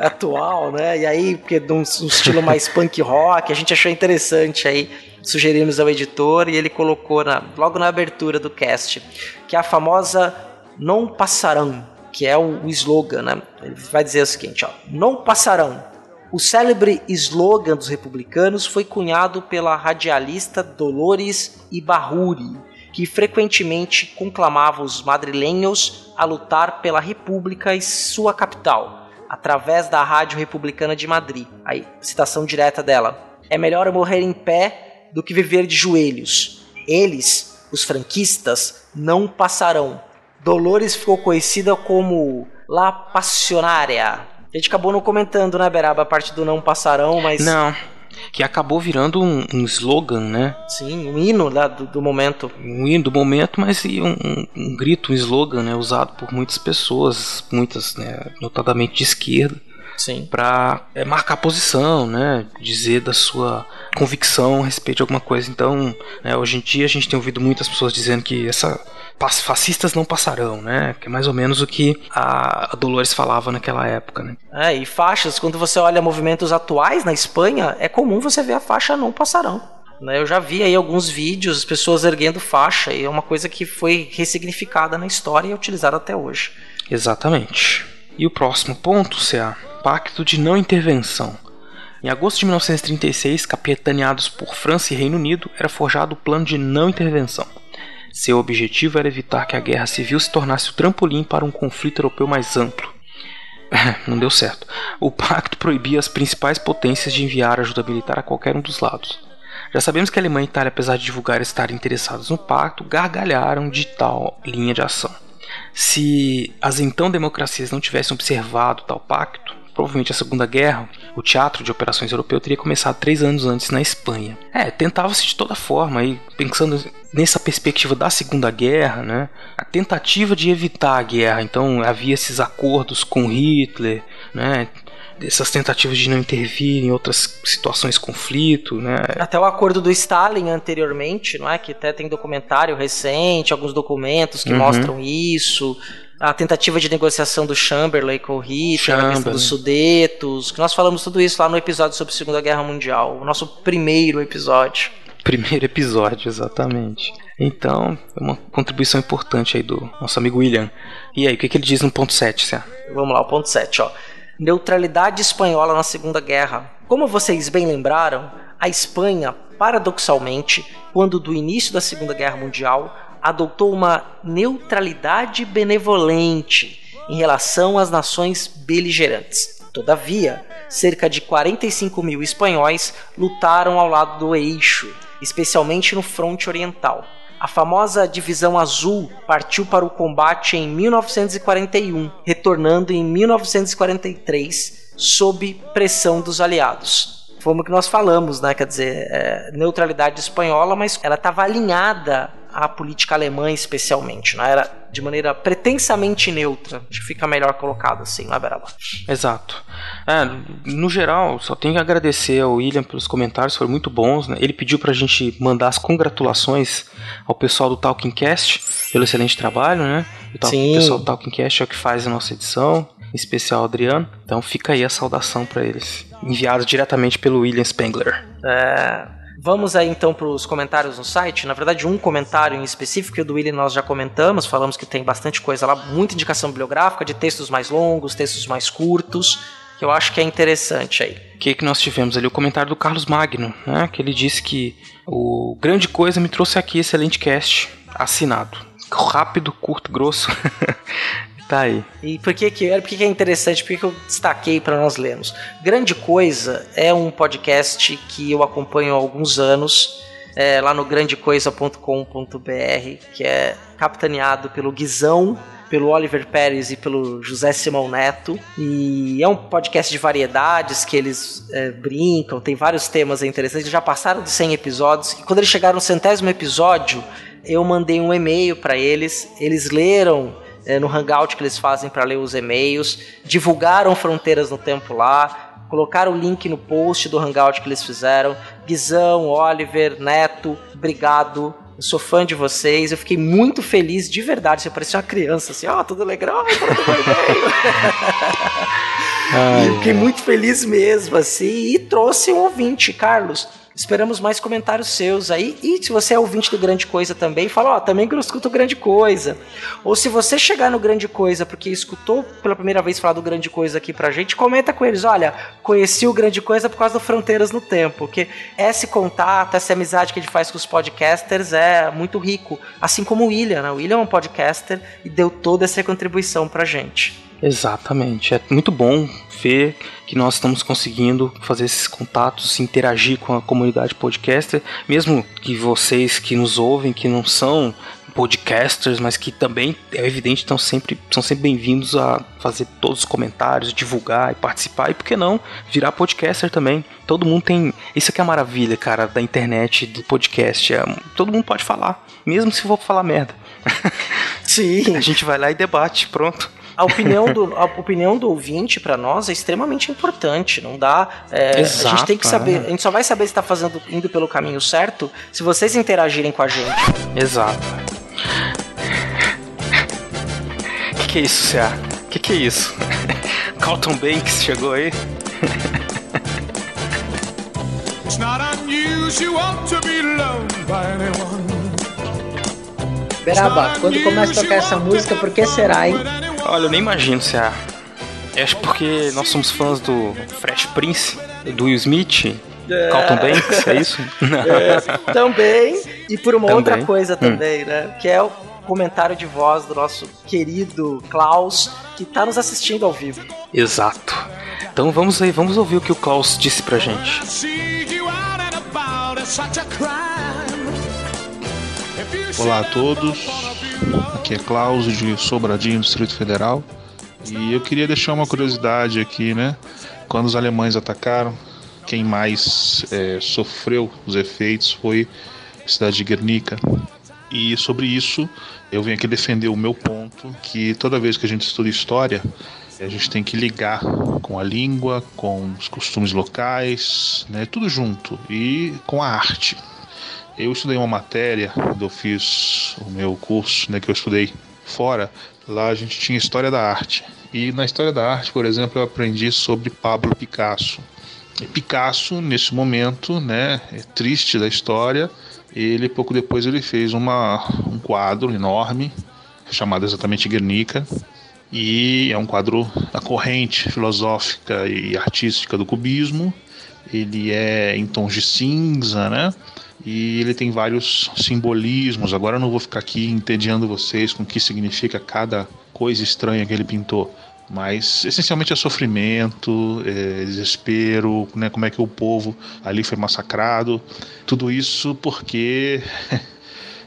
[SPEAKER 3] atual, né? E aí, porque de um, um, estilo mais punk rock, a gente achou interessante aí. Sugerimos ao editor e ele colocou na, logo na abertura do cast, que é a famosa Não Passarão, que é o, o slogan, né? Ele vai dizer o seguinte, ó, Não Passarão. O célebre slogan dos republicanos foi cunhado pela radialista Dolores Ibarruri, que frequentemente conclamava os madrilenhos a lutar pela república e sua capital, através da Rádio Republicana de Madrid. Aí, citação direta dela. É melhor morrer em pé do que viver de joelhos. Eles, os franquistas, não passarão. Dolores ficou conhecida como La Passionária. A gente acabou não comentando, né, Beraba, a parte do não passarão, mas.
[SPEAKER 4] Não, que acabou virando um, um slogan, né?
[SPEAKER 3] Sim, um hino né, do, do, momento.
[SPEAKER 4] Um hino do momento, mas um, um, um, grito, um slogan, né? Usado por muitas pessoas, muitas, né, notadamente de esquerda.
[SPEAKER 3] Sim.
[SPEAKER 4] Para é, marcar posição, né? Dizer da sua convicção a respeito de alguma coisa. Então, né, hoje em dia a gente tem ouvido muitas pessoas dizendo que essa fascistas não passarão, né? Que é mais ou menos o que a Dolores falava naquela época, né?
[SPEAKER 3] É, e faixas, quando você olha movimentos atuais na Espanha, é comum você ver a faixa não passarão. Né? Eu já vi aí alguns vídeos, as pessoas erguendo faixa, e é uma coisa que foi ressignificada na história e é utilizada até hoje.
[SPEAKER 4] Exatamente. E o próximo ponto, CA, Pacto de Não Intervenção. Em agosto de 1936, capitaneados por França e Reino Unido, era forjado o plano de não intervenção. Seu objetivo era evitar que a guerra civil se tornasse o trampolim para um conflito europeu mais amplo. Não deu certo. O pacto proibia as principais potências de enviar ajuda militar a qualquer um dos lados. Já sabemos que a Alemanha e a Itália, apesar de divulgar estarem interessados no pacto, gargalharam de tal linha de ação. Se as então democracias não tivessem observado tal pacto, provavelmente a Segunda Guerra, o teatro de operações europeu teria começado três anos antes na Espanha. É, tentava-se de toda forma, aí, pensando nessa perspectiva da Segunda Guerra, né, a tentativa de evitar a guerra. Então havia esses acordos com Hitler, né, essas tentativas de não intervir em outras situações de conflito, né?
[SPEAKER 3] Até o acordo do Stalin anteriormente, não é? Que até tem documentário recente, alguns documentos que uhum. mostram isso a tentativa de negociação do Chamberlain com o Hitler, a questão dos Sudetos, que nós falamos tudo isso lá no episódio sobre a Segunda Guerra Mundial, o nosso primeiro episódio.
[SPEAKER 4] Primeiro episódio, exatamente. Então, é uma contribuição importante aí do nosso amigo William. E aí, o que, que ele diz no ponto 7, Cé?
[SPEAKER 3] Vamos lá, o ponto 7, ó. Neutralidade espanhola na Segunda Guerra. Como vocês bem lembraram, a Espanha, paradoxalmente, quando do início da Segunda Guerra Mundial, adotou uma neutralidade benevolente em relação às nações beligerantes. Todavia, cerca de 45 mil espanhóis lutaram ao lado do eixo, especialmente no fronte oriental. A famosa Divisão Azul partiu para o combate em 1941, retornando em 1943 sob pressão dos aliados. Foi o que nós falamos, né? Quer dizer, é, neutralidade espanhola, mas ela estava alinhada à política alemã especialmente, não era de maneira pretensamente neutra. Acho que fica melhor colocado assim, não é, Beraba?
[SPEAKER 4] Exato. É, no geral, só tenho que agradecer ao William pelos comentários, foram muito bons. Né? Ele pediu pra gente mandar as congratulações ao pessoal do Talking Cast pelo excelente trabalho, né? O, Sim. o pessoal do Talking Cast é o que faz a nossa edição, em especial o Adriano. Então fica aí a saudação para eles, enviado diretamente pelo William Spengler.
[SPEAKER 3] É. Vamos aí então para os comentários no site. Na verdade, um comentário em específico que o do William nós já comentamos, falamos que tem bastante coisa lá, muita indicação bibliográfica de textos mais longos, textos mais curtos, que eu acho que é interessante aí.
[SPEAKER 4] O que, que nós tivemos ali? O comentário do Carlos Magno, né? Que ele disse que o grande coisa me trouxe aqui, excelente cast, assinado. Rápido, curto, grosso. Tá aí.
[SPEAKER 3] E por que, que, por que, que é interessante? Por que, que eu destaquei para nós lermos? Grande Coisa é um podcast que eu acompanho há alguns anos. É, lá no grandecoisa.com.br, que é capitaneado pelo Guizão, pelo Oliver Pérez e pelo José Simão Neto. E é um podcast de variedades que eles é, brincam, tem vários temas interessantes. Já passaram de 100 episódios. E quando eles chegaram no centésimo episódio, eu mandei um e-mail para eles. Eles leram é, no Hangout que eles fazem para ler os e-mails, divulgaram Fronteiras no Tempo lá, colocaram o link no post do Hangout que eles fizeram. Guizão, Oliver, Neto, obrigado. Eu sou fã de vocês, eu fiquei muito feliz de verdade. Você parecia uma criança, assim, ó, oh, tudo legal, Ai, eu fiquei muito feliz mesmo, assim, e trouxe um ouvinte, Carlos Esperamos mais comentários seus aí. E se você é ouvinte do Grande Coisa também, fala, ó, oh, também que eu escuto Grande Coisa. Ou se você chegar no Grande Coisa porque escutou pela primeira vez falar do Grande Coisa aqui pra gente, comenta com eles, olha, conheci o Grande Coisa por causa do Fronteiras no Tempo. Porque esse contato, essa amizade que gente faz com os podcasters é muito rico. Assim como o William, né? O William é um podcaster e deu toda essa contribuição pra gente.
[SPEAKER 4] Exatamente. É muito bom ver que nós estamos conseguindo fazer esses contatos, interagir com a comunidade podcaster, mesmo que vocês que nos ouvem, que não são podcasters, mas que também é evidente estão sempre são sempre bem-vindos a fazer todos os comentários, divulgar e participar e por que não virar podcaster também. Todo mundo tem isso aqui é a maravilha, cara, da internet, do podcast. É, todo mundo pode falar, mesmo se for falar merda.
[SPEAKER 3] Sim.
[SPEAKER 4] a gente vai lá e debate, pronto
[SPEAKER 3] a opinião do, a opinião do ouvinte para nós é extremamente importante. Não dá. É, Exato, a gente tem que saber. É. A gente só vai saber se está fazendo indo pelo caminho certo se vocês interagirem com a gente.
[SPEAKER 4] Exato. O que, que é isso, Cia? O que, que é isso? Carlton Banks chegou aí? It's not unusual to be loved by anyone.
[SPEAKER 3] Beraba, quando começa a tocar essa música, por que será, hein?
[SPEAKER 4] Olha, eu nem imagino se é. Acho porque nós somos fãs do Fresh Prince, do Will Smith, é. Carlton Banks, é isso?
[SPEAKER 3] É, também, e por uma também. outra coisa hum. também, hum. né? Que é o comentário de voz do nosso querido Klaus, que está nos assistindo ao vivo.
[SPEAKER 4] Exato. Então vamos aí, vamos ouvir o que o Klaus disse pra gente.
[SPEAKER 1] Olá a todos, aqui é Klaus de Sobradinho, Distrito Federal. E eu queria deixar uma curiosidade aqui, né? Quando os alemães atacaram, quem mais é, sofreu os efeitos foi a cidade de Guernica. E sobre isso, eu venho aqui defender o meu ponto, que toda vez que a gente estuda história, a gente tem que ligar com a língua, com os costumes locais, né, tudo junto e com a arte. Eu estudei uma matéria, quando eu fiz o meu curso, né, que eu estudei fora, lá a gente tinha história da arte. E na história da arte, por exemplo, eu aprendi sobre Pablo Picasso. E Picasso, nesse momento, né, é triste da história, ele pouco depois ele fez uma, um quadro enorme chamado exatamente Guernica, e é um quadro da corrente filosófica e artística do cubismo. Ele é em tons de cinza, né? E ele tem vários simbolismos. Agora eu não vou ficar aqui entediando vocês com o que significa cada coisa estranha que ele pintou. Mas essencialmente é sofrimento, é desespero, né? como é que o povo ali foi massacrado. Tudo isso porque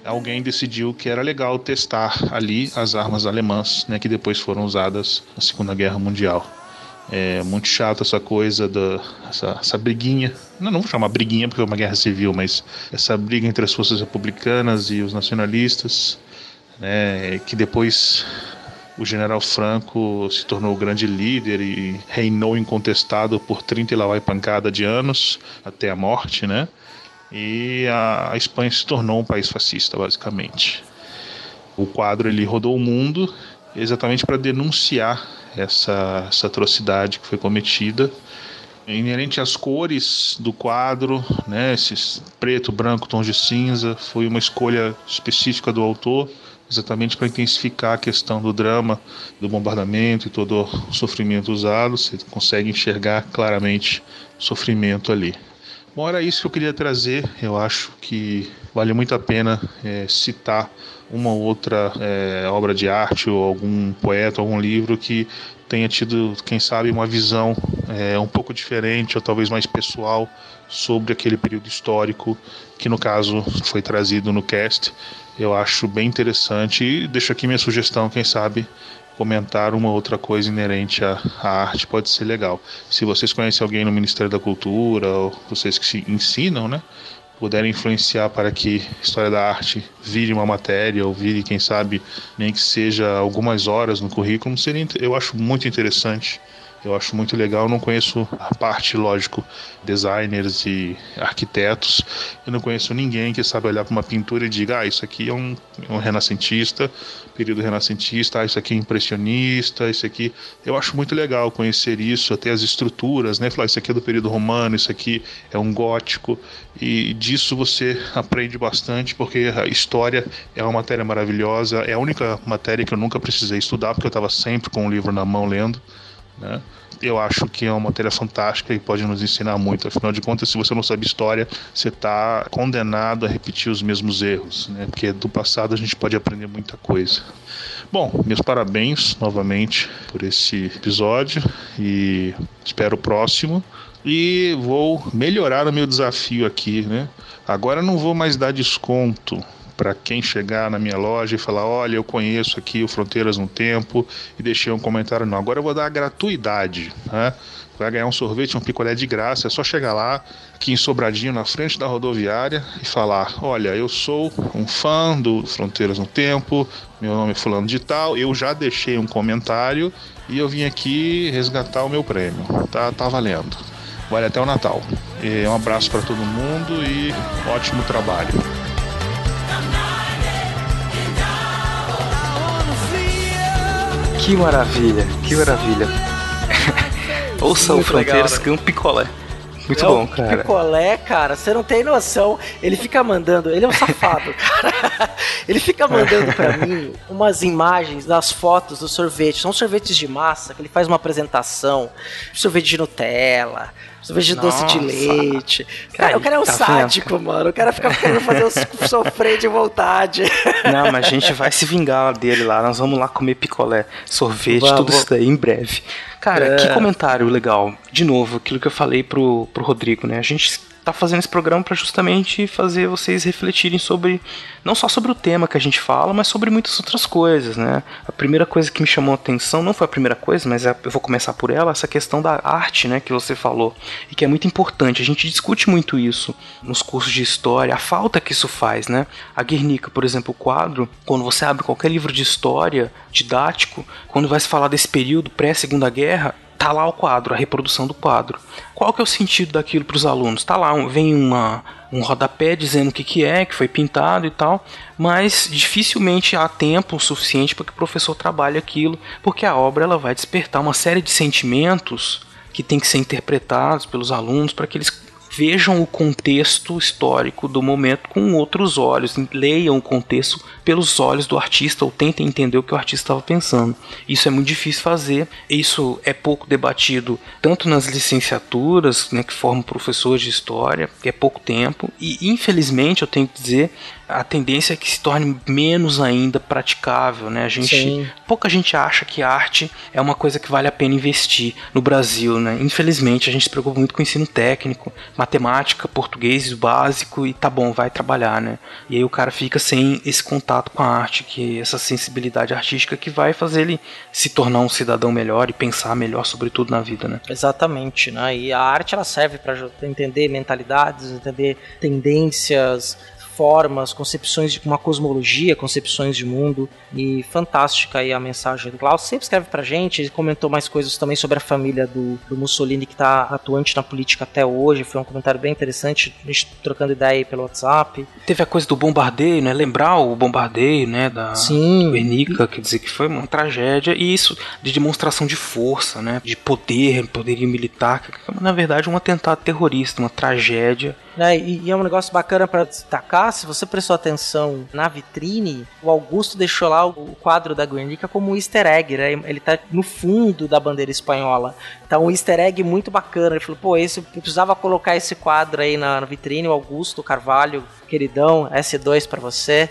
[SPEAKER 1] alguém decidiu que era legal testar ali as armas alemãs, né, que depois foram usadas na Segunda Guerra Mundial. É muito chato essa coisa da essa, essa briguinha. Não, não vou chamar briguinha porque é uma guerra civil, mas essa briga entre as forças republicanas e os nacionalistas, né, que depois o general Franco se tornou o grande líder e reinou incontestado por 30 e lá vai pancada de anos até a morte, né? e a, a Espanha se tornou um país fascista, basicamente. O quadro ele rodou o mundo exatamente para denunciar essa, essa atrocidade que foi cometida. Inerente às cores do quadro, né, esses preto, branco, tons de cinza, foi uma escolha específica do autor, exatamente para intensificar a questão do drama, do bombardamento e todo o sofrimento usado. Você consegue enxergar claramente o sofrimento ali. Bom, era isso que eu queria trazer. Eu acho que vale muito a pena é, citar uma ou outra é, obra de arte ou algum poeta, algum livro que tenha tido, quem sabe, uma visão é, um pouco diferente ou talvez mais pessoal sobre aquele período histórico que, no caso, foi trazido no cast. Eu acho bem interessante e deixo aqui minha sugestão, quem sabe comentar uma outra coisa inerente à, arte pode ser legal. Se vocês conhecem alguém no Ministério da Cultura, ou vocês que se ensinam, né, puderem influenciar para que História da Arte vire uma matéria, ou vire, quem sabe, nem que seja algumas horas no currículo, seria, eu acho muito interessante eu acho muito legal. Não conheço a parte, lógico, designers e arquitetos. Eu não conheço ninguém que sabe olhar para uma pintura e diga: ah, isso aqui é um, um renascentista, período renascentista, ah, isso aqui é impressionista, isso aqui. Eu acho muito legal conhecer isso, até as estruturas, né? Falar, isso aqui é do período romano, isso aqui é um gótico. E disso você aprende bastante, porque a história é uma matéria maravilhosa. É a única matéria que eu nunca precisei estudar, porque eu estava sempre com o livro na mão lendo. Né? Eu acho que é uma matéria fantástica e pode nos ensinar muito. Afinal de contas, se você não sabe história, você está condenado a repetir os mesmos erros, né? porque do passado a gente pode aprender muita coisa. Bom, meus parabéns novamente por esse episódio e espero o próximo. E vou melhorar o meu desafio aqui, né? Agora não vou mais dar desconto para quem chegar na minha loja e falar: olha, eu conheço aqui o Fronteiras no Tempo e deixei um comentário. Não, agora eu vou dar a gratuidade. Né? Vai ganhar um sorvete, um picolé de graça. É só chegar lá, aqui em Sobradinho, na frente da rodoviária, e falar: Olha, eu sou um fã do Fronteiras no Tempo, meu nome é Fulano de Tal, eu já deixei um comentário e eu vim aqui resgatar o meu prêmio. Tá, tá valendo. Vale até o Natal. E um abraço para todo mundo e ótimo trabalho.
[SPEAKER 4] Que maravilha, que maravilha. Ouça o Fronteiras que é um picolé. Muito é bom, cara.
[SPEAKER 3] Picolé, cara, você não tem noção. Ele fica mandando, ele é um safado, cara. Ele fica mandando para mim umas imagens das fotos do sorvete. São sorvetes de massa que ele faz uma apresentação. Sorvete de Nutella, sorvete de doce de leite. Cara, o cara é um tá sádico, vendo? mano. O cara fica querendo fazer eu sofrer de vontade.
[SPEAKER 4] Não, mas a gente vai se vingar dele lá. Nós vamos lá comer picolé, sorvete, vamos. tudo isso daí em breve. Cara, é. que comentário legal. De novo, aquilo que eu falei pro, pro Rodrigo, né? A gente tá fazendo esse programa para justamente fazer vocês refletirem sobre não só sobre o tema que a gente fala, mas sobre muitas outras coisas, né? A primeira coisa que me chamou a atenção, não foi a primeira coisa, mas é, eu vou começar por ela, essa questão da arte, né, que você falou, e que é muito importante. A gente discute muito isso nos cursos de história, a falta que isso faz, né? A Guernica, por exemplo, o quadro, quando você abre qualquer livro de história didático, quando vai se falar desse período pré-segunda guerra, tá lá o quadro, a reprodução do quadro. Qual que é o sentido daquilo para os alunos? Tá lá, vem uma, um rodapé dizendo o que, que é, que foi pintado e tal, mas dificilmente há tempo suficiente para que o professor trabalhe aquilo, porque a obra ela vai despertar uma série de sentimentos que tem que ser interpretados pelos alunos para que eles vejam o contexto histórico do momento com outros olhos, leiam o contexto pelos olhos do artista ou tentem entender o que o artista estava pensando. Isso é muito difícil fazer, isso é pouco debatido tanto nas licenciaturas, né, que formam professores de história, que é pouco tempo, e infelizmente eu tenho que dizer, a tendência é que se torne menos ainda praticável, né? A gente Sim. pouca gente acha que arte é uma coisa que vale a pena investir no Brasil, né? Infelizmente a gente se preocupa muito com o ensino técnico, matemática, português básico e tá bom, vai trabalhar, né? E aí o cara fica sem esse contato com a arte, que essa sensibilidade artística que vai fazer ele se tornar um cidadão melhor e pensar melhor sobre tudo na vida, né?
[SPEAKER 3] Exatamente, né? E a arte ela serve para entender mentalidades, entender tendências, formas, concepções de uma cosmologia, concepções de mundo. E fantástica aí a mensagem do Klaus. Sempre escreve pra gente, ele comentou mais coisas também sobre a família do, do Mussolini que está atuante na política até hoje. Foi um comentário bem interessante, a gente trocando ideia aí pelo WhatsApp.
[SPEAKER 4] Teve a coisa do bombardeio, né? Lembrar o bombardeio, né? Da
[SPEAKER 3] Sim.
[SPEAKER 4] Guernica, quer dizer que foi uma tragédia. E isso de demonstração de força, né? De poder, poderio militar, que na verdade um atentado terrorista, uma tragédia
[SPEAKER 3] né? E, e, é um negócio bacana para destacar, se você prestou atenção na vitrine, o Augusto deixou lá o quadro da Guernica como um easter egg, né? Ele tá no fundo da bandeira espanhola. Tá um easter egg muito bacana. Ele falou, pô, esse, precisava colocar esse quadro aí na, na vitrine, o Augusto Carvalho, queridão, S2 para você.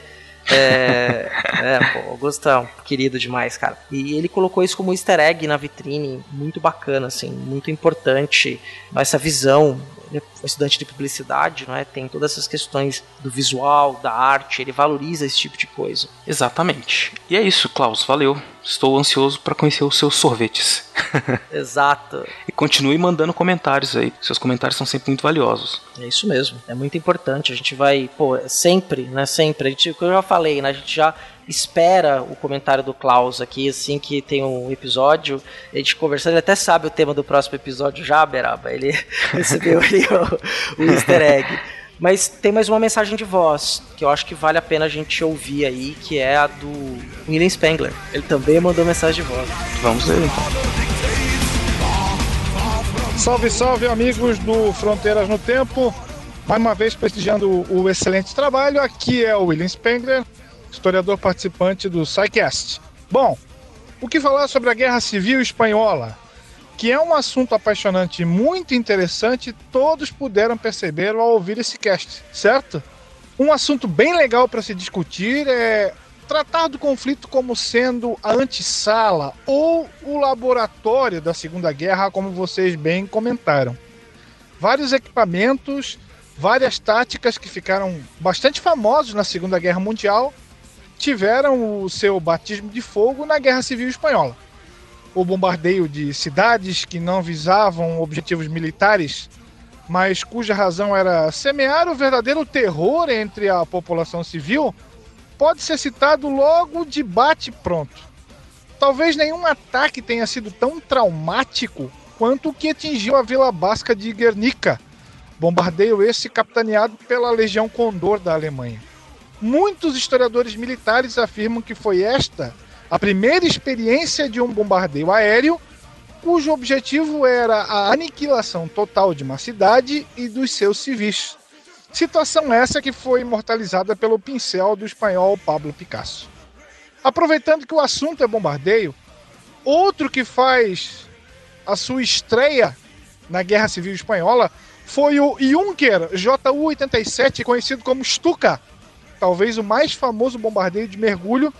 [SPEAKER 3] É, é, pô, Augusto é um querido demais, cara. E ele colocou isso como easter egg na vitrine, muito bacana, assim, muito importante. Essa visão ele é estudante de publicidade, não é? Tem todas essas questões do visual, da arte, ele valoriza esse tipo de coisa.
[SPEAKER 4] Exatamente. E é isso, Klaus, valeu. Estou ansioso para conhecer os seus sorvetes.
[SPEAKER 3] Exato.
[SPEAKER 4] e continue mandando comentários aí. Seus comentários são sempre muito valiosos.
[SPEAKER 3] É isso mesmo. É muito importante. A gente vai, pô, sempre, né? Sempre. A gente, como eu já falei, né? A gente já espera o comentário do Klaus aqui, assim que tem um episódio, a gente conversando, ele até sabe o tema do próximo episódio já, Beraba. Ele recebeu aí o, o easter egg. Mas tem mais uma mensagem de voz que eu acho que vale a pena a gente ouvir aí, que é a do William Spengler. Ele também mandou mensagem de voz.
[SPEAKER 4] Vamos ver então.
[SPEAKER 5] Salve, salve, amigos do Fronteiras no Tempo. Mais uma vez prestigiando o excelente trabalho. Aqui é o William Spengler, historiador participante do SciCast. Bom, o que falar sobre a Guerra Civil Espanhola? Que é um assunto apaixonante e muito interessante, todos puderam perceber ao ouvir esse cast, certo? Um assunto bem legal para se discutir é tratar do conflito como sendo a antessala ou o laboratório da Segunda Guerra, como vocês bem comentaram. Vários equipamentos, várias táticas que ficaram bastante famosos na Segunda Guerra Mundial tiveram o seu batismo de fogo na Guerra Civil Espanhola o bombardeio de cidades que não visavam objetivos militares, mas cuja razão era semear o verdadeiro terror entre a população civil, pode ser citado logo de bate-pronto. Talvez nenhum ataque tenha sido tão traumático quanto o que atingiu a Vila Basca de Guernica, bombardeio esse capitaneado pela Legião Condor da Alemanha. Muitos historiadores militares afirmam que foi esta a primeira experiência de um bombardeio aéreo cujo objetivo era a aniquilação total de uma cidade e dos seus civis. Situação essa que foi imortalizada pelo pincel do espanhol Pablo Picasso. Aproveitando que o assunto é bombardeio, outro que faz a sua estreia na Guerra Civil Espanhola foi o Junker Ju-87, conhecido como Stuka, talvez o mais famoso bombardeio de mergulho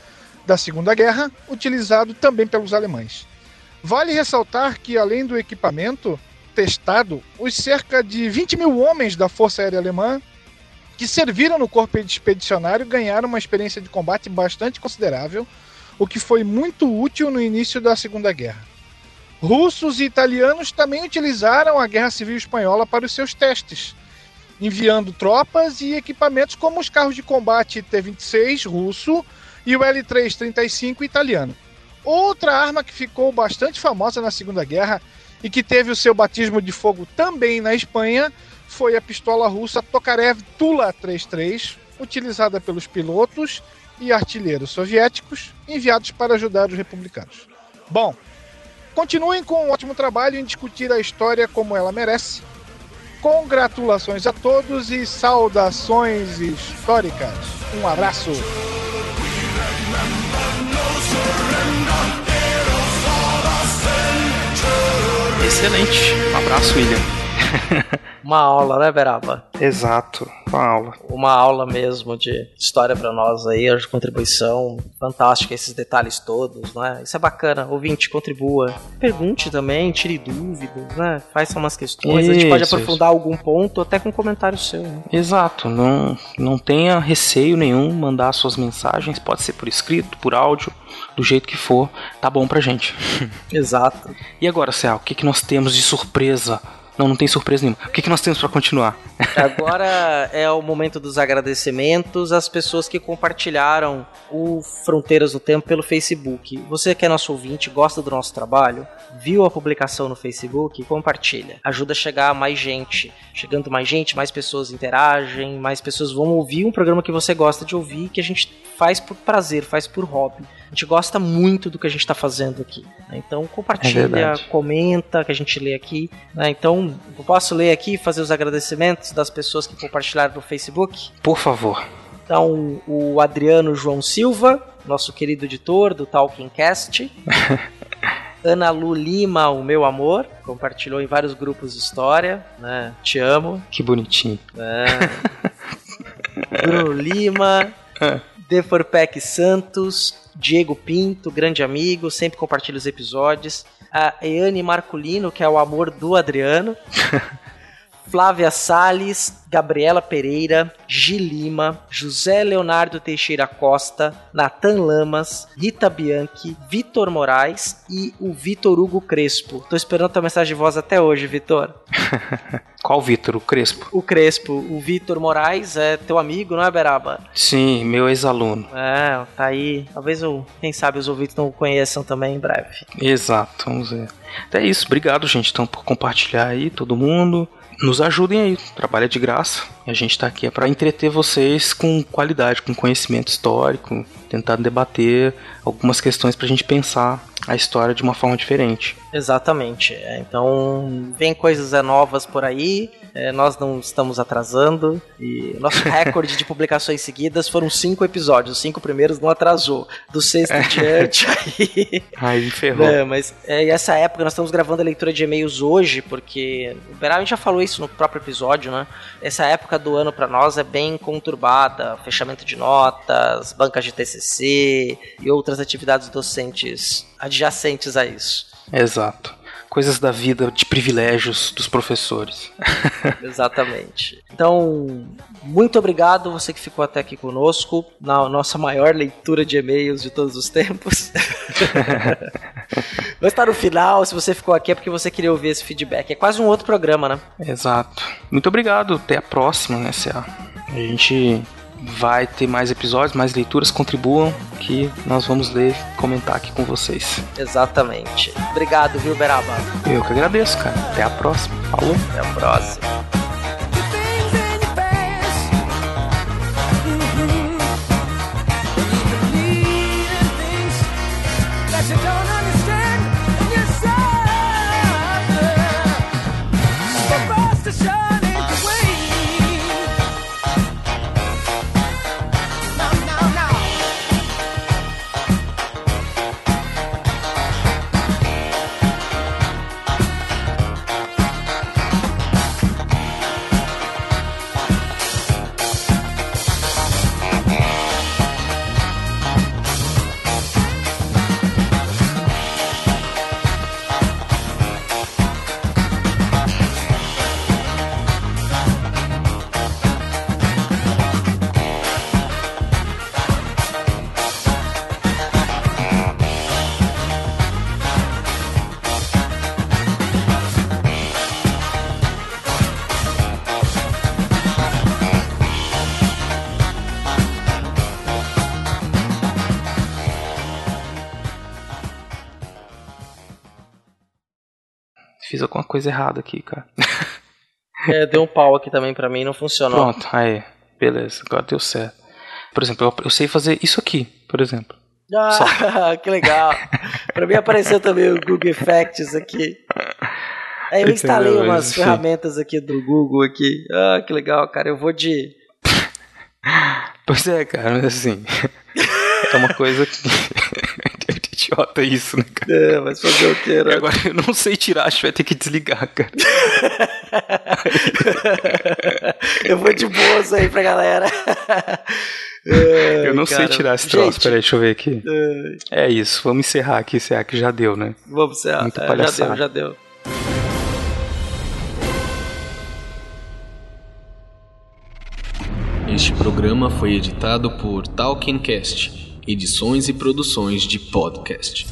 [SPEAKER 5] da Segunda Guerra, utilizado também pelos alemães. Vale ressaltar que, além do equipamento testado, os cerca de 20 mil homens da Força Aérea Alemã que serviram no corpo expedicionário ganharam uma experiência de combate bastante considerável, o que foi muito útil no início da Segunda Guerra. Russos e italianos também utilizaram a Guerra Civil Espanhola para os seus testes, enviando tropas e equipamentos como os carros de combate T-26 russo e o L335 italiano. outra arma que ficou bastante famosa na Segunda Guerra e que teve o seu batismo de fogo também na Espanha foi a pistola russa Tokarev Tula 33, utilizada pelos pilotos e artilheiros soviéticos enviados para ajudar os republicanos. Bom, continuem com um ótimo trabalho em discutir a história como ela merece. Congratulações a todos e saudações históricas. Um abraço.
[SPEAKER 4] Excelente. Um abraço, William.
[SPEAKER 3] Uma aula, né, Beraba?
[SPEAKER 4] Exato, uma aula.
[SPEAKER 3] Uma aula mesmo de história para nós aí, a contribuição fantástica, esses detalhes todos, né? Isso é bacana. Ouvinte, contribua. Pergunte também, tire dúvidas, né? Faça umas questões.
[SPEAKER 4] Isso,
[SPEAKER 3] a gente pode
[SPEAKER 4] isso.
[SPEAKER 3] aprofundar algum ponto até com um comentário seu. Né?
[SPEAKER 4] Exato, não, não tenha receio nenhum mandar suas mensagens, pode ser por escrito, por áudio, do jeito que for, tá bom pra gente.
[SPEAKER 3] Exato.
[SPEAKER 4] E agora, Céu, o que, que nós temos de surpresa? Não, não tem surpresa nenhuma. O que, que nós temos pra continuar?
[SPEAKER 3] Agora é o momento dos agradecimentos às pessoas que compartilharam o Fronteiras do Tempo pelo Facebook. Você que é nosso ouvinte, gosta do nosso trabalho, viu a publicação no Facebook, compartilha. Ajuda a chegar a mais gente. Chegando mais gente, mais pessoas interagem, mais pessoas vão ouvir um programa que você gosta de ouvir, que a gente faz por prazer, faz por hobby. A gente gosta muito do que a gente está fazendo aqui. né? Então compartilha,
[SPEAKER 4] verdade.
[SPEAKER 3] comenta, que a gente lê aqui. né? Então eu posso ler aqui e fazer os agradecimentos das pessoas que compartilharam no Facebook.
[SPEAKER 4] Por favor.
[SPEAKER 3] Então, o Adriano João Silva, nosso querido editor do Talking Cast. Ana Lu Lima, o meu amor, compartilhou em vários grupos de história, né? Te amo.
[SPEAKER 4] Que bonitinho.
[SPEAKER 3] né? Bruno Lima, Deforpec Santos, Diego Pinto, grande amigo, sempre compartilha os episódios. A Eane Marculino, que é o amor do Adriano. Flávia Salles, Gabriela Pereira, Gilima, José Leonardo Teixeira Costa, Natan Lamas, Rita Bianchi, Vitor Moraes e o Vitor Hugo Crespo. Tô esperando tua mensagem de voz até hoje, Vitor.
[SPEAKER 4] Qual Vitor? O Crespo?
[SPEAKER 3] O Crespo, o Vitor Moraes é teu amigo, não é, Beraba?
[SPEAKER 4] Sim, meu ex-aluno.
[SPEAKER 3] É, tá aí. Talvez, eu, quem sabe, os ouvintes não o conheçam também em breve.
[SPEAKER 4] Exato, vamos ver. Então é isso, obrigado, gente, então, por compartilhar aí, todo mundo. Nos ajudem aí, é de graça. E a gente tá aqui é para entreter vocês com qualidade, com conhecimento histórico, tentar debater algumas questões pra gente pensar a história de uma forma diferente.
[SPEAKER 3] Exatamente. É, Então, vem coisas é, novas por aí. é, nós não estamos atrasando. E nosso recorde de publicações seguidas foram cinco episódios. Os cinco primeiros não atrasou. Do sexto em diante aí.
[SPEAKER 4] Aí ferrou.
[SPEAKER 3] Não, mas é, essa época nós estamos gravando a leitura de e-mails hoje, porque o Beral a gente já falou isso no próprio episódio, né? Essa época do ano pra nós é bem conturbada, fechamento de notas, bancas de TCC e outras atividades docentes adjacentes a isso.
[SPEAKER 4] Exato. Coisas da vida, de privilégios dos professores.
[SPEAKER 3] Exatamente. Então, muito obrigado você que ficou até aqui conosco na nossa maior leitura de e-mails de todos os tempos. Mas para o final, se você ficou aqui é porque você queria ouvir esse feedback. É quase um outro programa, né?
[SPEAKER 4] Exato. Muito obrigado. Até a próxima, né, CA? A gente vai ter mais episódios, mais leituras. Contribuam que nós vamos ler e comentar aqui com vocês.
[SPEAKER 3] Exatamente. Obrigado, viu, Beraba?
[SPEAKER 4] Eu que agradeço, cara. Até a próxima. Falou.
[SPEAKER 3] Até a próxima.
[SPEAKER 4] Alguma coisa errada aqui, cara.
[SPEAKER 3] É, deu um pau aqui também pra mim, não funcionou.
[SPEAKER 4] Pronto, aí. Beleza, agora deu certo. Por exemplo, eu, eu sei fazer isso aqui, por exemplo.
[SPEAKER 3] Ah, que legal. pra mim apareceu também o Google Facts aqui. Aí eu instalei
[SPEAKER 4] Entendeu,
[SPEAKER 3] umas
[SPEAKER 4] mas,
[SPEAKER 3] ferramentas aqui do Google aqui. Ah, que legal, cara. Eu vou de.
[SPEAKER 4] Pois é, cara, mas assim. é uma coisa que. É idiota isso, né, cara?
[SPEAKER 3] É, mas fazer o que, né?
[SPEAKER 4] agora eu não sei tirar, acho que vai ter que desligar, cara.
[SPEAKER 3] eu vou de boas aí pra galera.
[SPEAKER 4] eu não sei tirar esse troço,
[SPEAKER 3] Gente,
[SPEAKER 4] peraí, deixa eu ver aqui.
[SPEAKER 3] é,
[SPEAKER 4] É isso, vamos encerrar aqui, encerrar que já deu, né?
[SPEAKER 3] vamos encerrar.
[SPEAKER 4] Muita
[SPEAKER 3] É, já
[SPEAKER 4] palhaçada.
[SPEAKER 3] deu, já deu.
[SPEAKER 6] Este programa foi editado por Talkincast, edições e produções de podcast.